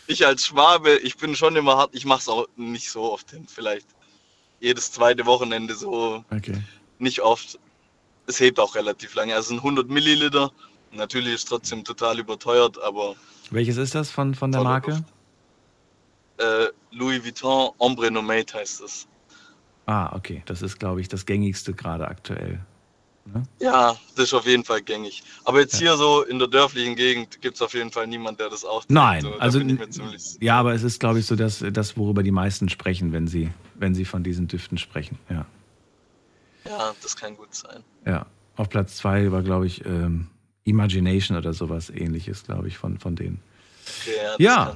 ich als Schwabe, ich bin schon immer hart, ich mache es auch nicht so oft hin, vielleicht jedes zweite Wochenende so, Okay. nicht oft. Es hebt auch relativ lange, also es sind 100 Milliliter, natürlich ist es trotzdem total überteuert, aber Welches ist das von, von der Marke? äh, Louis Vuitton Ombre Nomade heißt es. Ah, okay. Das ist, glaube ich, das gängigste gerade aktuell. Ja, das ist auf jeden Fall gängig. Aber jetzt hier so in der dörflichen Gegend gibt es auf jeden Fall niemand, der das auch Nein, so, also ja, aber es ist, glaube ich, so das, das, worüber die meisten sprechen, wenn sie, wenn sie von diesen Düften sprechen. Ja. Ja, das kann gut sein. Ja. Auf Platz zwei war, glaube ich, ähm, Imagination oder sowas ähnliches, glaube ich, von, von denen. Okay, ja, Ja.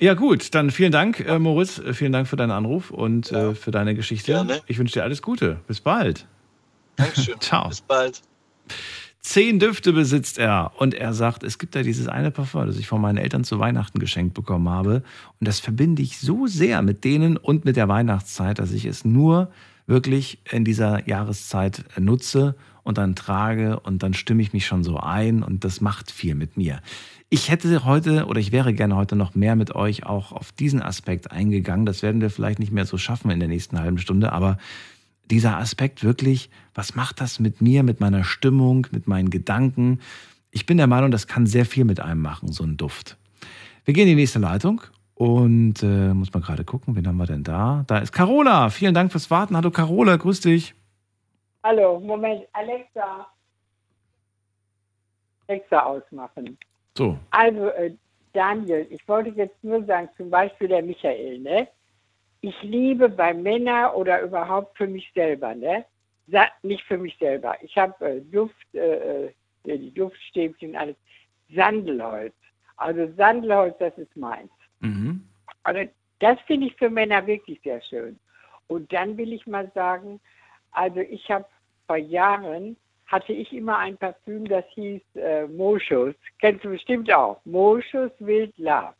Ja, gut, dann vielen Dank, äh, Moritz. Äh, Vielen Dank für deinen Anruf und äh, für deine Geschichte. Gerne. Ich wünsche dir alles Gute. Bis bald. Dankeschön. *laughs* Ciao. Bis bald. Zehn Düfte besitzt er und er sagt, es gibt da dieses eine Parfum, das ich von meinen Eltern zu Weihnachten geschenkt bekommen habe und das verbinde ich so sehr mit denen und mit der Weihnachtszeit, dass ich es nur wirklich in dieser Jahreszeit nutze und dann trage und dann stimme ich mich schon so ein und das macht viel mit mir. Ich hätte heute oder ich wäre gerne heute noch mehr mit euch auch auf diesen Aspekt eingegangen. Das werden wir vielleicht nicht mehr so schaffen in der nächsten halben Stunde, aber dieser Aspekt wirklich, was macht das mit mir, mit meiner Stimmung, mit meinen Gedanken? Ich bin der Meinung, das kann sehr viel mit einem machen, so ein Duft. Wir gehen in die nächste Leitung und äh, muss mal gerade gucken, wen haben wir denn da? Da ist Carola. Vielen Dank fürs Warten. Hallo Carola, grüß dich. Hallo, Moment, Alexa. Alexa ausmachen. So, Also, äh, Daniel, ich wollte jetzt nur sagen, zum Beispiel der Michael, ne? Ich liebe bei Männern oder überhaupt für mich selber, ne? Sa nicht für mich selber. Ich habe äh, Duft, äh, äh, die Duftstäbchen, alles. Sandelholz. Also Sandelholz, das ist meins. mhm. Also das finde ich für Männer wirklich sehr schön. Und dann will ich mal sagen, also ich habe vor Jahren hatte ich immer ein Parfüm, das hieß äh, Moschus. Kennst du bestimmt auch. Moschus Wild Love.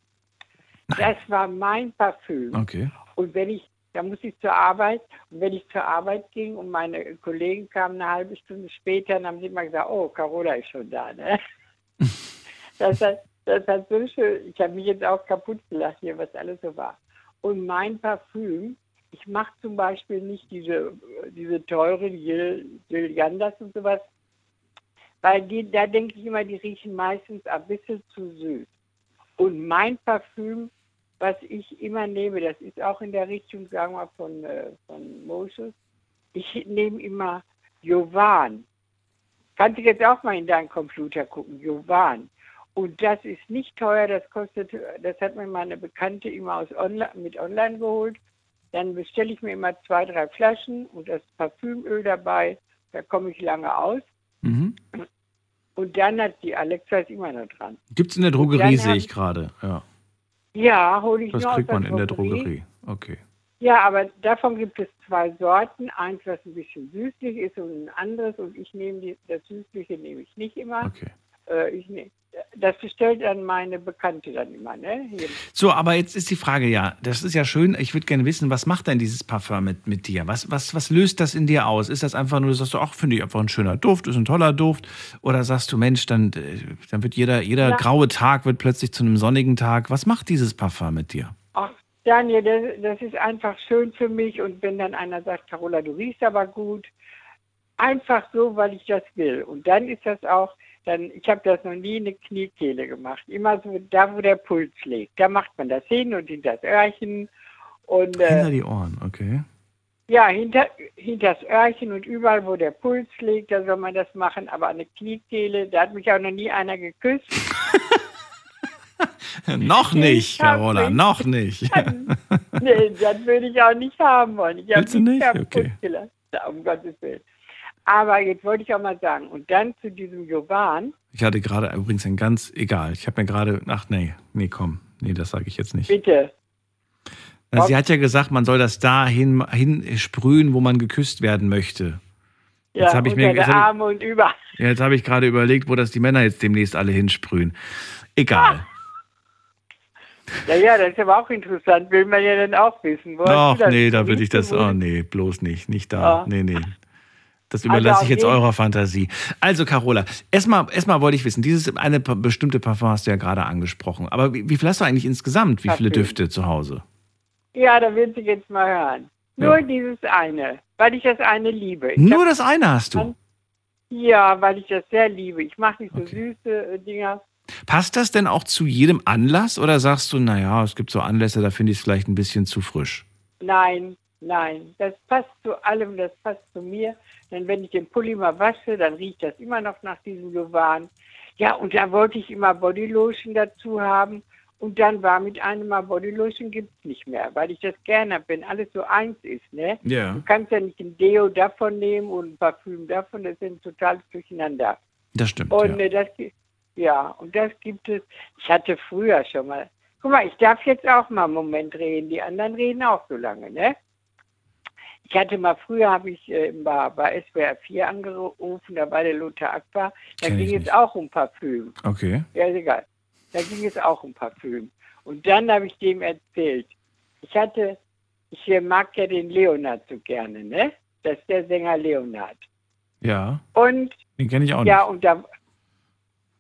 Das war mein Parfüm. okay. Und wenn ich, da muss ich zur Arbeit, und wenn ich zur Arbeit ging und meine Kollegen kamen eine halbe Stunde später, dann haben sie immer gesagt, oh, Carola ist schon da, ne? *laughs* das, hat, das hat so schön, ich habe mich jetzt auch kaputt gelacht hier, was alles so war. Und mein Parfüm, ich mache zum Beispiel nicht diese, diese teuren Gil- Gilliandas und sowas, weil die, da denke ich immer, die riechen meistens ein bisschen zu süß. Und mein Parfüm, was ich immer nehme, das ist auch in der Richtung, sagen wir, von, äh, von Moses. Ich nehme immer Jovan. Kannst du jetzt auch mal in deinen Computer gucken, Jovan. Und das ist nicht teuer, das kostet, das hat mir meine Bekannte immer aus online, mit online geholt. Dann bestelle ich mir immer zwei, drei Flaschen und das Parfümöl dabei. Da komme ich lange aus. Mhm. Und dann hat die Alexa ist immer noch dran. Gibt es in der Drogerie, sehe ich gerade. Ja, Ja, hole ich das nur kriegt man in der Drogerie. Okay. Ja, aber davon gibt es zwei Sorten. Eins, was ein bisschen süßlich ist und ein anderes. Und ich nehme die, das Süßliche nehme ich nicht immer. Okay. Äh, ich nehm, das bestellt dann meine Bekannte dann immer, ne? Hier. So, aber jetzt ist die Frage ja, das ist ja schön, ich würde gerne wissen, was macht denn dieses Parfum mit, mit dir? Was, was, was löst das in dir aus? Ist das einfach nur, sagst du, ach, finde ich einfach ein schöner Duft, ist ein toller Duft? Oder sagst du, Mensch, dann, äh, dann wird jeder, jeder Ja. graue Tag wird plötzlich zu einem sonnigen Tag. Was macht dieses Parfum mit dir? Ach, Daniel, das, das ist einfach schön für mich. Und wenn dann einer sagt, Carola, du riechst aber gut, einfach so, weil ich das will. Und dann ist das auch, dann, ich habe das noch nie in eine Kniekehle gemacht. Immer so da, wo der Puls liegt. Da macht man das hin und hinter das Öhrchen. Und Hinter äh, die Ohren, okay. ja, hinter, hinter das Öhrchen und überall, wo der Puls liegt, da soll man das machen. Aber eine Kniekehle, da hat mich auch noch nie einer geküsst. *laughs* noch nicht, Carola, noch nicht. nee, das würde ich auch nicht haben wollen. Ich habe Willst du nicht? Okay. gelassen, um Gottes Willen. Aber jetzt wollte ich auch mal sagen, und dann zu diesem Jovan, Ich hatte gerade übrigens ein ganz, egal, ich habe mir gerade, ach nee, nee, komm, nee, das sage ich jetzt nicht. bitte. Na, Sie hat ja gesagt, man soll das da hin, sprühen, wo man geküsst werden möchte. Ja, Jetzt habe ich mir jetzt Arme und über. ja, jetzt habe ich gerade überlegt, wo das die Männer jetzt demnächst alle hinsprühen. Egal. Ja, ja, das ist aber auch interessant. Will man ja dann auch wissen. Wo Ach nee, da würde ich das, oh nee, bloß nicht, nicht da. Ah. Nee, nee. Das Also überlasse auf ich jetzt eurer Fantasie. Also, Carola, erstmal erstmal wollte ich wissen, dieses eine bestimmte Parfum hast du ja gerade angesprochen. Aber wie, wie viel hast du eigentlich insgesamt? Wie viele. Düfte zu Hause? Ja, da wird sie jetzt mal hören. Nur dieses eine, weil ich das eine liebe. Ich Nur das eine hast du. Ja, weil ich das sehr liebe. Ich mache nicht so süße äh, Dinger. Passt das denn auch zu jedem Anlass oder sagst du, naja, es gibt so Anlässe, da finde ich es vielleicht ein bisschen zu frisch? Nein, nein, das passt zu allem, das passt zu mir. Denn wenn ich den Pulli mal wasche, dann riecht das immer noch nach diesem Jovan. Ja, und da wollte ich immer Bodylotion dazu haben. Und dann war mit einem Mal Bodylotion gibt es nicht mehr, weil ich das gerne habe, wenn alles so eins ist. Ne? Ja. Du kannst ja nicht ein Deo davon nehmen und ein Parfüm davon, das sind totales Durcheinander. Das stimmt. Und ja. äh, das, ja, und das gibt es. Ich hatte früher schon mal. Guck mal, ich darf jetzt auch mal einen Moment reden. Die anderen reden auch so lange, ne? Ich hatte mal früher, habe ich äh, bei, bei SWR 4 angerufen, da war der Lothar Aqua. Da Kenn ging es auch um Parfüm. Okay. Ja, ist egal. Da ging es auch um Parfüm. Und dann habe ich dem erzählt. Ich hatte, ich äh, mag ja den Leonard so gerne, ne? Das ist der Sänger Leonard. Ja, Und den kenne ich auch ja, nicht. und da.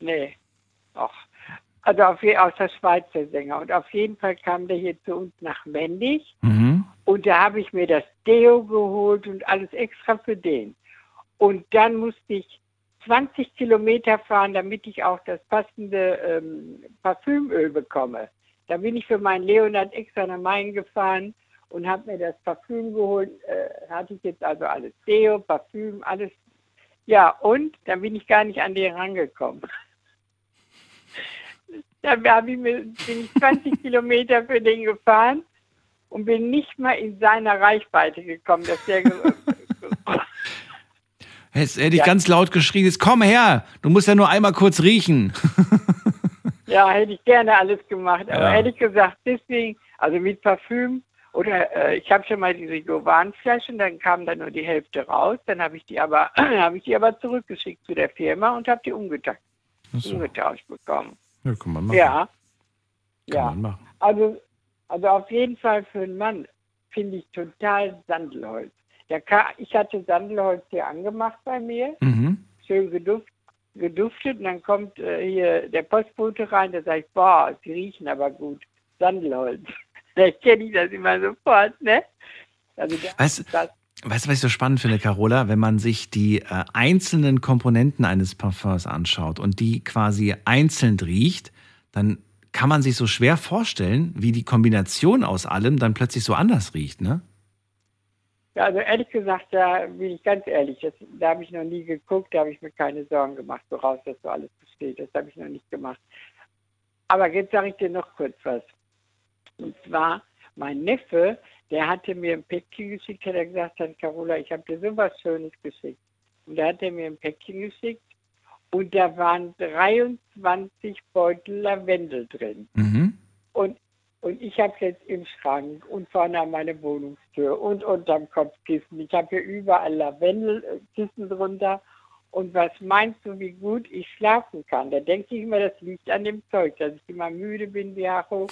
Nee. Ach. Also auf, aus der Schweizer Sänger. Und auf jeden Fall kam der hier zu uns nach Mendig. Mhm. Und da habe ich mir das Deo geholt und alles extra für den. Und dann musste ich 20 Kilometer fahren, damit ich auch das passende ähm, Parfümöl bekomme. Da bin ich für meinen Leonard extra nach Main gefahren und habe mir das Parfüm geholt. Äh, hatte ich jetzt also alles Deo, Parfüm, alles. Ja, und dann bin ich gar nicht an den rangekommen. *laughs* Da hab ich mir, bin ich 20 *laughs* Kilometer für den gefahren und bin nicht mal in seiner Reichweite gekommen, dass der *laughs* Jetzt hätte ich Ja. ganz laut geschrien, jetzt komm her, du musst ja nur einmal kurz riechen. *laughs* Ja, hätte ich gerne alles gemacht. Aber Ja. ehrlich gesagt, deswegen, also mit Parfüm oder äh, ich habe schon mal diese Jovan-Flaschen, dann kam da nur die Hälfte raus. Dann habe ich die aber *clears throat* habe ich die aber zurückgeschickt zu der Firma und habe die umgetauscht, so. umgetauscht bekommen. Ja, kann man machen. Ja, Kann ja. man machen. Also, also auf jeden Fall für einen Mann finde ich total Sandelholz. Ka ich hatte Sandelholz hier angemacht bei mir, Mhm. schön geduft, geduftet und dann kommt äh, hier der Postbote rein, der sagt, boah, sie riechen aber gut, Sandelholz. *laughs* Da kenne ich das immer sofort, ne? Also Weißt, das, weißt du, was ich so spannend finde, Carola? Wenn man sich die äh, einzelnen Komponenten eines Parfums anschaut und die quasi einzeln riecht, dann kann man sich so schwer vorstellen, wie die Kombination aus allem dann plötzlich so anders riecht, ne? ja, also ehrlich gesagt, da bin ich ganz ehrlich, das, da habe ich noch nie geguckt, da habe ich mir keine Sorgen gemacht, woraus das so alles besteht. Das habe ich noch nicht gemacht. Aber jetzt sage ich dir noch kurz was. Und zwar, mein Neffe, der hatte mir ein Päckchen geschickt, hat er gesagt, Carola, ich habe dir sowas Schönes geschickt. Und da hat er mir ein Päckchen geschickt und da waren 23 Beutel Lavendel drin. Mhm. Und, und ich habe jetzt im Schrank und vorne an meine Wohnungstür und unterm Kopfkissen. Ich habe hier überall Lavendelkissen drunter. Und was meinst du, wie gut ich schlafen kann? Da denke ich immer, das liegt an dem Zeug, dass ich immer müde bin wie Hacho.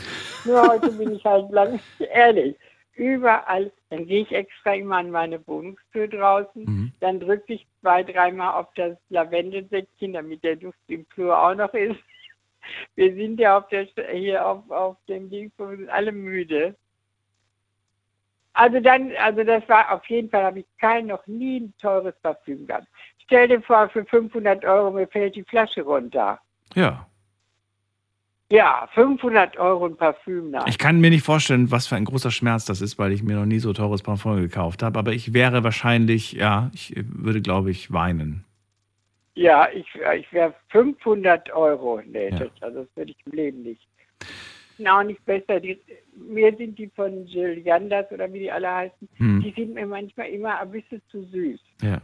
Nur heute bin ich halt lang, ehrlich. Überall, dann gehe ich extra immer an meine Wohnungstür draußen, dann drücke ich zwei, dreimal auf das Lavendelsäckchen, damit der Duft im Flur auch noch ist. *laughs* Wir sind ja auf der, hier auf, auf dem Ding, wir sind alle müde. Also dann, also das war auf jeden Fall, habe ich kein, noch nie ein teures Parfüm gehabt. Stell dir vor, für 500 Euro mir fällt die Flasche runter. Ja. Ja, 500 Euro ein Parfüm nach. Ich kann mir nicht vorstellen, was für ein großer Schmerz das ist, weil ich mir noch nie so teures Parfum gekauft habe. Aber ich wäre wahrscheinlich, ja, ich würde, glaube ich, weinen. Ja, ich, ich wäre 500 Euro. Nee, Ja. das, also das würde ich im Leben nicht. auch nicht besser. Die, mir sind die von Jill Janders oder wie die alle heißen, Hm. die sind mir manchmal immer ein bisschen zu süß. Ja,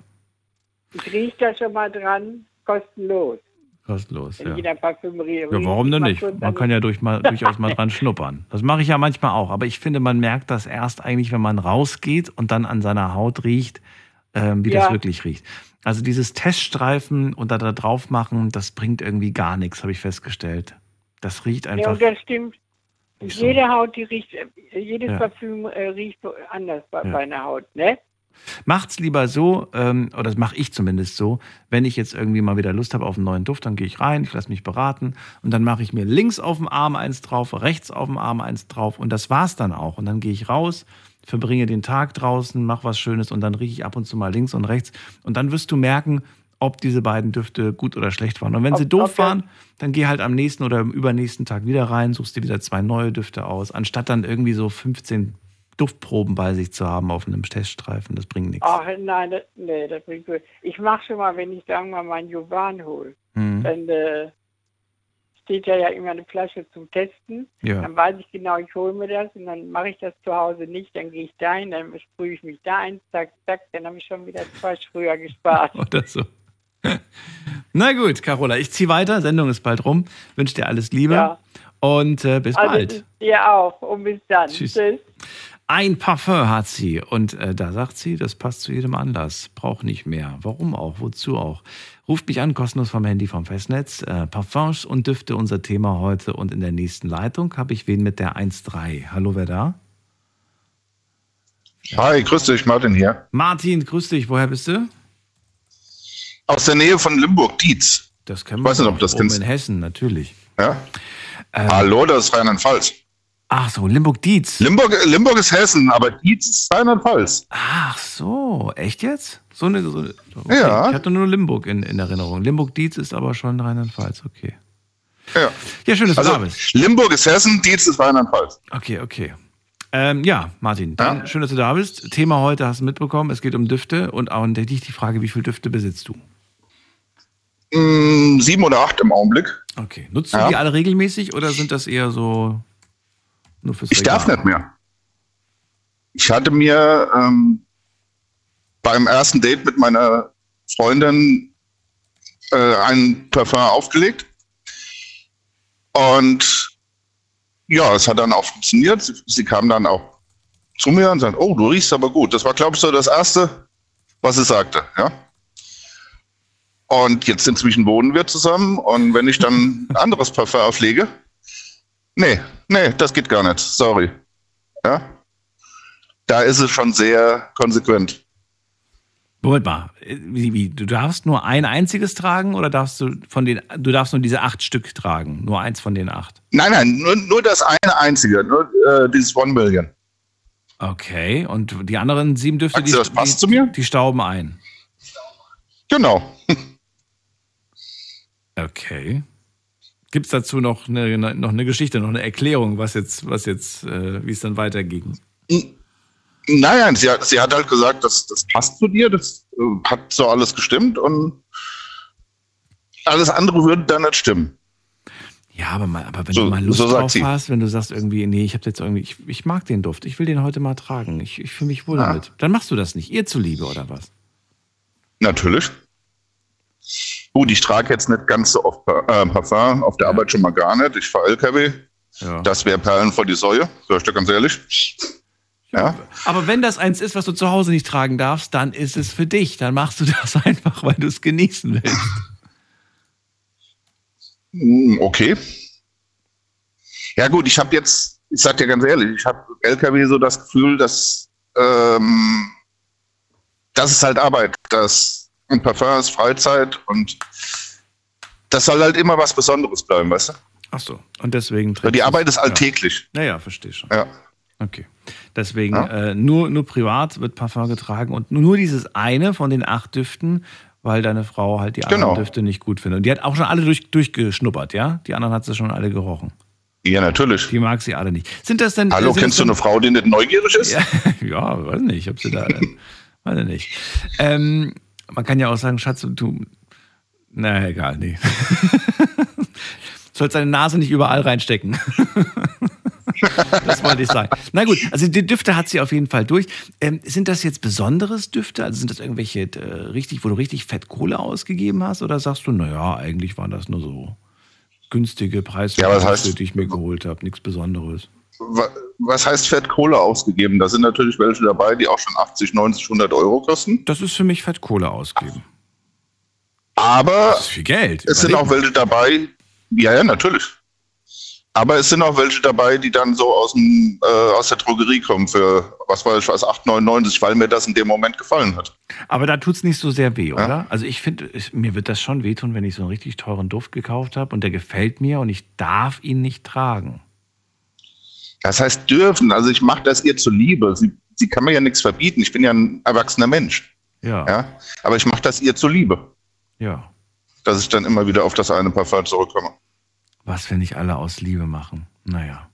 Ich rieche da schon mal dran, kostenlos. Kostenlos. In Ja. jeder Parfümerie. Ja, warum denn nicht? Man an kann ja durch mal, *laughs* durchaus mal dran schnuppern. Das mache ich ja manchmal auch. Aber ich finde, man merkt das erst eigentlich, wenn man rausgeht und dann an seiner Haut riecht, ähm, wie das Ja. wirklich riecht. Also dieses Teststreifen und da, da drauf machen, das bringt irgendwie gar nichts, habe ich festgestellt. Das riecht Ja, einfach. und das stimmt. nicht so. Jede Haut, die riecht, äh, jedes Ja. Parfüm äh, riecht so anders bei, Ja. bei einer Haut, ne? Macht's lieber so, ähm, oder das mache ich zumindest so, wenn ich jetzt irgendwie mal wieder Lust habe auf einen neuen Duft, dann gehe ich rein, ich lasse mich beraten und dann mache ich mir links auf dem Arm eins drauf, rechts auf dem Arm eins drauf und das war's dann auch. Und dann gehe ich raus, verbringe den Tag draußen, mache was Schönes und dann rieche ich ab und zu mal links und rechts und dann wirst du merken, ob diese beiden Düfte gut oder schlecht waren. Und wenn sie Ob- doof ob das- waren, dann geh halt am nächsten oder im übernächsten Tag wieder rein, suchst dir wieder zwei neue Düfte aus, anstatt dann irgendwie so 15 Duftproben bei sich zu haben auf einem Teststreifen. Das bringt nichts. Ach nein, das, nee, das bringt gut. Ich mache schon mal, wenn ich sagen wir mal meinen Jovan hole, Mhm. dann äh, steht ja ja immer eine Flasche zum Testen. Ja. Dann weiß ich genau, ich hole mir das und dann mache ich das zu Hause nicht. Dann gehe ich dahin, dann sprühe ich mich da ein, zack, zack, dann habe ich schon wieder zwei früher gespart. *laughs* Oder so. *laughs* Na gut, Carola, ich ziehe weiter. Sendung ist bald rum. Wünsche dir alles Liebe Ja. und äh, bis also bald. dir auch und bis dann. Tschüss. Tschüss. Ein Parfum hat sie und äh, da sagt sie, das passt zu jedem Anlass. Braucht nicht mehr. Warum auch? Wozu auch? Ruft mich an, kostenlos vom Handy vom Festnetz. Äh, Parfums und Düfte unser Thema heute und in der nächsten Leitung habe ich wen mit der 1.3. Hallo, wer da? Hi, grüß dich, Martin hier. Martin, grüß dich. Woher bist du? Aus der Nähe von Limburg-Dietz. Das kennen Ich weiß nicht, ob das kennst. in Hessen, natürlich. Ja? Ähm. Hallo, das ist Rheinland-Pfalz. Ach so, Limburg-Dietz. Limburg, Limburg ist Hessen, aber Dietz ist Rheinland-Pfalz. Ach so, echt jetzt? So eine, so, okay. Ja. Ich hatte nur Limburg in, in Erinnerung. Limburg-Dietz ist aber schon Rheinland-Pfalz, okay. Ja. Ja, schön, dass du also, da bist. Limburg ist Hessen, Dietz ist Rheinland-Pfalz. Okay, okay. Ähm, ja, Martin, dann schön, dass du da bist. Thema heute hast du mitbekommen, es geht um Düfte und auch dich die Frage, wie viele Düfte besitzt du? Mm, sieben oder acht im Augenblick. Okay. Nutzt du Ja. die alle regelmäßig oder sind das eher so nur fürs Ich darf nicht mehr. Ich hatte mir ähm, beim ersten Date mit meiner Freundin äh, ein Parfum aufgelegt. Und ja, es hat dann auch funktioniert. Sie, sie kam dann auch zu mir und sagte, oh, du riechst aber gut. Das war, glaube ich, so das Erste, was sie sagte. Ja? Und jetzt inzwischen wohnen wir zusammen. Und wenn ich dann ein *laughs* anderes Parfum auflege, nee, nee, das geht gar nicht. Sorry. Ja? Da ist es schon sehr konsequent. Moment mal, wie, wie, du darfst nur ein einziges tragen oder darfst du von den, du darfst nur diese acht Stück tragen? Nur eins von den acht? Nein, nein, nur, nur das eine einzige, nur äh, dieses One Million. Okay, und die anderen sieben Düfte, Meinst du, das passt die, zu mir? die stauben ein. Genau. *laughs* Okay. Gibt es dazu noch eine, noch eine Geschichte, noch eine Erklärung, was jetzt, was jetzt, äh, wie es dann weiterging? Nein, nein, sie hat, sie hat halt gesagt, das, das passt zu dir, das äh, hat so alles gestimmt und alles andere würde dann nicht stimmen. Ja, aber, mal, aber wenn So- du mal Lust so drauf sie. hast, wenn du sagst irgendwie, nee, ich habe jetzt irgendwie, ich, ich mag den Duft, ich will den heute mal tragen, ich, ich fühle mich wohl Ja. damit, dann machst du das nicht, ihr zuliebe oder was? Natürlich. Gut, ich trage jetzt nicht ganz so oft äh, Parfum, auf der Arbeit schon mal gar nicht. Ich fahre LKW. Das wäre Perlen vor die Säue, sag ich dir ganz ehrlich. Ja. Aber wenn das eins ist, was du zu Hause nicht tragen darfst, dann ist es für dich. Dann machst du das *laughs* einfach, weil du es genießen willst. Mm, Okay. Ja gut, ich habe jetzt, ich sag dir ganz ehrlich, ich habe LKW so das Gefühl, dass ähm, das ist halt Arbeit, das ein Parfum ist Freizeit und das soll halt immer was Besonderes bleiben, weißt du? Ach so. Und deswegen Weil die trägst Arbeit ist alltäglich. Ja, ja, verstehe schon. Ja. Okay. Deswegen äh, nur, nur privat wird Parfum getragen und nur dieses eine von den acht Düften, weil deine Frau halt die anderen Genau. Düfte nicht gut findet. Und die hat auch schon alle durch, durchgeschnuppert, ja? Die anderen hat sie schon alle gerochen. Ja, natürlich. Die mag sie alle nicht. Sind das denn. Hallo, kennst du eine Frau, die nicht neugierig ist? Ja, *laughs* ja weiß nicht, ob sie da. weiß ich nicht. Ähm, man kann ja auch sagen, Schatz, du. Na, egal, nee. *laughs* sollst deine Nase nicht überall reinstecken. *laughs* das wollte ich sagen. Na gut, also die Düfte hat sie auf jeden Fall durch. Ähm, sind das jetzt besonderes Düfte? Also sind das irgendwelche äh, richtig, wo du richtig Fettkohle ausgegeben hast? Oder sagst du, naja, eigentlich waren das nur so günstige Preise, Ja, heißt- die ich mir geholt habe, nichts Besonderes. Wa- Was heißt Fettkohle ausgegeben? Da sind natürlich welche dabei, die auch schon 80, 90, 100 Euro kosten. Das ist für mich Fettkohle ausgeben. Aber Das ist viel Geld. es sind auch welche dabei, ja, ja, natürlich. Aber es sind auch welche dabei, die dann so aus, dem, äh, aus der Drogerie kommen für, was weiß ich was, 8,99, weil mir das in dem Moment gefallen hat. Aber da tut's nicht so sehr weh, oder? Also ich finde, es- mir wird das schon wehtun, wenn ich so einen richtig teuren Duft gekauft habe und der gefällt mir und ich darf ihn nicht tragen. Das heißt dürfen, also ich mache das ihr zuliebe. Sie, sie kann mir ja nichts verbieten. Ich bin ja ein erwachsener Mensch. Ja. Ja? Aber ich mache das ihr zuliebe, Ja. dass ich dann immer wieder auf das eine Parfum zurückkomme. Was wir nicht alle aus Liebe machen. Naja.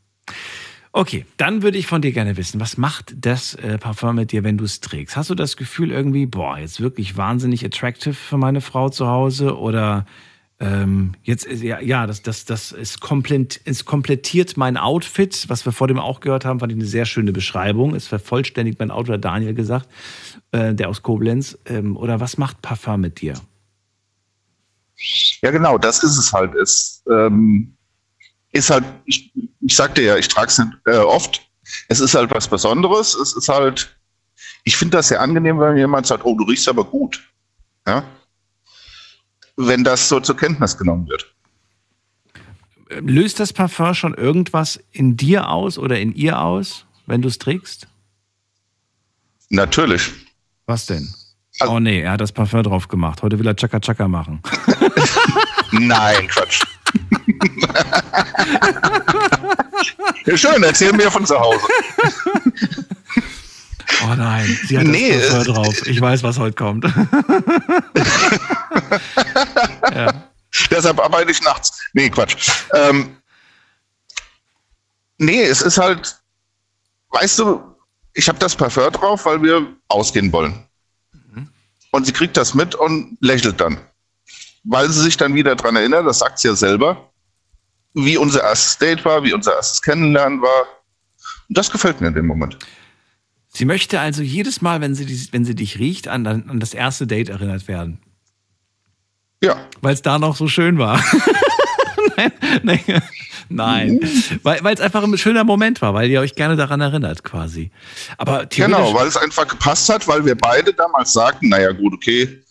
Okay, dann würde ich von dir gerne wissen, was macht das äh, Parfum mit dir, wenn du es trägst? Hast du das Gefühl irgendwie, boah, jetzt wirklich wahnsinnig attractive für meine Frau zu Hause oder ähm, jetzt, ist- ja, ja das, das, das ist komplett, es komplettiert mein Outfit, was wir vor dem auch gehört haben, fand ich eine sehr schöne Beschreibung. Es vervollständigt mein Outfit, hat Daniel gesagt, äh, der aus Koblenz. Ähm, oder was macht Parfum mit dir? Ja, genau, das ist es halt. Es ähm, ist halt, ich, ich sagte ja, ich trage es äh, oft. Es ist halt was Besonderes. Es ist halt, ich finde das sehr angenehm, wenn jemand sagt, oh, du riechst aber gut. Ja? Wenn das so zur Kenntnis genommen wird. Löst das Parfum schon irgendwas in dir aus oder in ihr aus, wenn du es trägst? Natürlich. Was denn? oh nee, er hat das Parfum drauf gemacht. Heute will er Chaka Chaka machen. *laughs* Nein, Quatsch. *laughs* schön, erzähl mir von zu Hause. *laughs* Oh nein, sie hat Nee, das es- drauf. Ich weiß, was heute kommt. *laughs* Deshalb arbeite ich nachts. Nee, Quatsch. Ähm, nee, es ist halt, weißt du, ich habe das Parfum drauf, weil wir ausgehen wollen. Und sie kriegt das mit und lächelt dann. Weil sie sich dann wieder dran erinnert, das sagt sie ja selber, wie unser erstes Date war, wie unser erstes Kennenlernen war. Und das gefällt mir in dem Moment. Sie möchte also jedes Mal, wenn sie, dies- wenn sie dich riecht, an, an das erste Date erinnert werden. Ja. Weil es da noch so schön war. *laughs* nein, nein, nein. Weil es einfach ein schöner Moment war, weil ihr euch gerne daran erinnert, quasi. Aber Genau, weil es einfach gepasst hat, weil wir beide damals sagten, naja gut, okay,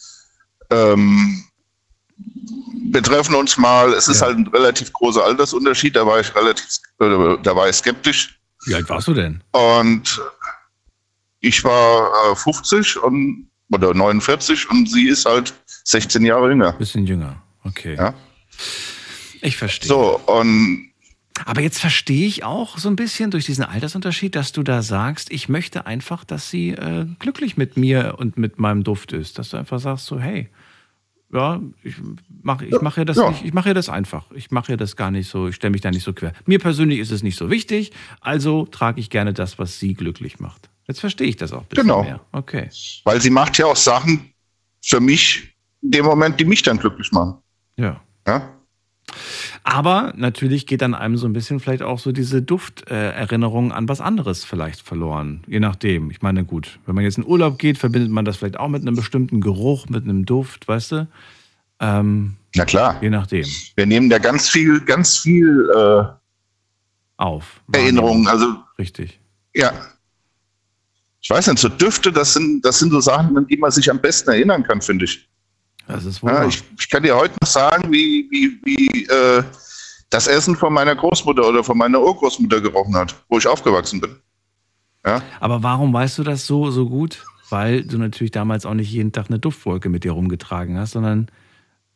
ähm, wir treffen uns mal, es ist halt ein relativ großer Altersunterschied, da war ich relativ, äh, da war ich skeptisch. Wie alt warst du denn? Und ich war äh, 50 und, oder 49 und sie ist halt 16 Jahre jünger. Bisschen jünger, okay. Ja. Ich verstehe. So, und Aber jetzt verstehe ich auch so ein bisschen durch diesen Altersunterschied, dass du da sagst, ich möchte einfach, dass sie äh, glücklich mit mir und mit meinem Duft ist. Dass du einfach sagst so, hey, ja, ich mache ich mach ja das Ja. nicht, ich mache ja das einfach. Ich mache ja das gar nicht so, ich stelle mich da nicht so quer. Mir persönlich ist es nicht so wichtig, also trage ich gerne das, was sie glücklich macht. Jetzt verstehe ich das auch Genau. mehr. Okay. weil sie macht ja auch Sachen für mich in dem Moment, die mich dann glücklich machen. Ja. Ja. Aber natürlich geht dann einem so ein bisschen vielleicht auch so diese Dufterinnerung an was anderes vielleicht verloren. Je nachdem. Ich meine, gut, wenn man jetzt in Urlaub geht, verbindet man das vielleicht auch mit einem bestimmten Geruch, mit einem Duft, weißt du? Ähm, Na klar. Je nachdem. Wir nehmen da ganz viel, ganz viel äh, auf. Erinnerungen. Also Richtig. ja. Ich weiß nicht, so Düfte, das sind, das sind so Sachen, an die man sich am besten erinnern kann, finde ich. Das ist Ja, ich, ich kann dir heute noch sagen, wie, wie, wie äh, das Essen von meiner Großmutter oder von meiner Urgroßmutter gerochen hat, wo ich aufgewachsen bin. Ja? Aber warum weißt du das so, so gut? Weil du natürlich damals auch nicht jeden Tag eine Duftwolke mit dir rumgetragen hast, sondern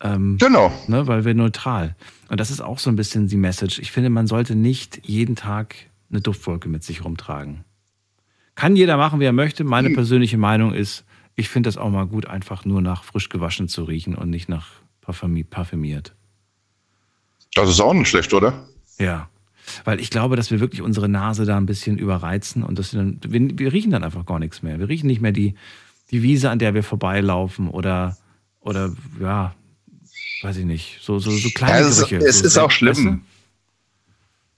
ähm, genau. Ne, weil wir neutral. Und das ist auch so ein bisschen die Message. Ich finde, man sollte nicht jeden Tag eine Duftwolke mit sich rumtragen. Kann jeder machen, wie er möchte. Meine persönliche Meinung ist, ich finde das auch mal gut, einfach nur nach frisch gewaschen zu riechen und nicht nach parfümi- parfümiert. Das ist auch nicht schlecht, oder? Ja. Weil ich glaube, dass wir wirklich unsere Nase da ein bisschen überreizen und dass wir, dann, wir, wir riechen dann einfach gar nichts mehr. Wir riechen nicht mehr die, die Wiese, an der wir vorbeilaufen oder, oder ja, weiß ich nicht, so, so, so kleine Ja, es, Gerüche. es so, ist auch schlimm.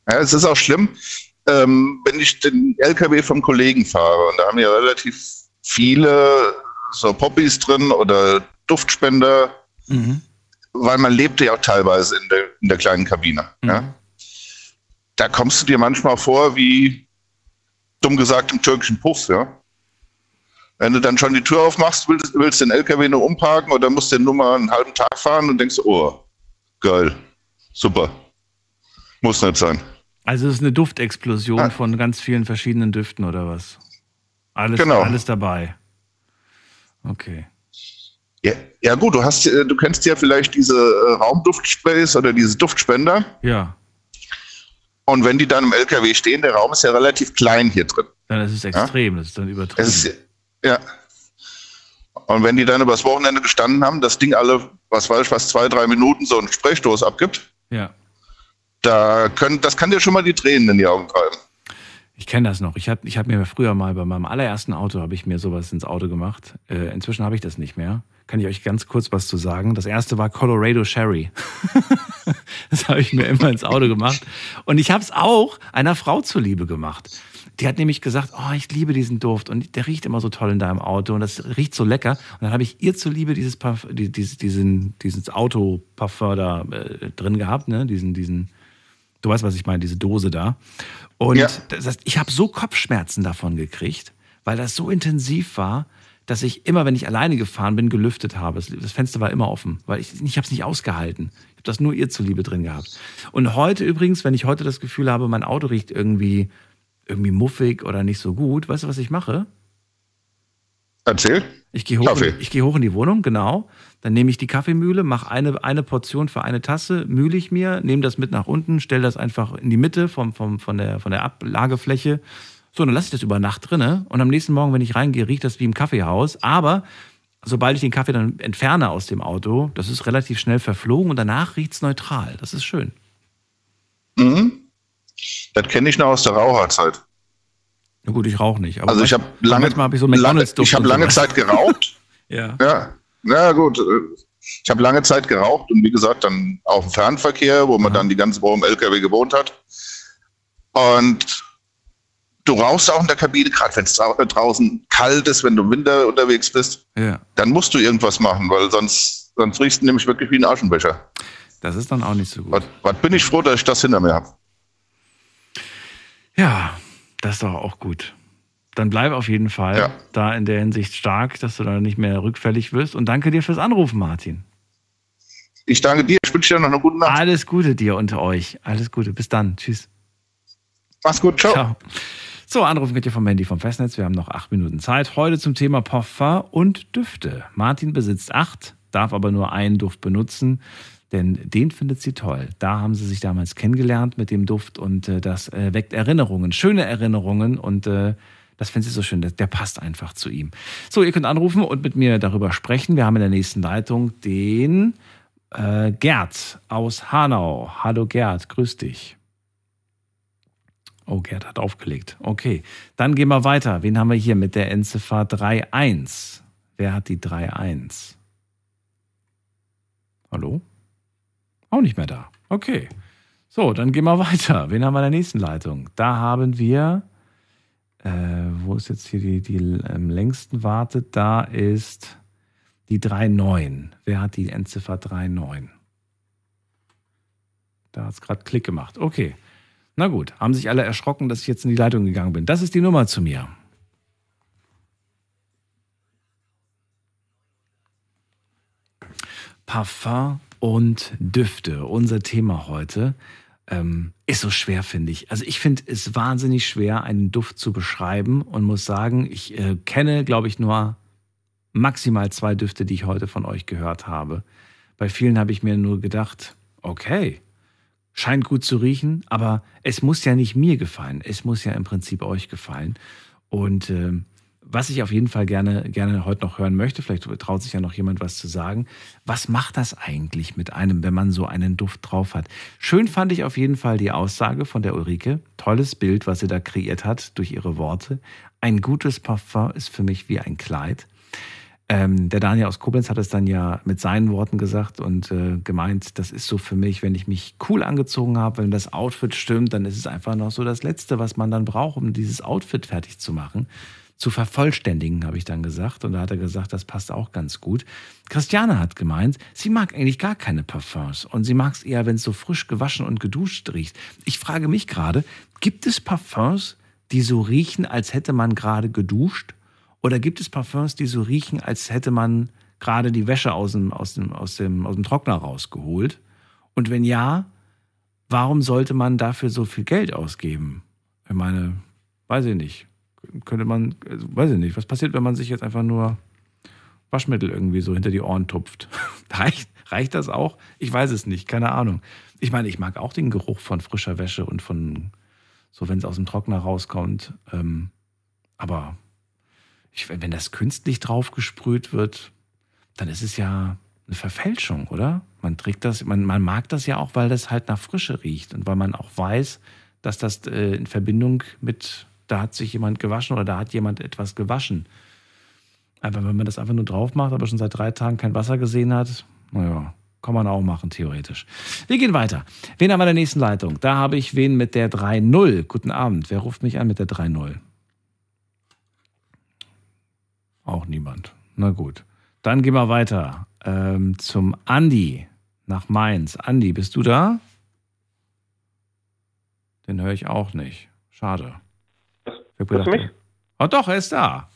Ja, es ist auch schlimm, ähm, wenn ich den LKW vom Kollegen fahre und da haben ja relativ viele so Poppies drin oder Duftspender, du? Mhm. weil man lebte ja auch teilweise in der, in der kleinen Kabine. Ja? Da kommst du dir manchmal vor wie, dumm gesagt, im türkischen Puff, ja. Wenn du dann schon die Tür aufmachst, willst, willst den LKW nur umparken oder musst den nur mal einen halben Tag fahren und denkst, oh, geil, super. Muss nicht sein. Also es ist eine Duftexplosion von ganz vielen verschiedenen Düften oder was? Alles, Genau. alles dabei. Okay. Ja, ja gut, du hast, äh, du kennst ja vielleicht diese äh, Raumduftsprays oder diese Duftspender. Ja, Und wenn die dann im LKW stehen, der Raum ist ja relativ klein hier drin. dann ist es extrem, das ist dann übertrieben. Ist, ja. Und wenn die dann übers Wochenende gestanden haben, das Ding alle, was weiß ich, was zwei, drei Minuten so einen Sprechstoß abgibt, ja. Da können, das kann dir schon mal die Tränen in die Augen treiben. Ich kenne das noch. Ich habe ich hab mir früher mal bei meinem allerersten Auto habe ich mir sowas ins Auto gemacht. Äh, inzwischen habe ich das nicht mehr. Kann ich euch ganz kurz was zu sagen? Das erste war Colorado Sherry. *laughs* das habe ich mir immer ins Auto gemacht. Und ich habe es auch einer Frau zuliebe gemacht. Die hat nämlich gesagt, oh, ich liebe diesen Duft und der riecht immer so toll in deinem Auto und das riecht so lecker. Und dann habe ich ihr zuliebe dieses, Parf die- dieses, diesen, dieses Auto-Parfum da äh, drin gehabt, ne? Diesen, diesen, du weißt, was ich meine, diese Dose da. Und Ja. das heißt, ich habe so Kopfschmerzen davon gekriegt, weil das so intensiv war, dass ich immer, wenn ich alleine gefahren bin, gelüftet habe. Das- Das Fenster war immer offen, weil ich, ich habe es nicht ausgehalten. Ich habe das nur ihr zuliebe drin gehabt. Und heute übrigens, wenn ich heute das Gefühl habe, mein Auto riecht irgendwie, irgendwie muffig oder nicht so gut, weißt du, was ich mache? Erzähl. Ich gehe hoch, Kaffee. in- ich gehe hoch in die Wohnung, genau. Dann nehme ich die Kaffeemühle, mache eine, eine Portion für eine Tasse, mühle ich mir, nehme das mit nach unten, stelle das einfach in die Mitte vom, vom, von, der, von der Ablagefläche. So, dann lasse ich das über Nacht drinne und am nächsten Morgen, wenn ich reingehe, riecht das wie im Kaffeehaus. Aber sobald ich den Kaffee dann entferne aus dem Auto, das ist relativ schnell verflogen und danach riecht es neutral. Das ist schön. Mhm. Das kenne ich noch aus der Raucherzeit. Na gut, ich rauche nicht. Also ich habe lange, habe ich so lange, ich und lange. Zeit geraucht. *laughs* Ja. Ja, na gut. äh, Ich habe lange Zeit geraucht und wie gesagt dann auf dem Fernverkehr, wo man dann die ganze Woche im LKW gewohnt hat. Und du rauchst auch in der Kabine, gerade wenn es draußen kalt ist, wenn du im Winter unterwegs bist, Ja. dann musst du irgendwas machen, weil sonst, sonst riechst du nämlich wirklich wie ein Aschenbecher. Das ist dann auch nicht so gut. Was, was bin ich froh, dass ich das hinter mir habe. Ja, das ist doch auch gut. Dann bleib auf jeden Fall da in der Hinsicht stark, dass du da nicht mehr rückfällig wirst. Und danke dir fürs Anrufen, Martin. Ich danke dir. Ich wünsche dir noch eine gute Nacht. Alles Gute dir und euch. Alles Gute. Bis dann. Tschüss. Mach's gut. Ciao. So, anrufen könnt ihr vom Handy vom Festnetz. Wir haben noch acht Minuten Zeit. Heute zum Thema Parfum und Düfte. Martin besitzt acht, darf aber nur einen Duft benutzen, denn den findet sie toll. Da haben sie sich damals kennengelernt mit dem Duft und äh, das äh, weckt Erinnerungen, schöne Erinnerungen und äh, das findet sie so schön. Der, der passt einfach zu ihm. So, ihr könnt anrufen und mit mir darüber sprechen. Wir haben in der nächsten Leitung den äh, Gerd aus Hanau. Hallo Gerd, grüß dich. Oh, Gerd hat aufgelegt. Okay, dann gehen wir weiter. Wen haben wir hier mit der Endziffer 3.1? Wer hat die 3.1? Hallo? Auch nicht mehr da. Okay. So, dann gehen wir *laughs* weiter. Wen haben wir in der nächsten Leitung? Da haben wir, äh, wo ist jetzt hier die, die am längsten wartet? Da ist die 3.9. Wer hat die Endziffer 3.9? Da hat es gerade Klick gemacht. Okay. Na gut, haben sich alle erschrocken, dass ich jetzt in die Leitung gegangen bin. Das ist die Nummer zu mir. Parfum und Düfte, unser Thema heute, ähm, ist so schwer, finde ich. Also ich finde es wahnsinnig schwer, einen Duft zu beschreiben und muss sagen, ich äh, kenne, glaube ich, nur maximal zwei Düfte, die ich heute von euch gehört habe. Bei vielen habe ich mir nur gedacht, okay, scheint gut zu riechen, aber es muss ja nicht mir gefallen. Es muss ja im Prinzip euch gefallen. Und ähm, was ich auf jeden Fall gerne, gerne heute noch hören möchte, vielleicht traut sich ja noch jemand was zu sagen. Was macht das eigentlich mit einem, wenn man so einen Duft drauf hat? Schön fand ich auf jeden Fall die Aussage von der Ulrike. Tolles Bild, was sie da kreiert hat durch ihre Worte. Ein gutes Parfum ist für mich wie ein Kleid. Ähm, der Daniel aus Koblenz hat es dann ja mit seinen Worten gesagt und äh, gemeint, das ist so für mich, wenn ich mich cool angezogen habe, wenn das Outfit stimmt, dann ist es einfach noch so das Letzte, was man dann braucht, um dieses Outfit fertig zu machen. Zu vervollständigen, habe ich dann gesagt. Und da hat er gesagt, das passt auch ganz gut. Christiane hat gemeint, sie mag eigentlich gar keine Parfums und sie mag es eher, wenn es so frisch gewaschen und geduscht riecht. Ich frage mich gerade, gibt es Parfums, die so riechen, als hätte man gerade geduscht? Oder gibt es Parfums, die so riechen, als hätte man gerade die Wäsche aus dem, aus dem, aus dem, aus dem Trockner rausgeholt? Und wenn ja, warum sollte man dafür so viel Geld ausgeben? Ich meine, weiß ich nicht. Könnte man, also, weiß ich nicht, was passiert, wenn man sich jetzt einfach nur Waschmittel irgendwie so hinter die Ohren tupft? *laughs* reicht, reicht das auch? Ich weiß es nicht, keine Ahnung. Ich meine, ich mag auch den Geruch von frischer Wäsche und von, so wenn es aus dem Trockner rauskommt. Ähm, aber ich, wenn das künstlich draufgesprüht wird, dann ist es ja eine Verfälschung, oder? Man trägt das, man, man mag das ja auch, weil das halt nach Frische riecht und weil man auch weiß, dass das äh, in Verbindung mit, da hat sich jemand gewaschen oder da hat jemand etwas gewaschen. Aber wenn man das einfach nur drauf macht, aber schon seit drei Tagen kein Wasser gesehen hat, naja, kann man auch machen, theoretisch. Wir gehen weiter. Wen haben wir in der nächsten Leitung? Da habe ich wen mit der 3.0. Guten Abend. Wer ruft mich an mit der 3.0? Auch niemand. Na gut. Dann gehen wir weiter ähm, zum Andi nach Mainz. Andi, bist du da? Den höre ich auch nicht. Schade. Ich hab gedacht, mich? Oh doch, er ist da.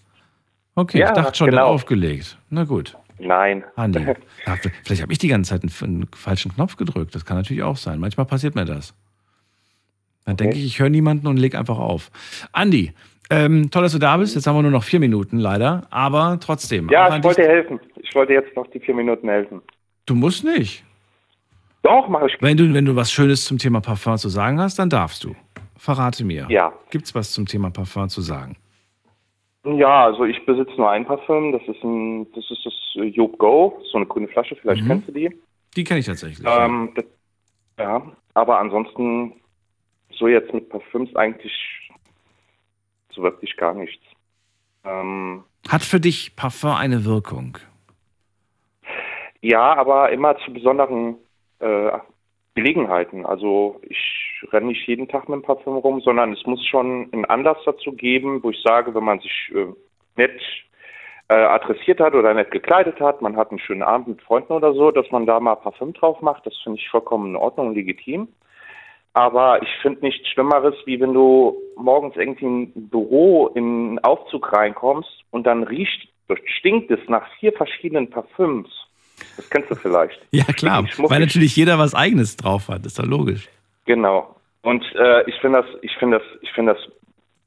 Okay, Ja, ich dachte schon, genau. der hat aufgelegt. Na gut. Nein. Andi. *laughs* Ja, vielleicht habe ich die ganze Zeit einen, einen falschen Knopf gedrückt. Das kann natürlich auch sein. Manchmal passiert mir das. Dann denke ich, ich höre niemanden und lege einfach auf. Andi, ähm, toll, dass du da bist. Jetzt haben wir nur noch vier Minuten leider, aber trotzdem. Ja, ich wollte dir helfen. Ich wollte jetzt noch die vier Minuten helfen. Du musst nicht. Doch, mache ich. Wenn du, wenn du was Schönes zum Thema Parfum zu sagen hast, dann darfst du. Verrate mir. Ja. Gibt's was zum Thema Parfum zu sagen? Ja, also ich besitze nur ein Parfüm. Das ist ein, das ist das Job Go, so eine grüne Flasche. Vielleicht Mhm. kennst du die. Die kenne ich tatsächlich. Ähm, das, ja, aber ansonsten so jetzt mit Parfüms eigentlich so wirklich gar nichts. Ähm, Hat für dich Parfum eine Wirkung? ja, aber immer zu besonderen äh, Gelegenheiten. Also ich renne nicht jeden Tag mit dem Parfüm rum, sondern es muss schon einen Anlass dazu geben, wo ich sage, wenn man sich äh, nett äh, adressiert hat oder nett gekleidet hat, man hat einen schönen Abend mit Freunden oder so, dass man da mal Parfüm drauf macht, das finde ich vollkommen in Ordnung und legitim. Aber ich finde nichts Schlimmeres, wie wenn du morgens irgendwie in ein Büro in einen Aufzug reinkommst und dann riecht, stinkt es nach vier verschiedenen Parfüms. Das kennst du vielleicht. Ja, klar. Weil natürlich jeder was Eigenes drauf hat. Ist doch logisch. Genau. Und äh, ich finde das, ich finde das, ich finde das,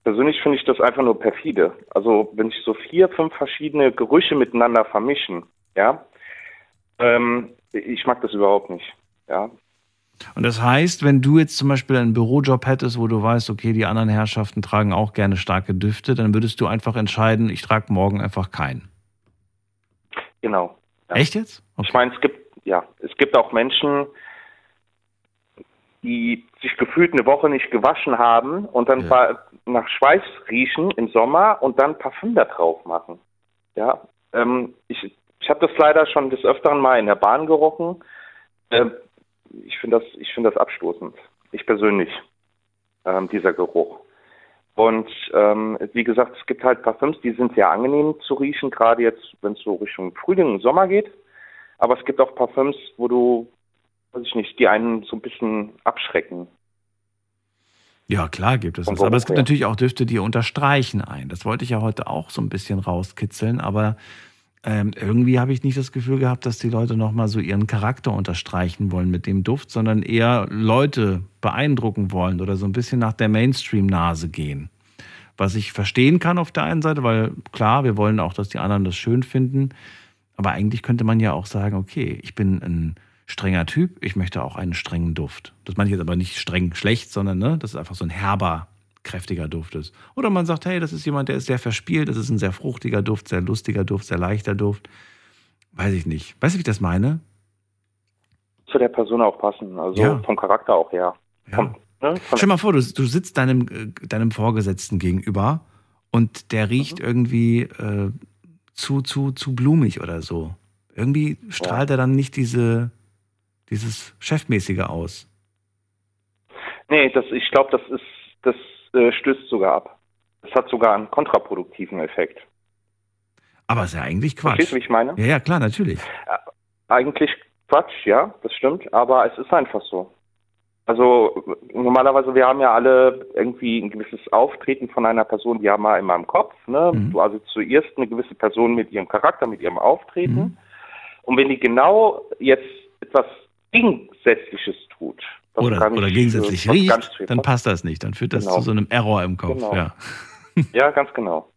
persönlich finde ich das einfach nur perfide. Also wenn sich so vier, fünf verschiedene Gerüche miteinander vermischen, ja, ähm, ich mag das überhaupt nicht. Ja. Und das heißt, wenn du jetzt zum Beispiel einen Bürojob hättest, wo du weißt, okay, die anderen Herrschaften tragen auch gerne starke Düfte, dann würdest du einfach entscheiden, ich trage morgen einfach keinen. Genau. Ja. Echt jetzt? Ich meine, es gibt, ja, es gibt auch Menschen, die sich gefühlt eine Woche nicht gewaschen haben und dann pa- nach Schweiß riechen im Sommer und dann Parfüm da drauf machen. Ja, ähm, ich, ich habe das leider schon des Öfteren mal in der Bahn gerochen. Ähm, ich finde das, ich finde das abstoßend. Ich persönlich, ähm, dieser Geruch. Und ähm, wie gesagt, es gibt halt Parfüms, die sind sehr angenehm zu riechen, gerade jetzt, wenn es so Richtung Frühling und Sommer geht. Aber es gibt auch Parfüms, wo du, weiß ich nicht, die einen so ein bisschen abschrecken. Ja, klar gibt es das. Aber es gibt her. natürlich auch Düfte, die unterstreichen ein. Das wollte ich ja heute auch so ein bisschen rauskitzeln, aber ähm, irgendwie habe ich nicht das Gefühl gehabt, dass die Leute nochmal so ihren Charakter unterstreichen wollen mit dem Duft, sondern eher Leute beeindrucken wollen oder so ein bisschen nach der Mainstream-Nase gehen. Was ich verstehen kann auf der einen Seite, weil klar, wir wollen auch, dass die anderen das schön finden. Aber eigentlich könnte man ja auch sagen, okay, ich bin ein strenger Typ, ich möchte auch einen strengen Duft. Das meine ich jetzt aber nicht streng schlecht, sondern ne, dass es einfach so ein herber, kräftiger Duft ist. Oder man sagt, hey, das ist jemand, der ist sehr verspielt, das ist ein sehr fruchtiger Duft, sehr lustiger Duft, sehr leichter Duft. Weiß ich nicht. Weißt du, wie ich das meine? Zu der Person auch passen, also Ja. vom Charakter auch her. Vom, ne, Stell mal vor, du, du sitzt deinem, äh, deinem Vorgesetzten gegenüber und der riecht Mhm. irgendwie äh, zu, zu, zu blumig oder so. Irgendwie strahlt er dann nicht diese, dieses Chefmäßige aus. Nee, das, ich glaube, das ist, das äh, stößt sogar ab. Das hat sogar einen kontraproduktiven Effekt. Aber ist ja eigentlich Quatsch. Verstehst du, wie ich meine? Ja, ja, klar, natürlich. Eigentlich Quatsch, ja, das stimmt, aber es ist einfach so. Also normalerweise, wir haben ja alle irgendwie ein gewisses Auftreten von einer Person, die haben wir immer im Kopf. Ne? Du also zuerst eine gewisse Person mit ihrem Charakter, mit ihrem Auftreten. Und wenn die genau jetzt etwas Gegensätzliches tut, Oder, oder ich, gegensätzlich ganz riecht, dann passt das nicht. Dann führt das Genau. zu so einem Error im Kopf. Genau. Ja. *laughs* Ja, ganz genau.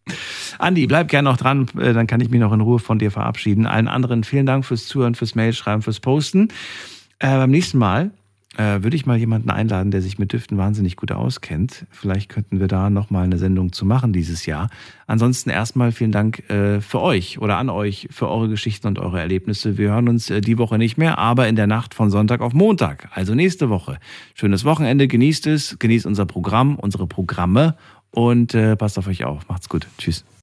Andi, bleib gerne noch dran, äh, dann kann ich mich noch in Ruhe von dir verabschieden. Allen anderen vielen Dank fürs Zuhören, fürs Mailschreiben, fürs Posten. Äh, beim nächsten Mal äh, würde ich mal jemanden einladen, der sich mit Düften wahnsinnig gut auskennt. Vielleicht könnten wir da nochmal eine Sendung zu machen dieses Jahr. Ansonsten erstmal vielen Dank äh, für euch oder an euch für eure Geschichten und eure Erlebnisse. Wir hören uns äh, die Woche nicht mehr, aber in der Nacht von Sonntag auf Montag, also nächste Woche. Schönes Wochenende, genießt es, genießt unser Programm, unsere Programme und äh, passt auf euch auf. Macht's gut. Tschüss.